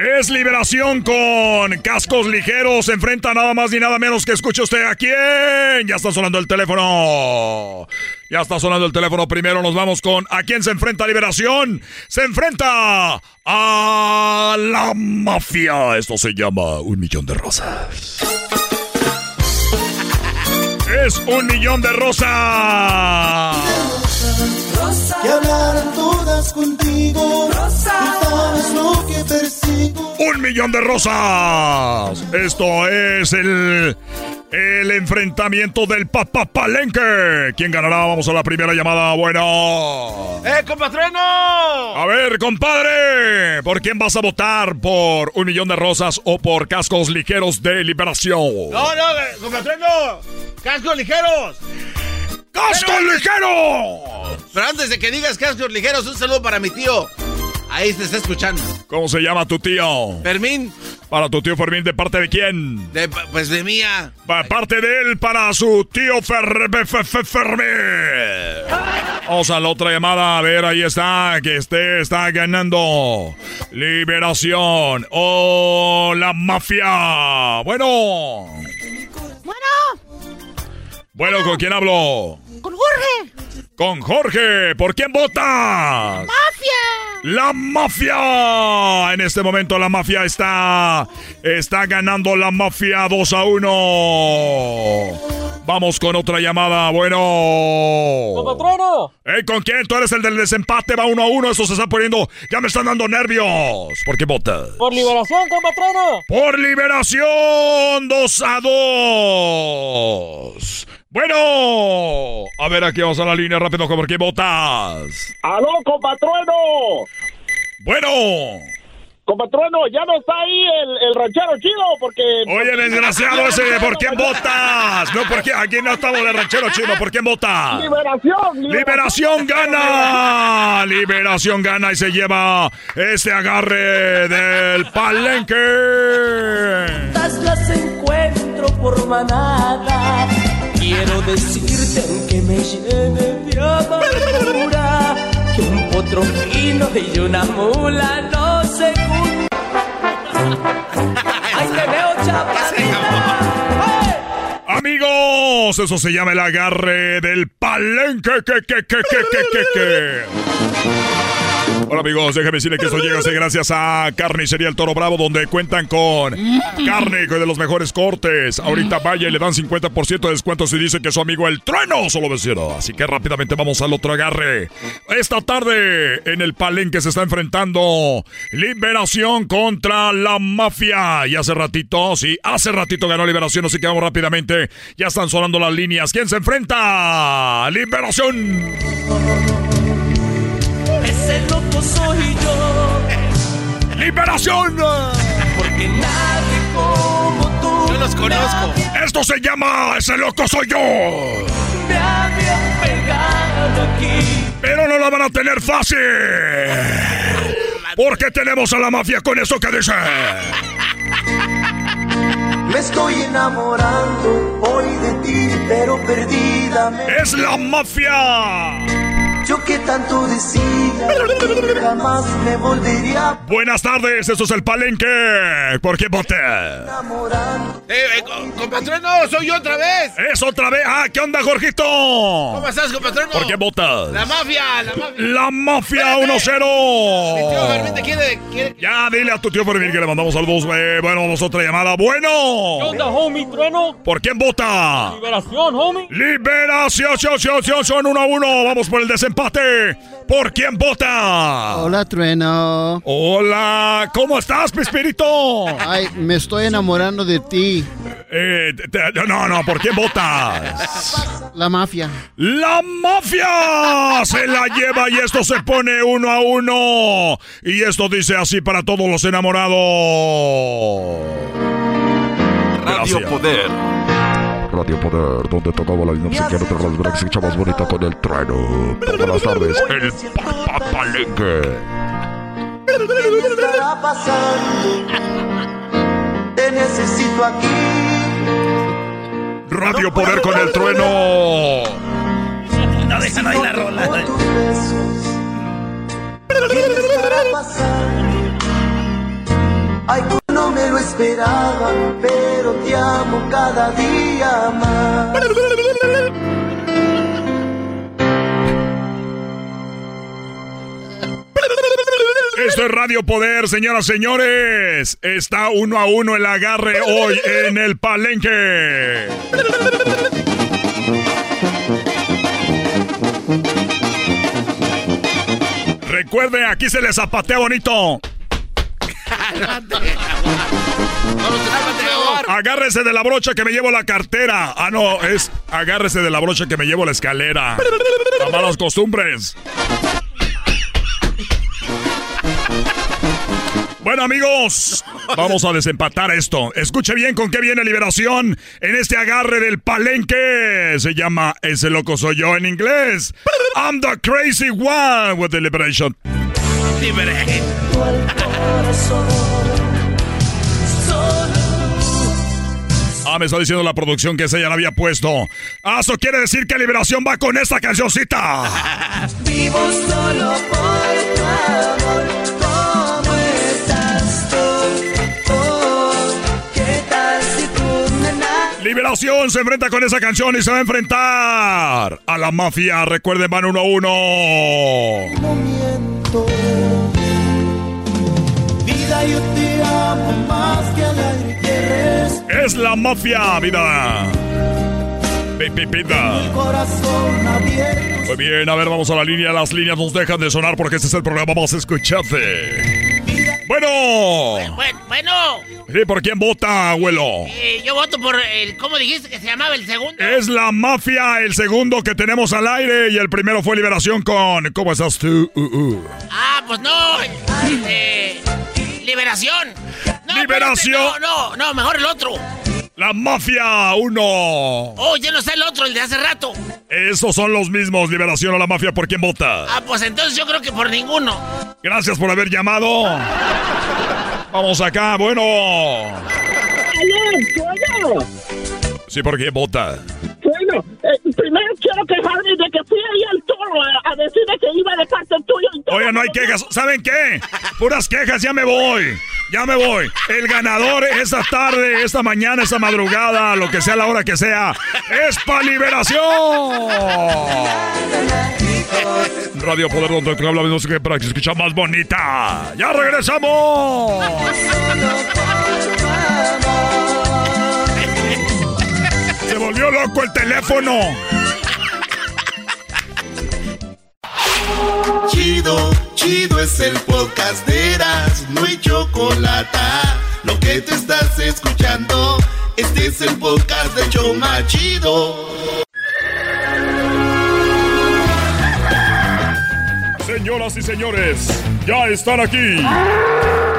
Es liberación con cascos ligeros. Se enfrenta nada más ni nada menos que escuche usted a quién. Ya está sonando el teléfono. Ya está sonando el teléfono. Primero nos vamos con a quién se enfrenta liberación. Se enfrenta a la mafia. Esto se llama un millón de rosas. Es un millón de rosas. Que hablaran todas contigo. Tú sabes lo que persigo. Un millón de rosas. Esto es el, el enfrentamiento del papapalenque. ¿Quién ganará? Vamos a la primera llamada. Bueno. ¡Eh, compatreno! A ver, compadre. ¿Por quién vas a votar? ¿Por un millón de rosas o por cascos ligeros de liberación? No, no, eh, compatreno. ¡Cascos ligeros! ¡Cascos ligeros! Pero antes de que digas cascos ligeros, un saludo para mi tío. Ahí te está escuchando. ¿Cómo se llama tu tío? Fermín. Para tu tío Fermín, ¿de parte de quién? De, pues de mía. De parte de él para su tío Fer- Fe- Fe- Fermín. Vamos a la otra llamada. A ver, ahí está. Que este está ganando. Liberación. O la mafia. Bueno. Bueno, Bueno, ¿con quién hablo? Con Jorge. Con Jorge. ¿Por quién votas? ¡Mafia! La mafia. En este momento la mafia está está ganando la mafia 2 a 1. Vamos con otra llamada. Bueno. ¡Compatrono! Ey, ¿con quién? Tú eres el del desempate, va 1 a 1. Eso se está poniendo. Ya me están dando nervios. ¿Por qué votas? ¡Por liberación, compatrono! Por liberación 2 a 2. Bueno, a ver aquí vamos a la línea rápido. ¿Por qué votas? ¡Aló, compatrueno! Bueno. Compatrueno, ya no está ahí el, el ranchero chido porque... Oye, desgraciado ese, (laughs) ¿por quién votas? No, ¿por qué? Aquí no estamos el ranchero chino, ¿por quién votas? ¡Liberación! ¡Liberación gana! Liberación gana y se lleva este agarre del palenque. Las encuentro por manada. Quiero decirte aunque me llene de amargura que un potro fino y una mula no se. Ahí te veo, chaparrita. Amigos, eso se llama el agarre del palenque. Que, que, que, que, que, que, que. Hola amigos, déjenme decirles que esto llega gracias a Carnicería El Toro Bravo, donde cuentan con carne de los mejores cortes. Ahorita vaya y le dan 50% de descuento si dice que su amigo El Trueno solo vecino. Así que rápidamente vamos al otro agarre. Esta tarde en el palenque se está enfrentando Liberación contra la Mafia. Y hace ratito, sí, hace ratito ganó Liberación, así que vamos rápidamente. Ya están sonando las líneas. ¿Quién se enfrenta? Liberación. Ese loco soy yo. ¡Liberación! Porque nadie como tú. Yo los conozco. Esto se llama Ese loco soy yo. Me había pegado aquí. Pero no la van a tener fácil. Porque tenemos a la mafia con eso que dice. Me estoy enamorando hoy de ti, pero perdida me Es la mafia. Yo que tanto decía que jamás me volvería Buenas tardes, esto es el Palenque. ¿Por qué voté? Eh, eh, soy yo otra vez. Es otra vez. Ah, ¿qué onda, Jorgito? ¿Cómo estás, compatrón? ¿Por qué votas? La mafia, la mafia. La mafia Mi tío 1-0. Fermín te quiere, quiere- Ya, dile a tu tío Fermín que le mandamos saludos. Bueno, vamos a otra llamada. Bueno. ¿Qué onda, homie, trueno? ¿Por quién vota? Liberación, homie. Liberación, son, son, son, son, uno a uno. Vamos por el desempate. ¿Por quién vota? Hola, Trueno. Hola, ¿cómo estás, Pispirito? Ay, me estoy enamorando de ti. Eh, te- te- no, no, ¿por quién votas? La mafia. ¡La mafia! Se la lleva y esto se pone uno a uno. Y esto dice así para todos los enamorados. Radio Gracias. Poder. Radio Poder, donde tocaba la misma musiquera de las Brax y más bonita con el trueno. Todas las tardes, el papalenque. ¿Qué estará pasando? Te necesito aquí. Radio Poder con el trueno. No dejan ahí la rola. ¿Qué estará pasando? Ay, no me lo esperaba, pero te amo cada día más. Esto es Radio Poder, señoras y señores. Está uno a uno el agarre hoy en el palenque. Recuerde, aquí se le zapatea bonito. Agárrese de la brocha que me llevo la cartera. Ah, no, es agárrese de la brocha que me llevo la escalera. A malas costumbres. Bueno amigos, vamos a desempatar esto. Escuche bien con qué viene Liberación en este agarre del palenque. Se llama Ese loco soy yo en inglés. I'm the crazy one with the Liberation. Ah, me está diciendo la producción que esa ya la había puesto. Ah, eso quiere decir que Liberación va con esta cancioncita. (laughs) Vivo solo por tu amor. ¿Cómo estás tú? Oh, ¿Qué tal si tú me Liberación se enfrenta con esa canción y se va a enfrentar a la mafia. Recuerden, van uno a uno. miento? Vida, yo te amo más que al aire que respiro. Es la mafia, vida. Pi, pi, pita. Corazón abierto. Muy bien, a ver, vamos a la línea. Las líneas nos dejan de sonar porque este es el programa más escuchado. Bueno. Bueno, bueno Sí, ¿por quién vota, abuelo? eh, yo voto por el. ¿Cómo dijiste que se llamaba el segundo? Es la mafia, el segundo que tenemos al aire y el primero fue Liberación con ¿Cómo estás tú? Uh, uh. Ah, pues no. eh, liberación. No, Liberación. espérate, No, no, no, mejor el otro. La mafia, uno. Oh, ya no está el otro, el de hace rato. Esos son los mismos, Liberación o la mafia, ¿por quién vota? Ah, pues entonces yo creo que por ninguno. Gracias por haber llamado. Vamos acá, bueno. Bueno, Sí, ¿por quién vota? Quiero quejarme de que fui ahí al toro a, a decirle que iba de parte tuyo. Oye, no hay quejas. ¿Saben qué? Puras quejas, ya me voy. Ya me voy. El ganador esta tarde, esta mañana, esta madrugada, lo que sea la hora que sea, es para liberación. Radio Poder, donde te habla de música para que se escucha más bonita. ¡Ya regresamos! Se volvió loco el teléfono. Chido, chido es el podcast de Eras, no hay chocolate. Lo que te estás escuchando, este es el podcast de Choma Chido. Señoras y señores, ya están aquí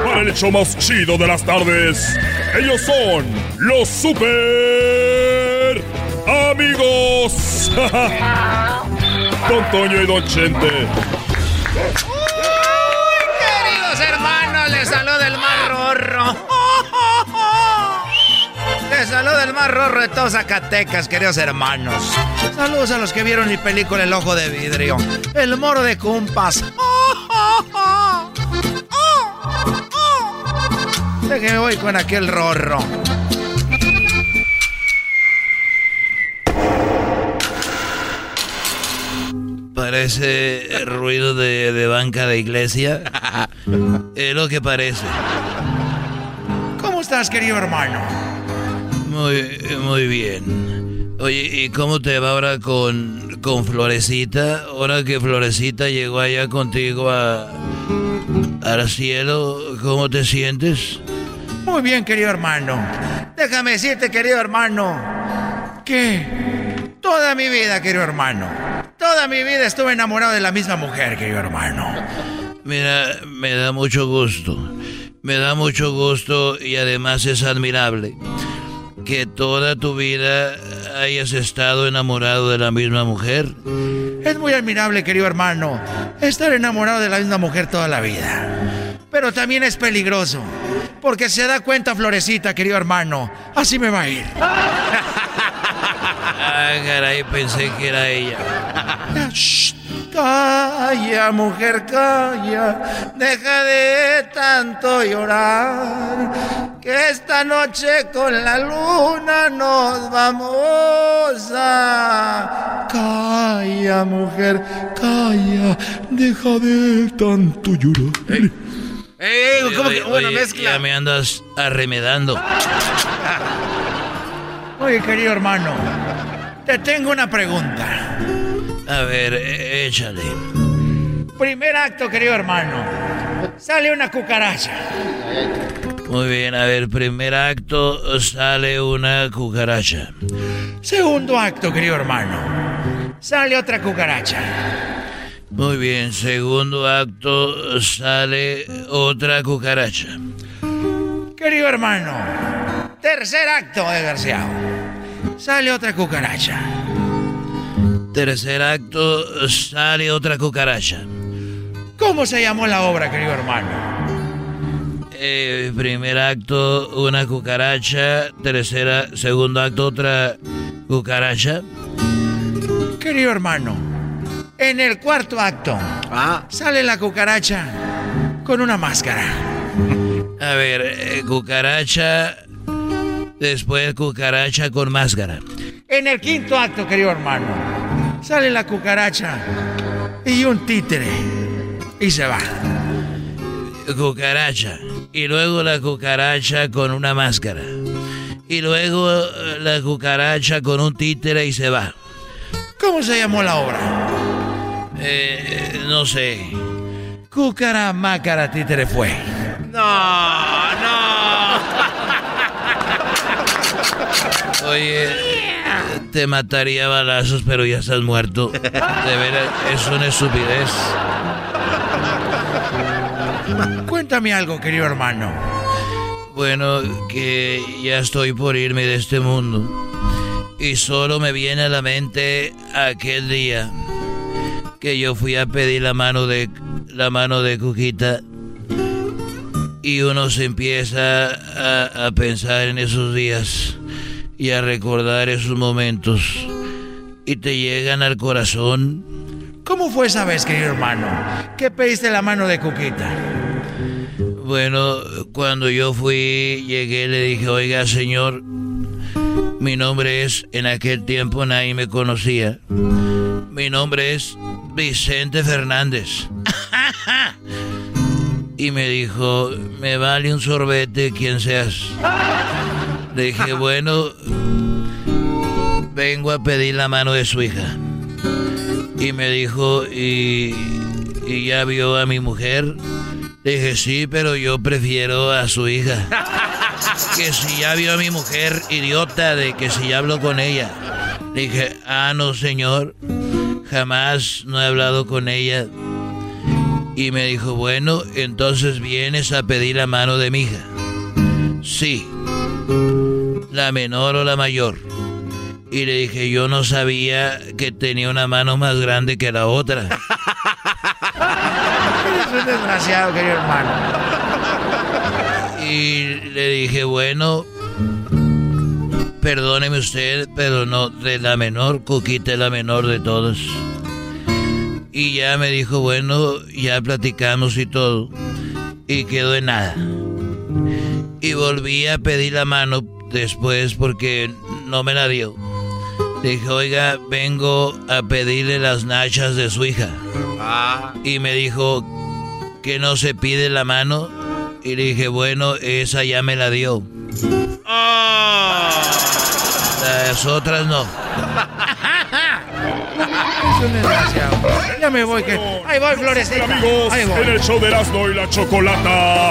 para el show más chido de las tardes. Ellos son los super amigos. (laughs) Don Toño y Don Chente. Queridos hermanos, les saluda el más rorro. Les saluda el más rorro de todos Zacatecas, queridos hermanos. Saludos a los que vieron mi película El Ojo de Vidrio. El Moro de Cumpas. Déjeme voy con aquel rorro. Parece ruido de, de banca de iglesia. (laughs) es lo que parece. ¿Cómo estás, querido hermano? Muy, muy bien. Oye, ¿y cómo te va ahora con, con Florecita? Ahora que Florecita llegó allá contigo a, al cielo, ¿cómo te sientes? Muy bien, querido hermano. Déjame decirte, querido hermano, que toda mi vida, querido hermano, toda mi vida estuve enamorado de la misma mujer, querido hermano. Mira, me da mucho gusto. Me da mucho gusto y además es admirable que toda tu vida hayas estado enamorado de la misma mujer. Es muy admirable, querido hermano, estar enamorado de la misma mujer toda la vida. Pero también es peligroso, porque se da cuenta Florecita, querido hermano, así me va a ir. (laughs) Ah, caray, pensé que era ella. Shh, calla, mujer, calla. Deja de tanto llorar. Que esta noche con la luna nos vamos a. Calla, mujer, calla. Deja de tanto llorar. Eh, ¿cómo que oye, oye, mezcla? Ya me andas arremedando. (laughs) Oye, querido hermano, te tengo una pregunta. A ver, eh, échale. Primer acto, querido hermano. Sale una cucaracha. Muy bien, a ver, primer acto sale una cucaracha. Segundo acto, querido hermano. Sale otra cucaracha. Muy bien, segundo acto sale otra cucaracha. Querido hermano. Tercer acto, desgraciado. Sale otra cucaracha. Tercer acto sale otra cucaracha. ¿Cómo se llamó la obra, querido hermano? Eh, primer acto una cucaracha, tercera, segundo acto otra cucaracha. Querido hermano, en el cuarto acto sale la cucaracha con una máscara. A ver, eh, cucaracha, después cucaracha con máscara. En el quinto acto, querido hermano, sale la cucaracha y un títere y se va. Cucaracha. Y luego la cucaracha con una máscara. Y luego eh, la cucaracha con un títere y se va. ¿Cómo se llamó la obra? Eh, no sé. Cúcara, mácara, títere fue. No, no. Oye, te mataría a balazos, pero ya estás muerto. De veras, es una estupidez. Cuéntame algo, querido hermano. Bueno, que ya estoy por irme de este mundo. Y solo me viene a la mente aquel día que yo fui a pedir la mano de la mano de Cuquita. Y uno se empieza a, a pensar en esos días y a recordar esos momentos. Y te llegan al corazón. ¿Cómo fue esa vez, querido hermano? ¿Qué pediste la mano de Cuquita? Bueno, cuando yo fui, llegué, le dije, oiga, señor, mi nombre es, en aquel tiempo nadie me conocía. Mi nombre es Vicente Fernández. (laughs) Y me dijo, me vale un sorbete quien seas. (laughs) Le dije, (laughs) bueno, vengo a pedir la mano de su hija. Y me dijo, ¿y, y ya vio a mi mujer? Le dije, sí, pero yo prefiero a su hija. (laughs) Que si ya vio a mi mujer, idiota, de que si ya habló con ella. Le dije, ah, no, señor, jamás no he hablado con ella. Y me dijo, bueno, entonces vienes a pedir la mano de mi hija. Sí, la menor o la mayor. Y le dije, yo no sabía que tenía una mano más grande que la otra. (laughs) Un desgraciado, querido hermano. Y le dije, bueno, perdóneme usted, pero no de la menor, Cuquita es la menor de todos. Y ya me dijo, bueno, ya platicamos y todo. Y quedó en nada. Y volví a pedir la mano después porque no me la dio. Dije, oiga, vengo a pedirle las nachas de su hija. Ah. Y me dijo que no se pide la mano. Y le dije, bueno, esa ya me la dio. Las otras no. Es un desgraciado. Ya me voy, que. Ahí voy, Florecita. Amigos, Ahí voy. en el show de Erasmo y la Chocolata.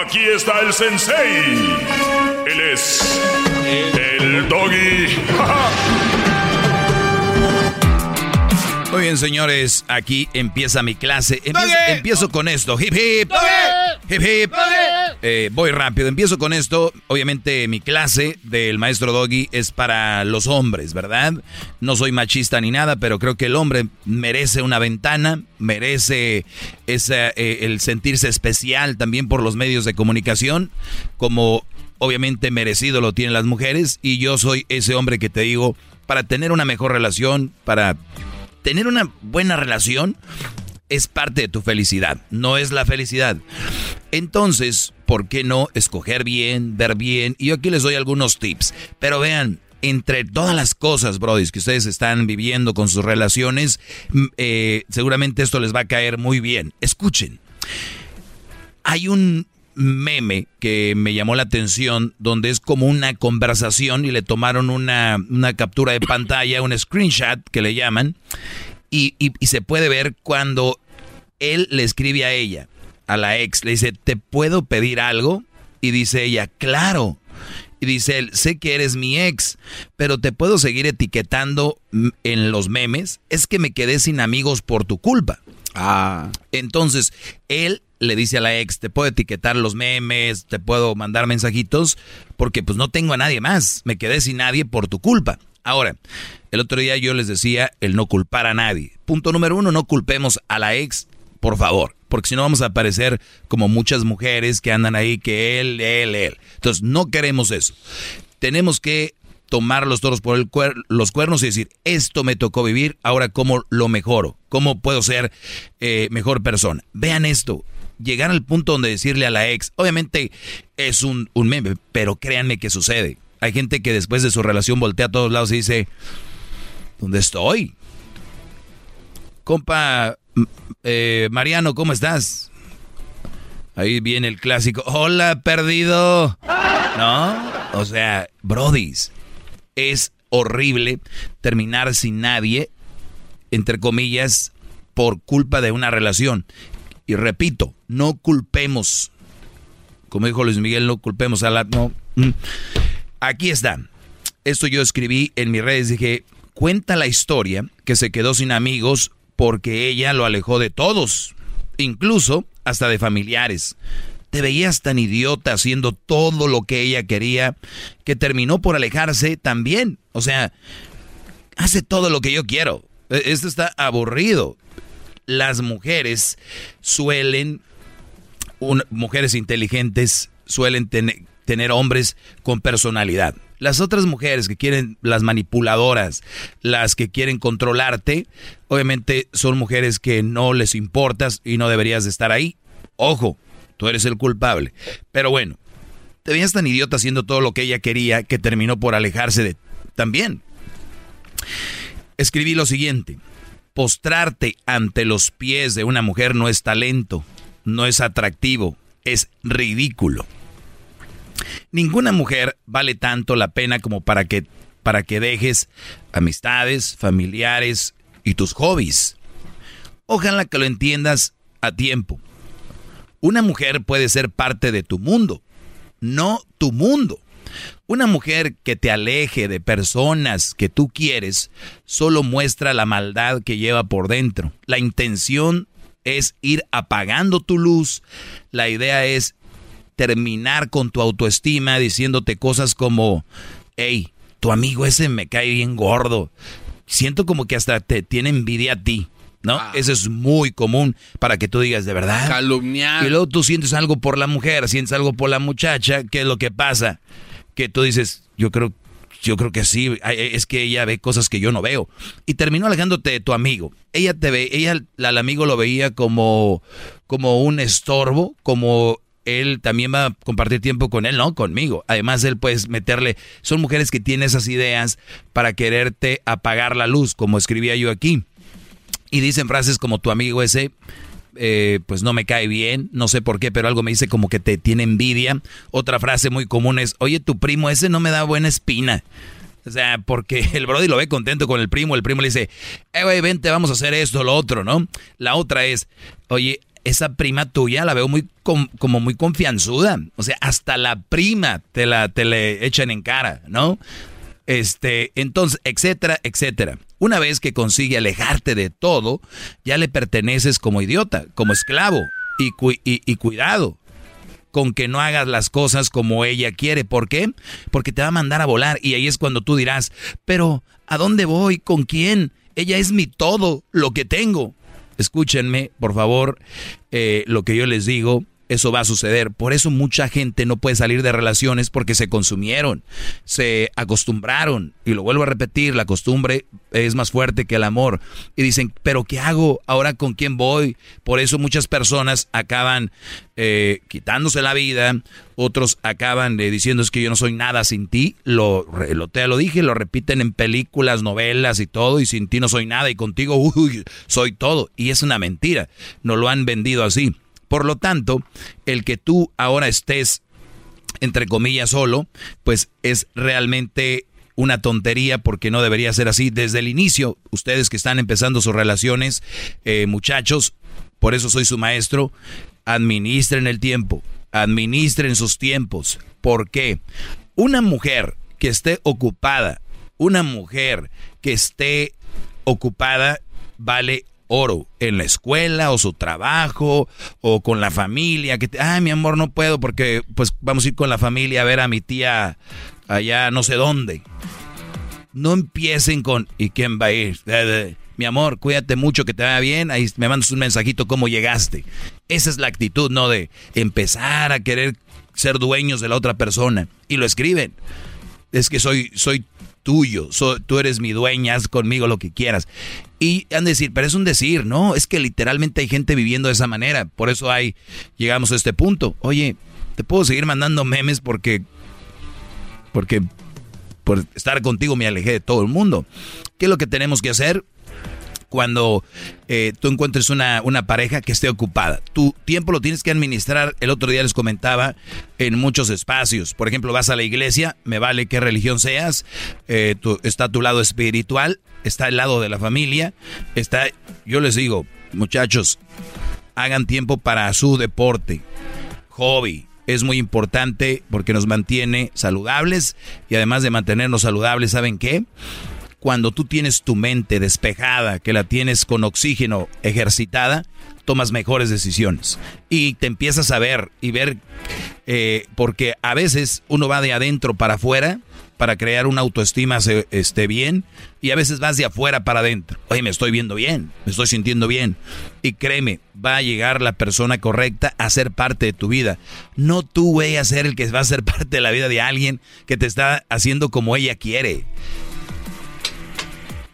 Aquí está el sensei. Él es el doggy. Muy bien, señores, aquí empieza mi clase. Empiezo, empiezo con esto. Hip hip. Hip hip. Eh, voy rápido. Empiezo con esto. Obviamente mi clase del maestro Doggy es para los hombres, ¿verdad? No soy machista ni nada, pero creo que el hombre merece una ventana, merece esa, eh, el sentirse especial también por los medios de comunicación, como obviamente merecido lo tienen las mujeres. Y yo soy ese hombre que te digo, para tener una mejor relación, para tener una buena relación es parte de tu felicidad, no es la felicidad. Entonces, ¿por qué no escoger bien, ver bien? Y yo aquí les doy algunos tips. Pero vean, entre todas las cosas, brodis, que ustedes están viviendo con sus relaciones, mm, eh, seguramente esto les va a caer muy bien. Escuchen. Hay un meme que me llamó la atención donde es como una conversación y le tomaron una, una captura de pantalla, un screenshot que le llaman, y, y- y se puede ver cuando él le escribe a ella, a la ex, le dice, ¿te puedo pedir algo? Y dice ella, claro. Y dice él, sé que eres mi ex, pero te puedo seguir etiquetando en los memes. Es que me quedé sin amigos por tu culpa. Ah. Entonces, él le dice a la ex, te puedo etiquetar los memes, te puedo mandar mensajitos, porque pues no tengo a nadie más. Me quedé sin nadie por tu culpa. Ahora, el otro día yo les decía el no culpar a nadie. Punto número uno, no culpemos a la ex, por favor. Porque si no vamos a parecer como muchas mujeres que andan ahí, que él, él, él. Entonces, no queremos eso. Tenemos que tomar los toros por el cuer- los cuernos y decir, esto me tocó vivir, ahora cómo lo mejoro, cómo puedo ser eh, mejor persona. Vean esto, llegar al punto donde decirle a la ex, obviamente es un, un meme, pero créanme que sucede. Hay gente que después de su relación voltea a todos lados y dice, ¿dónde estoy? Compa, eh, Mariano, ¿cómo estás? Ahí viene el clásico, hola, perdido. ¿No? O sea, brodis, es horrible terminar sin nadie, entre comillas, por culpa de una relación. Y repito, no culpemos, como dijo Luis Miguel, no culpemos a la... No. Mm. Aquí está. Esto yo escribí en mis redes, dije, cuenta la historia que se quedó sin amigos porque ella lo alejó de todos, incluso hasta de familiares. Te veías tan idiota haciendo todo lo que ella quería que terminó por alejarse también. O sea, hace todo lo que yo quiero. E- Esto está aburrido. Las mujeres suelen, mujeres inteligentes, suelen tener hombres con personalidad. Las otras mujeres que quieren, las manipuladoras, las que quieren controlarte, obviamente son mujeres que no les importas y no deberías de estar ahí. Ojo, tú eres el culpable. Pero bueno, te veías tan idiota haciendo todo lo que ella quería que terminó por alejarse de también. Escribí lo siguiente. Postrarte ante los pies de una mujer no es talento, no es atractivo, es ridículo. Ninguna mujer vale tanto la pena como para que, para que dejes amistades, familiares y tus hobbies. Ojalá que lo entiendas a tiempo. Una mujer puede ser parte de tu mundo, no tu mundo. Una mujer que te aleje de personas que tú quieres solo muestra la maldad que lleva por dentro. La intención es ir apagando tu luz. La idea es terminar con tu autoestima diciéndote cosas como, hey, tu amigo ese me cae bien gordo. Siento como que hasta te tiene envidia a ti. ¿No? Ah. Eso es muy común para que tú digas de verdad. Calumniar. Y luego tú sientes algo por la mujer, sientes algo por la muchacha. ¿Qué es lo que pasa? Que tú dices, yo creo, yo creo que sí, es que ella ve cosas que yo no veo. Y terminó alejándote de tu amigo. Ella te ve, ella, al amigo lo veía como, como un estorbo, como él también va a compartir tiempo con él, no conmigo. Además, él puedes meterle. Son mujeres que tienen esas ideas para quererte apagar la luz, como escribía yo aquí. Y dicen frases como tu amigo ese, eh, pues no me cae bien, no sé por qué, pero algo me dice como que te tiene envidia. Otra frase muy común es, oye, tu primo ese no me da buena espina. O sea, porque (laughs) el Brody lo ve contento con el primo, el primo le dice, eh, güey, vente, vamos a hacer esto, lo otro, ¿no? La otra es, oye, esa prima tuya la veo muy como muy confianzuda. O sea, hasta la prima te la te le echan en cara, ¿no? Este, entonces, etcétera, etcétera. Una vez que consigue alejarte de todo, ya le perteneces como idiota, como esclavo. Y, y, y cuidado con que no hagas las cosas como ella quiere. ¿Por qué? Porque te va a mandar a volar. Y ahí es cuando tú dirás, pero ¿a dónde voy? ¿Con quién? Ella es mi todo, lo que tengo. Escúchenme, por favor, eh, lo que yo les digo eso va a suceder. Por eso mucha gente no puede salir de relaciones porque se consumieron, se acostumbraron. Y lo vuelvo a repetir, la costumbre es más fuerte que el amor. Y dicen, pero ¿qué hago? ¿Ahora con quién voy? Por eso muchas personas acaban eh, quitándose la vida, otros acaban de diciendo es que yo no soy nada sin ti. Lo, lo, te lo dije, lo repiten en películas, novelas y todo, y sin ti no soy nada, y contigo uy, soy todo. Y es una mentira. No lo han vendido así. Por lo tanto, el que tú ahora estés, entre comillas, solo, pues es realmente una tontería porque no debería ser así desde el inicio. Ustedes que están empezando sus relaciones, eh, muchachos, por eso soy su maestro, administren el tiempo, administren sus tiempos. ¿Por qué? Una mujer que esté ocupada, una mujer que esté ocupada vale oro en la escuela o su trabajo o con la familia que te, ay mi amor no puedo porque pues vamos a ir con la familia a ver a mi tía allá no sé dónde no empiecen con y quién va a ir mi amor cuídate mucho que te vaya bien ahí me mandas un mensajito cómo llegaste esa es la actitud no de empezar a querer ser dueños de la otra persona. Y lo escriben. Es que soy soy tuyo, tú eres mi dueña, haz conmigo lo que quieras. Y han de decir, pero es un decir, no, es que literalmente hay gente viviendo de esa manera, por eso hay, llegamos a este punto. Oye, te puedo seguir mandando memes porque, porque por estar contigo me alejé de todo el mundo. ¿Qué es lo que tenemos que hacer? Cuando eh, tú encuentres una, una, pareja que esté ocupada. Tu tiempo lo tienes que administrar, el otro día les comentaba, en muchos espacios. Por ejemplo, vas a la iglesia, me vale qué religión seas, eh, está tu lado espiritual, está el lado de la familia, está, yo les digo, muchachos, hagan tiempo para su deporte, hobby. Es muy importante porque nos mantiene saludables y además de mantenernos saludables, ¿saben qué? Cuando tú tienes tu mente despejada, que la tienes con oxígeno ejercitada, tomas mejores decisiones. Y te empiezas a ver y ver, eh, porque a veces uno va de adentro para afuera para crear una autoestima esté bien y a veces vas de afuera para adentro. Oye, me estoy viendo bien, me estoy sintiendo bien. Y créeme, va a llegar la persona correcta a ser parte de tu vida. No tú, güey, a ser el que va a ser (laughs) parte de la vida de alguien que te está haciendo como ella quiere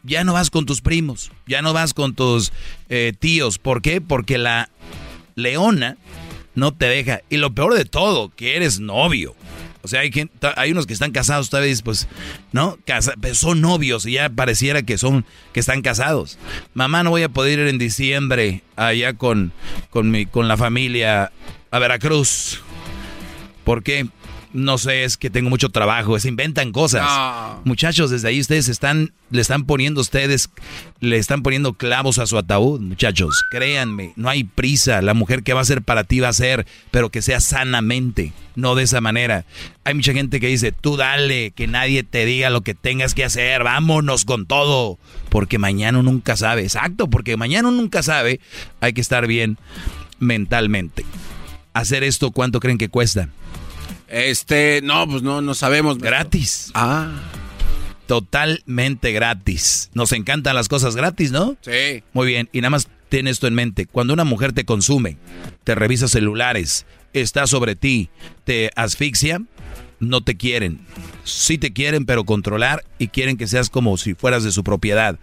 ya no vas con tus primos, ya no vas con tus eh, tíos. ¿Por qué? Porque la leona no te deja. Y lo peor de todo, que eres novio. O sea, hay, hay unos que están casados, vez, pues, ¿no? Casa, pero son novios y ya pareciera que son, que están casados. Mamá, no voy a poder ir en diciembre allá con, con, mi, con la familia a Veracruz. ¿Por qué? No sé, es que tengo mucho trabajo, se inventan cosas. Muchachos, desde ahí ustedes están, le están poniendo ustedes, le están poniendo clavos a su ataúd, muchachos. Créanme, no hay prisa. La mujer que va a ser para ti va a ser, pero que sea sanamente, no de esa manera. Hay mucha gente que dice, tú dale, que nadie te diga lo que tengas que hacer, vámonos con todo. Porque mañana nunca sabe, exacto, porque mañana nunca sabe, hay que estar bien mentalmente. Hacer esto, ¿cuánto creen que cuesta? Este, no, pues no, no sabemos. Gratis. Ah. Totalmente gratis. Nos encantan las cosas gratis, ¿no? Sí. Muy bien, y nada más ten esto en mente. Cuando una mujer te consume, te revisa celulares, está sobre ti, te asfixia, no te quieren. Sí te quieren, pero controlar y quieren que seas como si fueras de su propiedad.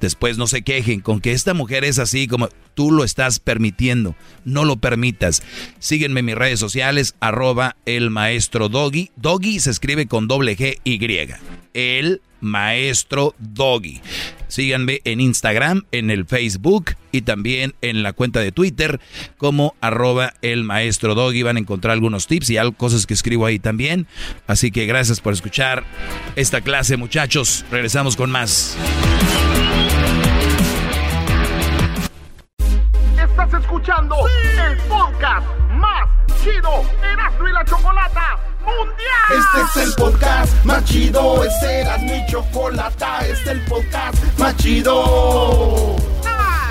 Después no se quejen con que esta mujer es así como tú lo estás permitiendo. No lo permitas. Síguenme en mis redes sociales, arroba el maestro Doggy. Doggy se escribe con doble G Y. El maestro Doggy. Síganme en Instagram, en el Facebook y también en la cuenta de Twitter como arroba el maestro Doggy. Van a encontrar algunos tips y cosas que escribo ahí también. Así que gracias por escuchar esta clase muchachos. Regresamos con más. Estás escuchando el podcast más chido Erasmo y la Chocolata Este es el podcast más chido, este era mi chocolata, este es el podcast más chido.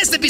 Este episodio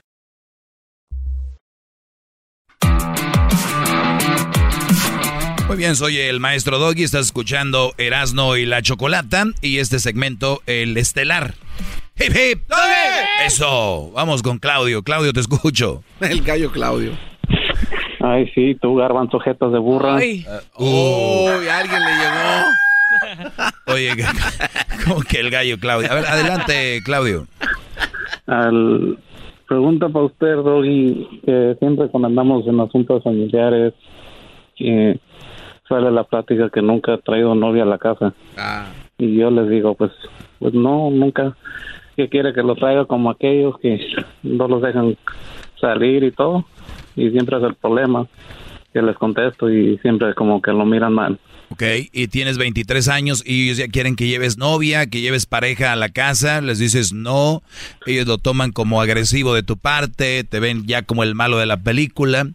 Muy bien, soy el maestro Doggy, estás escuchando Erasno y la Chocolata y este segmento, el estelar. ¡Hip, hip! Eso, vamos con Claudio. Claudio, te escucho. (laughs) El gallo Claudio. Ay, sí, tú, garbanzo, jetas de burra. Uy, alguien le llegó. (laughs) Oye, (laughs) ¿cómo que el gallo Claudio? A ver, adelante, Claudio. Al, pregunta para usted, Doggy, que siempre cuando andamos en asuntos familiares, que sale la plática que nunca ha traído novia a la casa. Y yo les digo, pues, pues no, nunca. Que quiere que lo traiga como aquellos que no los dejan salir y todo. Y siempre es el problema que les contesto y siempre como que lo miran mal. Ok, y tienes 23 años y ellos ya quieren que lleves novia, que lleves pareja a la casa, les dices no, ellos lo toman como agresivo de tu parte, te ven ya como el malo de la película.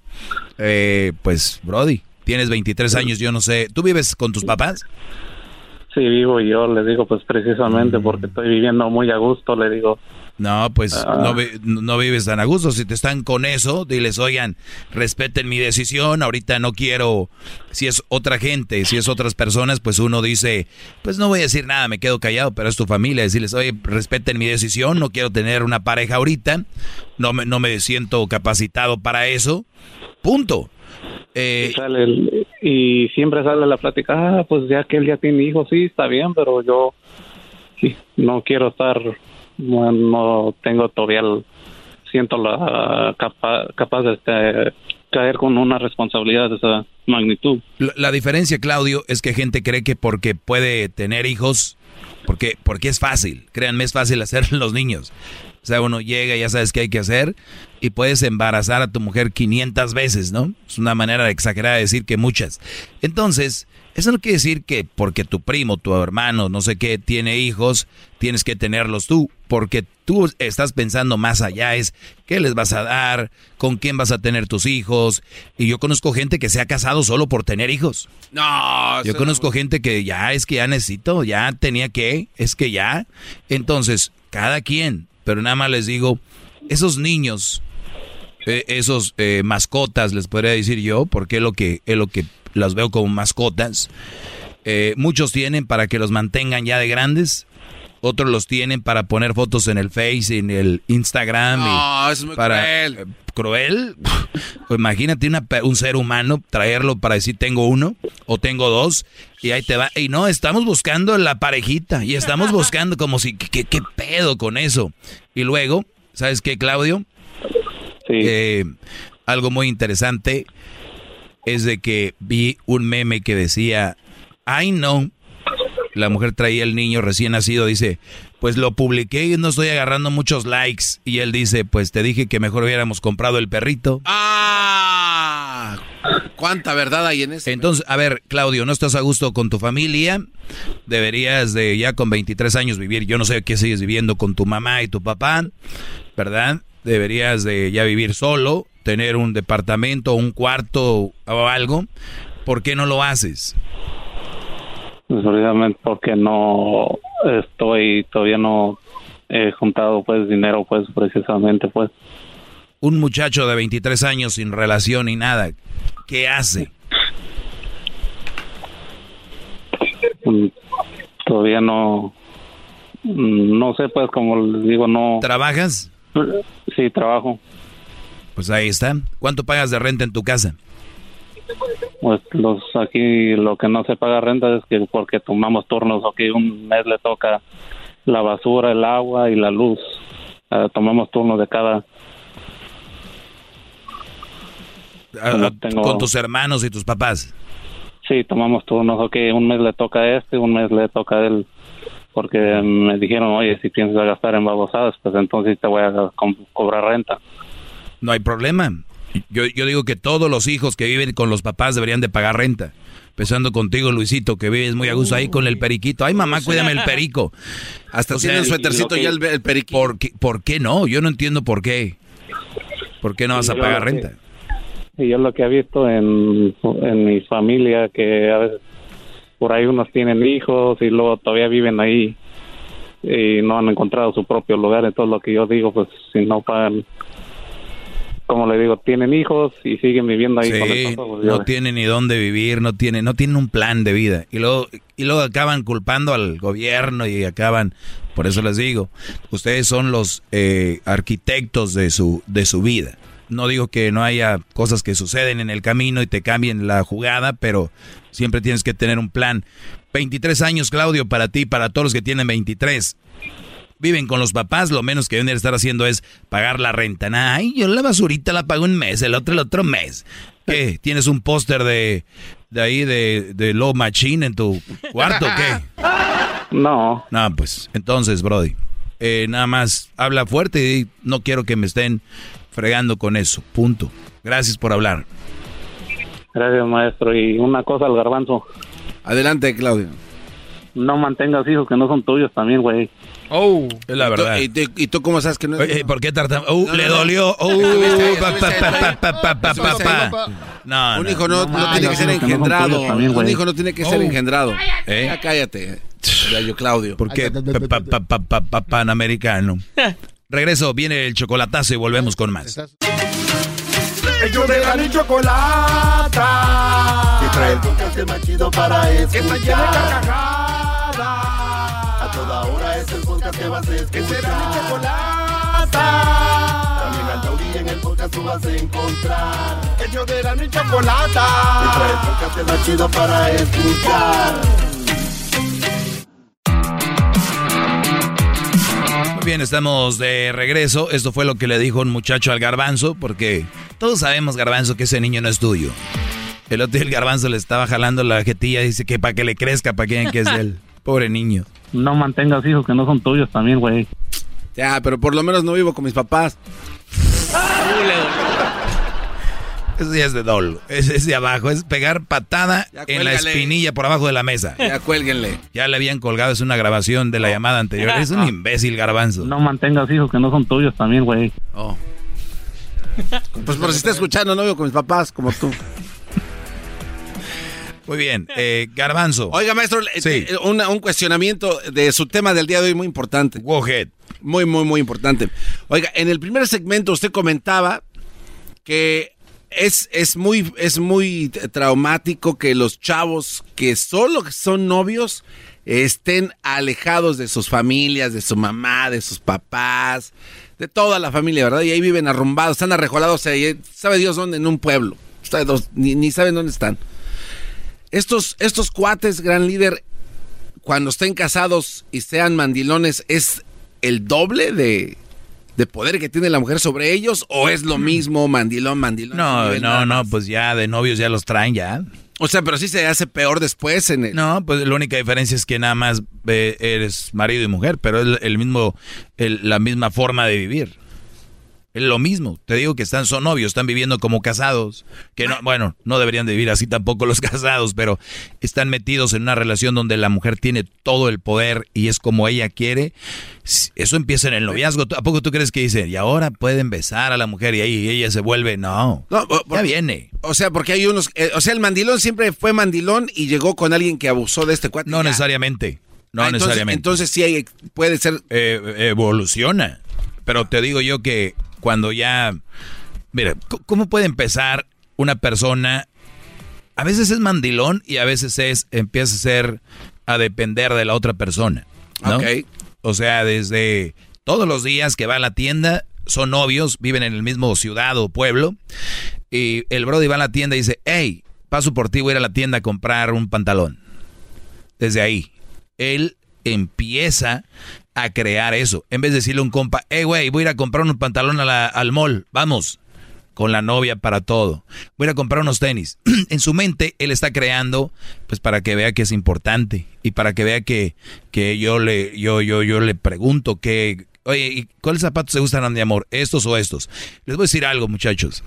Eh, pues, Brody, tienes 23 años, yo no sé, ¿tú vives con tus papás? Sí, vivo y yo les digo, pues precisamente porque estoy viviendo muy a gusto, le digo, No, pues Ah. no, vi- no vives tan a gusto. Si te están con eso, diles, oigan, respeten mi decisión. Ahorita no quiero, si es otra gente, si es otras personas, pues uno dice, pues no voy a decir nada, me quedo callado, pero es tu familia. Decirles, oye, respeten mi decisión, no quiero tener una pareja ahorita, no me, no me siento capacitado para eso. Punto. Eh, Y, sale el- y siempre sale la plática, ah, pues ya que él ya tiene hijos, sí, está bien, pero yo sí, no quiero estar, no, no tengo todavía, el- siento la capa- capaz de este, caer con una responsabilidad de esa magnitud. La, la diferencia, Claudio, es que gente cree que porque puede tener hijos, porque, porque es fácil. Créanme, es fácil (laughs) hacer los niños. O sea, uno llega, ya sabes qué hay que hacer y puedes embarazar a tu mujer 500 veces, ¿no? Es una manera exagerada de decir que muchas. Entonces, eso no quiere decir que porque tu primo, tu hermano, no sé qué, tiene hijos, tienes que tenerlos tú. Porque tú estás pensando más allá, es qué les vas a dar, con quién vas a tener tus hijos. Y yo conozco gente que se ha casado solo por tener hijos. No, Yo conozco gente que ya es que ya necesito, ya tenía que, es que ya. Entonces, cada quien, pero nada más les digo, esos niños, eh, esos eh, mascotas, les podría decir yo, porque es lo que, es lo que las veo como mascotas. Eh, muchos tienen para que los mantengan ya de grandes. Otros los tienen para poner fotos en el Face, en el Instagram. No, y es muy para, cruel. eh, cruel. (laughs) Pues imagínate una un ser humano traerlo para decir tengo uno o tengo dos y ahí te va. Y no, estamos buscando la parejita y estamos (laughs) buscando como si, ¿qué, qué pedo con eso? Y luego, ¿sabes qué, Claudio? Eh, algo muy interesante es de que vi un meme que decía, ay no, la mujer traía el niño recién nacido, dice, pues lo publiqué y no estoy agarrando muchos likes. Y él dice, pues te dije que mejor hubiéramos comprado el perrito. Ah, cuánta verdad hay en eso. Entonces, a ver, Claudio, ¿no estás a gusto con tu familia? Deberías de ya con 23 años vivir, yo no sé qué sigues viviendo con tu mamá y tu papá, ¿verdad? Deberías de ya vivir solo, tener un departamento, un cuarto o algo. ¿Por qué no lo haces? Desgraciadamente porque no estoy, todavía no he juntado pues dinero pues precisamente pues. Un muchacho de 23 años sin relación ni nada, ¿qué hace? Mm, Todavía no, mm, no sé pues como les digo no. ¿Trabajas? Sí, trabajo. Pues ahí está. ¿Cuánto pagas de renta en tu casa? Pues los aquí lo que no se paga renta es que porque tomamos turnos, aquí un mes le toca la basura, el agua y la luz. Ah, tomamos turnos de cada A- Como a- tengo- Con tus hermanos y tus papás. Sí, tomamos turnos, ok, un mes le toca a este, un mes le toca a él, porque me dijeron, oye, si piensas gastar en babosadas, pues entonces te voy a co- cobrar renta. No hay problema. Yo, yo digo que todos los hijos que viven con los papás deberían de pagar renta. Empezando contigo, Luisito, que vives muy a gusto ahí con el periquito. Ay, mamá, cuídame el perico. Hasta tiene un suétercito ya el, el periquito. ¿por qué, ¿Por qué no? Yo no entiendo por qué. ¿Por qué no vas a pagar renta? Y yo lo que he visto en, en mi familia, que a veces por ahí unos tienen hijos y luego todavía viven ahí y no han encontrado su propio lugar, entonces lo que yo digo, pues si no pagan, como le digo, tienen hijos y siguen viviendo ahí con yo- no tienen ni dónde vivir, no tienen, no tienen un plan de vida. Y luego, y luego acaban culpando al gobierno y acaban, por eso les digo, ustedes son los eh, arquitectos de su, de su vida. No digo que no haya cosas que suceden en el camino y te cambien la jugada, pero siempre tienes que tener un plan. 23 años, Claudio, para ti, para todos los que tienen 23. Viven con los papás, lo menos que deben de estar haciendo es pagar la renta. Ay, yo la basurita la pago un mes, el otro el otro mes. ¿Qué? ¿Tienes un póster de, de ahí de, de Low Machine en tu cuarto o qué? (laughs) No. No, pues entonces, Brody, eh, nada más habla fuerte y no quiero que me estén fregando con eso. Punto. Gracias por hablar. Gracias, maestro. Y una cosa al garbanzo. Adelante, Claudio. No mantengas hijos que no son tuyos también, güey. Oh, es la verdad. ¿Y, tú- y tú cómo sabes que no es? Oye, ¿Por qué tartam- Uh, No, le no, dolió. Uh. No, Un hijo no, tiene que ser engendrado. Un hijo no tiene que ser Oh. engendrado. ¿Eh? Ya cállate. Ya yo, Claudio. ¿Por qué? Pa- pa- pa- pa- pa- Panamericano. Regreso, viene el chocolatazo y volvemos con más. Ellos de la ni chocolata. Que trae el podcast más chido para escuchar. Que está llena de carcajadas. Podcast que vas a escuchar. Que será mi chocolata. También al taurí en el podcast tú vas a encontrar. Ellos de la ni chocolata. Que trae el podcast más chido para escuchar. Muy bien, estamos de regreso. Esto fue lo que le dijo un muchacho al garbanzo, porque todos sabemos, garbanzo, que ese niño no es tuyo. El otro día el garbanzo le estaba jalando la jetilla y dice que para que le crezca, para que vean que es de él. (laughs) Pobre niño. No mantengas hijos que no son tuyos también, güey. Ya, pero por lo menos no vivo con mis papás. (laughs) Eso ya es de dolo. Es, es de abajo. Es pegar patada Ya, en la espinilla por abajo de la mesa. Ya cuélguenle. Ya le habían colgado. Es una grabación de la llamada anterior. Es un imbécil, garbanzo. No mantengas hijos que no son tuyos también, güey. Oh. Pues por si está escuchando, no vivo con mis papás como tú. Muy bien. Eh, garbanzo. Oiga, maestro, eh, eh, una- un cuestionamiento de su tema del día de hoy muy importante. Go ahead. Muy, muy, muy importante. Oiga, en el primer segmento usted comentaba que es, es, muy, es muy traumático que los chavos que solo son novios estén alejados de sus familias, de su mamá, de sus papás, de toda la familia, ¿verdad? Y ahí viven arrumbados, están arrejolados, ahí, sabe Dios dónde, en un pueblo. Dos- ni, ni saben dónde están. Estos, estos cuates, gran líder, cuando estén casados y sean mandilones, ¿es el doble de, de poder que tiene la mujer sobre ellos? ¿O es lo mismo, mandilón, mandilón? No, no, no, pues ya de novios ya los traen ya. O sea, pero sí se hace peor después en el... No, pues la única diferencia es que nada más eh, eres marido y mujer, pero es el mismo, el- la misma forma de vivir. Es lo mismo. Te digo que están, son novios, están viviendo como casados. Que no, bueno, no deberían de vivir así tampoco los (laughs) casados, pero están metidos en una relación donde la mujer tiene todo el poder y es como ella quiere. Eso empieza en el noviazgo. ¿A poco tú crees que dicen, y ahora pueden besar a la mujer y ahí ella se vuelve? No. ya viene. O sea, porque hay unos... eh, o sea, el mandilón siempre fue mandilón y llegó con alguien que abusó de este cuate. No Ya. necesariamente. No Ah, entonces- necesariamente. Entonces sí hay, puede ser... Eh, evoluciona. Pero te digo yo que cuando ya... Mira, ¿cómo puede empezar una persona? A veces es mandilón y a veces es empieza a ser a depender de la otra persona. ¿no? Ok. O sea, desde todos los días que va a la tienda, son novios, viven en el mismo ciudad o pueblo, y el Brody va a la tienda y dice, hey, paso por ti, voy a ir a la tienda a comprar un pantalón. Desde ahí, él empieza a crear eso. En vez de decirle a un compa, hey, güey, voy a ir a comprar un pantalón al mall, vamos, con la novia para todo. Voy a ir a comprar unos tenis. (clears throat) en su mente, él está creando, pues para que vea que es importante y para que vea que, que yo, le, yo, yo, yo le pregunto que, oye, ¿y cuáles zapatos te gustan a mi amor? ¿Estos o estos? Les voy a decir algo, muchachos.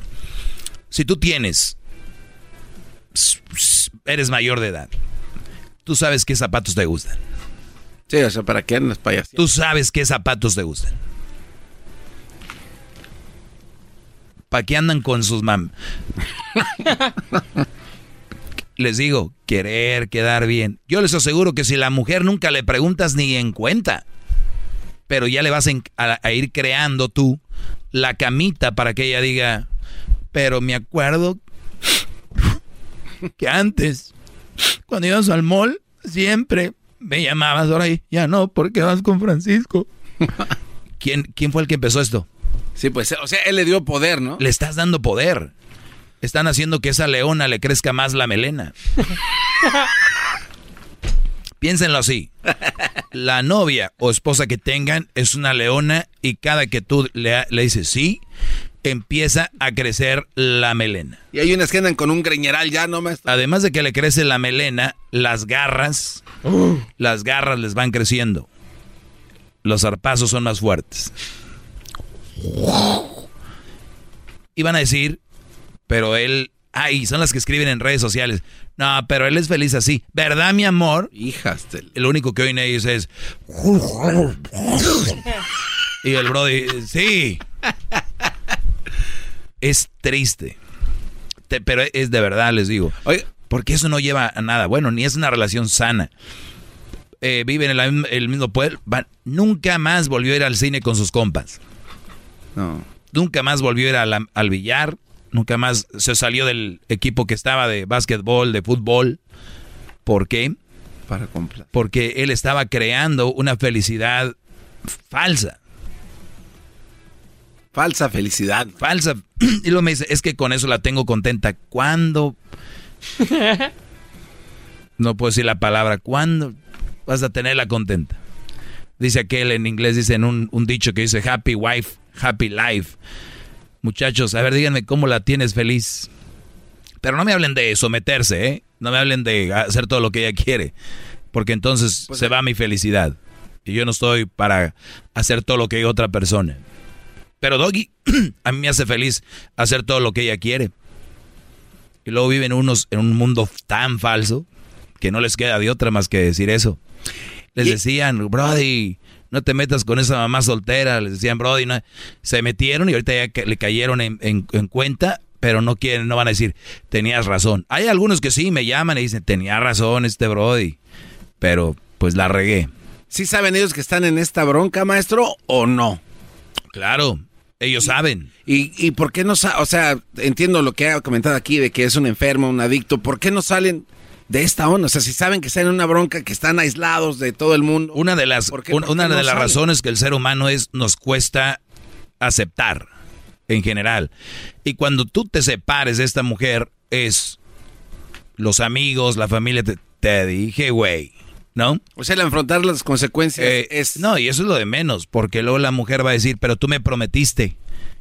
Si tú tienes, eres mayor de edad, tú sabes qué zapatos te gustan. Sí, o sea, ¿para qué andas payas? Tú sabes qué zapatos te gustan. ¿Para qué andan con sus mam? (laughs) les digo, querer quedar bien. Yo les aseguro que si la mujer nunca le preguntas ni en cuenta, pero ya le vas a, ir creando tú la camita para que ella diga, pero me acuerdo que antes, cuando ibas al mall, siempre me llamabas, ahora ya no, porque vas con Francisco. (laughs) ¿Quién, ¿Quién fue el que empezó esto? Sí, pues, o sea, él le dio poder, ¿no? Le estás dando poder. Están haciendo que esa leona le crezca más la melena. (laughs) Piénsenlo así. La novia o esposa que tengan es una leona y cada que tú le, le dices sí, empieza a crecer la melena. Y hay unas que andan con un greñeral ya, ¿no, maestro? Además de que le crece la melena, las garras, (gasps) las garras les van creciendo. Los zarpazos son más fuertes. Y van a decir, pero él, ay, son las que escriben en redes sociales. No, pero él es feliz así. ¿Verdad, mi amor? Hijas El único que oyen ellos es... (laughs) Y el brody, sí. (laughs) Es triste. Te- pero es de verdad, les digo. Porque eso no lleva a nada bueno, ni es una relación sana. Eh, viven en el mismo pueblo. van- nunca más volvió a ir al cine con sus compas. Nunca más volvió a ir a la- al billar. Nunca más se salió del equipo que estaba de básquetbol, de fútbol. ¿Por qué? Para comprar. Porque él estaba creando una felicidad falsa. Falsa felicidad. Falsa. (clears throat) Y luego me dice, es que con eso la tengo contenta. ¿Cuándo? (laughs) No puedo decir la palabra. ¿Cuándo vas a tenerla contenta? Dice aquel en inglés, dice en un, un dicho que dice happy wife, happy life. Muchachos, a ver, díganme cómo la tienes feliz. Pero no me hablen de someterse, ¿eh? No me hablen de hacer todo lo que ella quiere. Porque entonces se va mi felicidad. Y yo no estoy para hacer todo lo que otra persona. Pero Doggy, (clears throat) a mí me hace feliz hacer todo lo que ella quiere. Y luego viven unos en un mundo tan falso que no les queda de otra más que decir eso. Les decían, Brody, no te metas con esa mamá soltera. Les decían, Brody, no. se metieron y ahorita ya que le cayeron en, en- en cuenta, pero no quieren, no van a decir, tenías razón. Hay algunos que sí me llaman y dicen, tenía razón este Brody, pero pues la regué. ¿Sí saben ellos que están en esta bronca, maestro, o no? Claro, ellos saben. ¿Y, y por qué no O sea, entiendo lo que ha comentado aquí de que es un enfermo, un adicto. ¿Por qué no salen de esta onda? O sea, si saben que están en una bronca, que están aislados de todo el mundo. Una de las, ¿por qué- una no de las salen? razones que el ser humano es, nos cuesta aceptar en general. Y cuando tú te separes de esta mujer, es los amigos, la familia, te, te dije, güey, ¿no? O sea, el afrontar las consecuencias Eh, es... No, y eso es lo de menos, porque luego la mujer va a decir, pero tú me prometiste.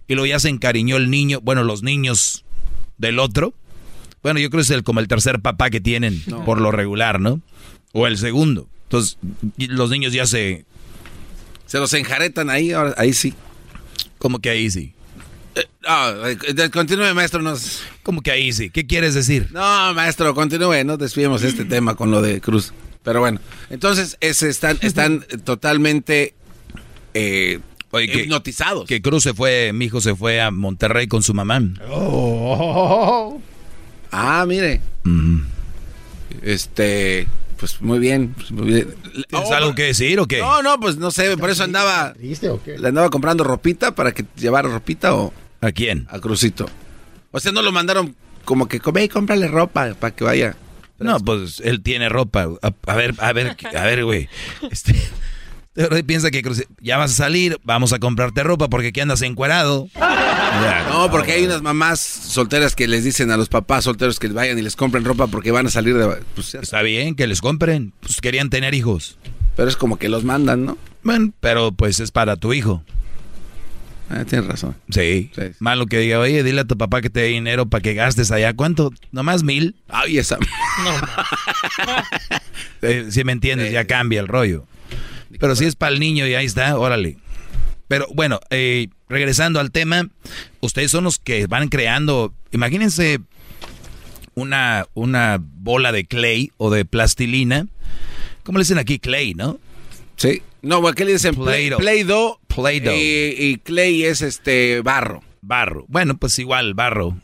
Y luego ya se encariñó el niño, bueno, los niños del otro. Bueno, yo creo que es el, como el tercer papá que tienen por lo regular, ¿no? O el segundo. Entonces, los niños ya se... Se los enjaretan ahí, ahora- ahí sí. Como que ahí sí. Ah, eh, continúe, maestro. Nos... Como que ahí sí. ¿Qué quieres decir? No, maestro, continúe. No desviemos este tema con lo de Cruz. Pero bueno, entonces ese están, están totalmente eh, Oye, que- hipnotizados. Que Cruz se fue, mi hijo se fue a Monterrey con su mamá. Ah, mire. Este, pues muy bien. pues, muy bien. ¿Tienes Oh, algo que decir o qué? No, no, pues no sé, por eso andaba. ¿Le andaba comprando ropita para que llevara ropita o ¿A quién? a Crucito? O sea, no lo mandaron como que ve y cómprale ropa para que vaya. No, pues él tiene ropa. A, a ver, a ver, a ver, güey. (laughs) Este, este piensa que ya vas a salir, vamos a comprarte ropa porque aquí andas encuerado. No, porque hay unas mamás solteras que les dicen a los papás solteros que vayan y les compren ropa porque van a salir de... Pues, Está bien que les compren. Pues querían tener hijos. pero es como que los mandan, ¿no? Bueno, pero pues es para tu hijo. Ah, tienes razón. Sí. Malo que diga, oye, dile a tu papá que te dé dinero para que gastes allá. ¿Cuánto? ¿Nomás mil? Ay, esa... Eh, (laughs) si me entiendes, ya cambia el rollo. Pero si es para el niño y ahí está, órale. Pero bueno, eh, regresando al tema, ustedes son los que van creando, imagínense una, una bola de clay o de plastilina. ¿Cómo le dicen aquí? Clay, ¿no? Sí. No, ¿qué le dicen? Play-Doh. Play-Doh. Play-Doh. Y, y clay es este barro. Barro. Bueno, pues igual, barro.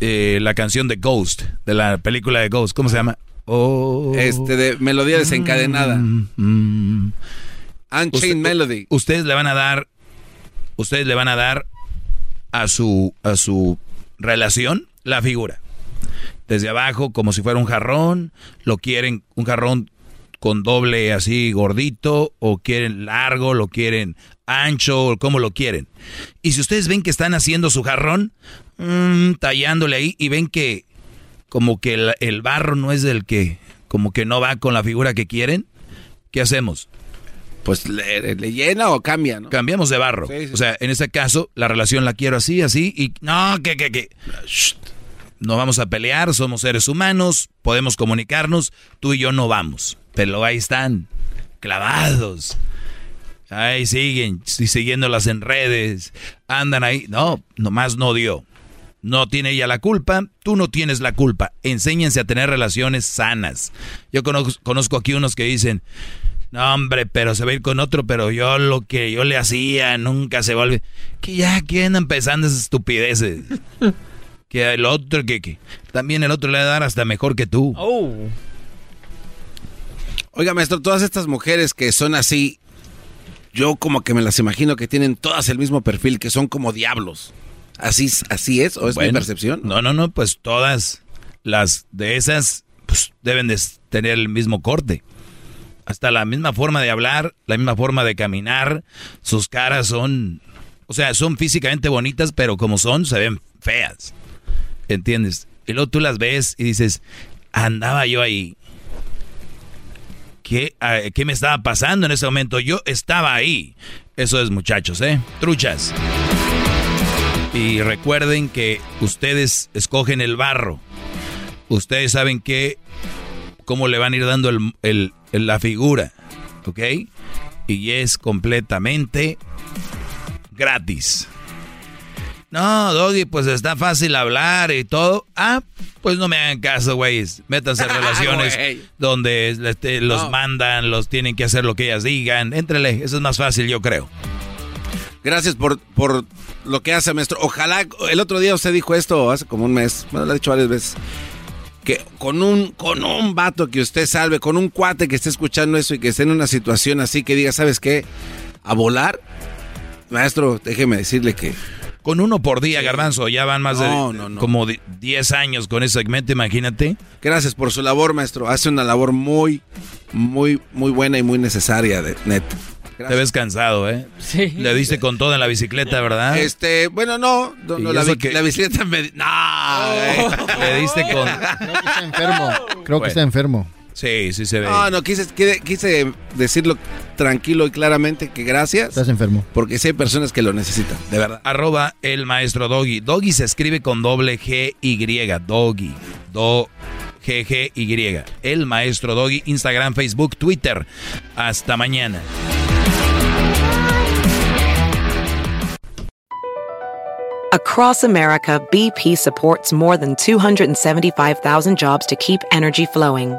Eh, la canción de Ghost, de la película de Ghost, ¿cómo se llama? Oh. Este de melodía desencadenada. Mm. Unchained Usted- Melody. Ustedes le van a dar, ustedes le van a dar a su, a su relación la figura. Desde abajo, como si fuera un jarrón, lo quieren un jarrón con doble así gordito, o quieren largo, lo quieren ancho, o como lo quieren. Y si ustedes ven que están haciendo su jarrón, mm, tallándole ahí, y ven que como que el, el barro no es del que, como que no va con la figura que quieren, ¿qué hacemos? Pues le, le llena o cambia, ¿no? Cambiamos de barro. Sí, sí. O sea, en este caso, la relación la quiero así, así, y no, que, que, que. Shh. No vamos a pelear, somos seres humanos, podemos comunicarnos, tú y yo no vamos. Pero ahí están, clavados. Ahí siguen, siguiéndolas en redes, andan ahí. No, nomás no dio. No tiene ella la culpa, tú no tienes la culpa. Enséñense a tener relaciones sanas. Yo conozco, aquí unos que dicen, no, hombre, pero se va a ir con otro, pero yo lo que yo le hacía nunca se vuelve. Que ya, andan empezando esas estupideces? (laughs) que el otro, que, que también el otro le va a dar hasta mejor que tú. Oiga, maestro, todas estas mujeres que son así, yo como que me las imagino que tienen todas el mismo perfil, que son como diablos. ¿Así, así es o es mi percepción? No, no, no, pues todas las de esas pues, deben de tener el mismo corte. Hasta la misma forma de hablar, la misma forma de caminar, sus caras son, o sea, son físicamente bonitas, pero como son, se ven feas. ¿Entiendes? Y luego tú las ves y dices, andaba yo ahí. ¿Qué, ah, ¿Qué me estaba pasando en ese momento? Yo estaba ahí. Eso es, muchachos, ¿eh? Truchas. Y recuerden que ustedes escogen el barro. Ustedes saben que cómo le van a ir dando el, la figura, ¿ok? Y es completamente gratis. No, Doggy, pues está fácil hablar y todo. Ah, pues no me hagan caso, güeyes. Métanse en (laughs) relaciones donde este, los mandan, los tienen que hacer lo que ellas digan. Éntrele, eso es más fácil, yo creo. Gracias por, por lo que hace, maestro. Ojalá, el otro día usted dijo esto hace como un mes, bueno, lo ha dicho varias veces, que con un, con un vato que usted salve, con un cuate que esté escuchando eso y que esté en una situación así que diga, ¿sabes qué? A volar. Maestro, déjeme decirle que con uno por día, Garbanzo, ya van más de como 10 años con ese segmento, imagínate. Gracias por su labor, maestro. Hace una labor muy, muy, muy buena y muy necesaria, de, neto. Te ves cansado, ¿eh? Sí. Le diste con todo en la bicicleta, ¿verdad? Este, bueno, no, la, bicicleta me... No, oh. Le diste con... Creo que está enfermo. Creo que está enfermo. Sí, sí se ve. No, no, quise, quise decirlo tranquilo y claramente que gracias. Estás enfermo. Porque sí hay personas que lo necesitan, de verdad. Arroba el maestro Doggy. Doggy se escribe con doble G Y. Doggy. Do G G Y. El maestro Doggy. Instagram, Facebook, Twitter. Hasta mañana. Across America, BP supports more than 275,000 jobs to keep energy flowing.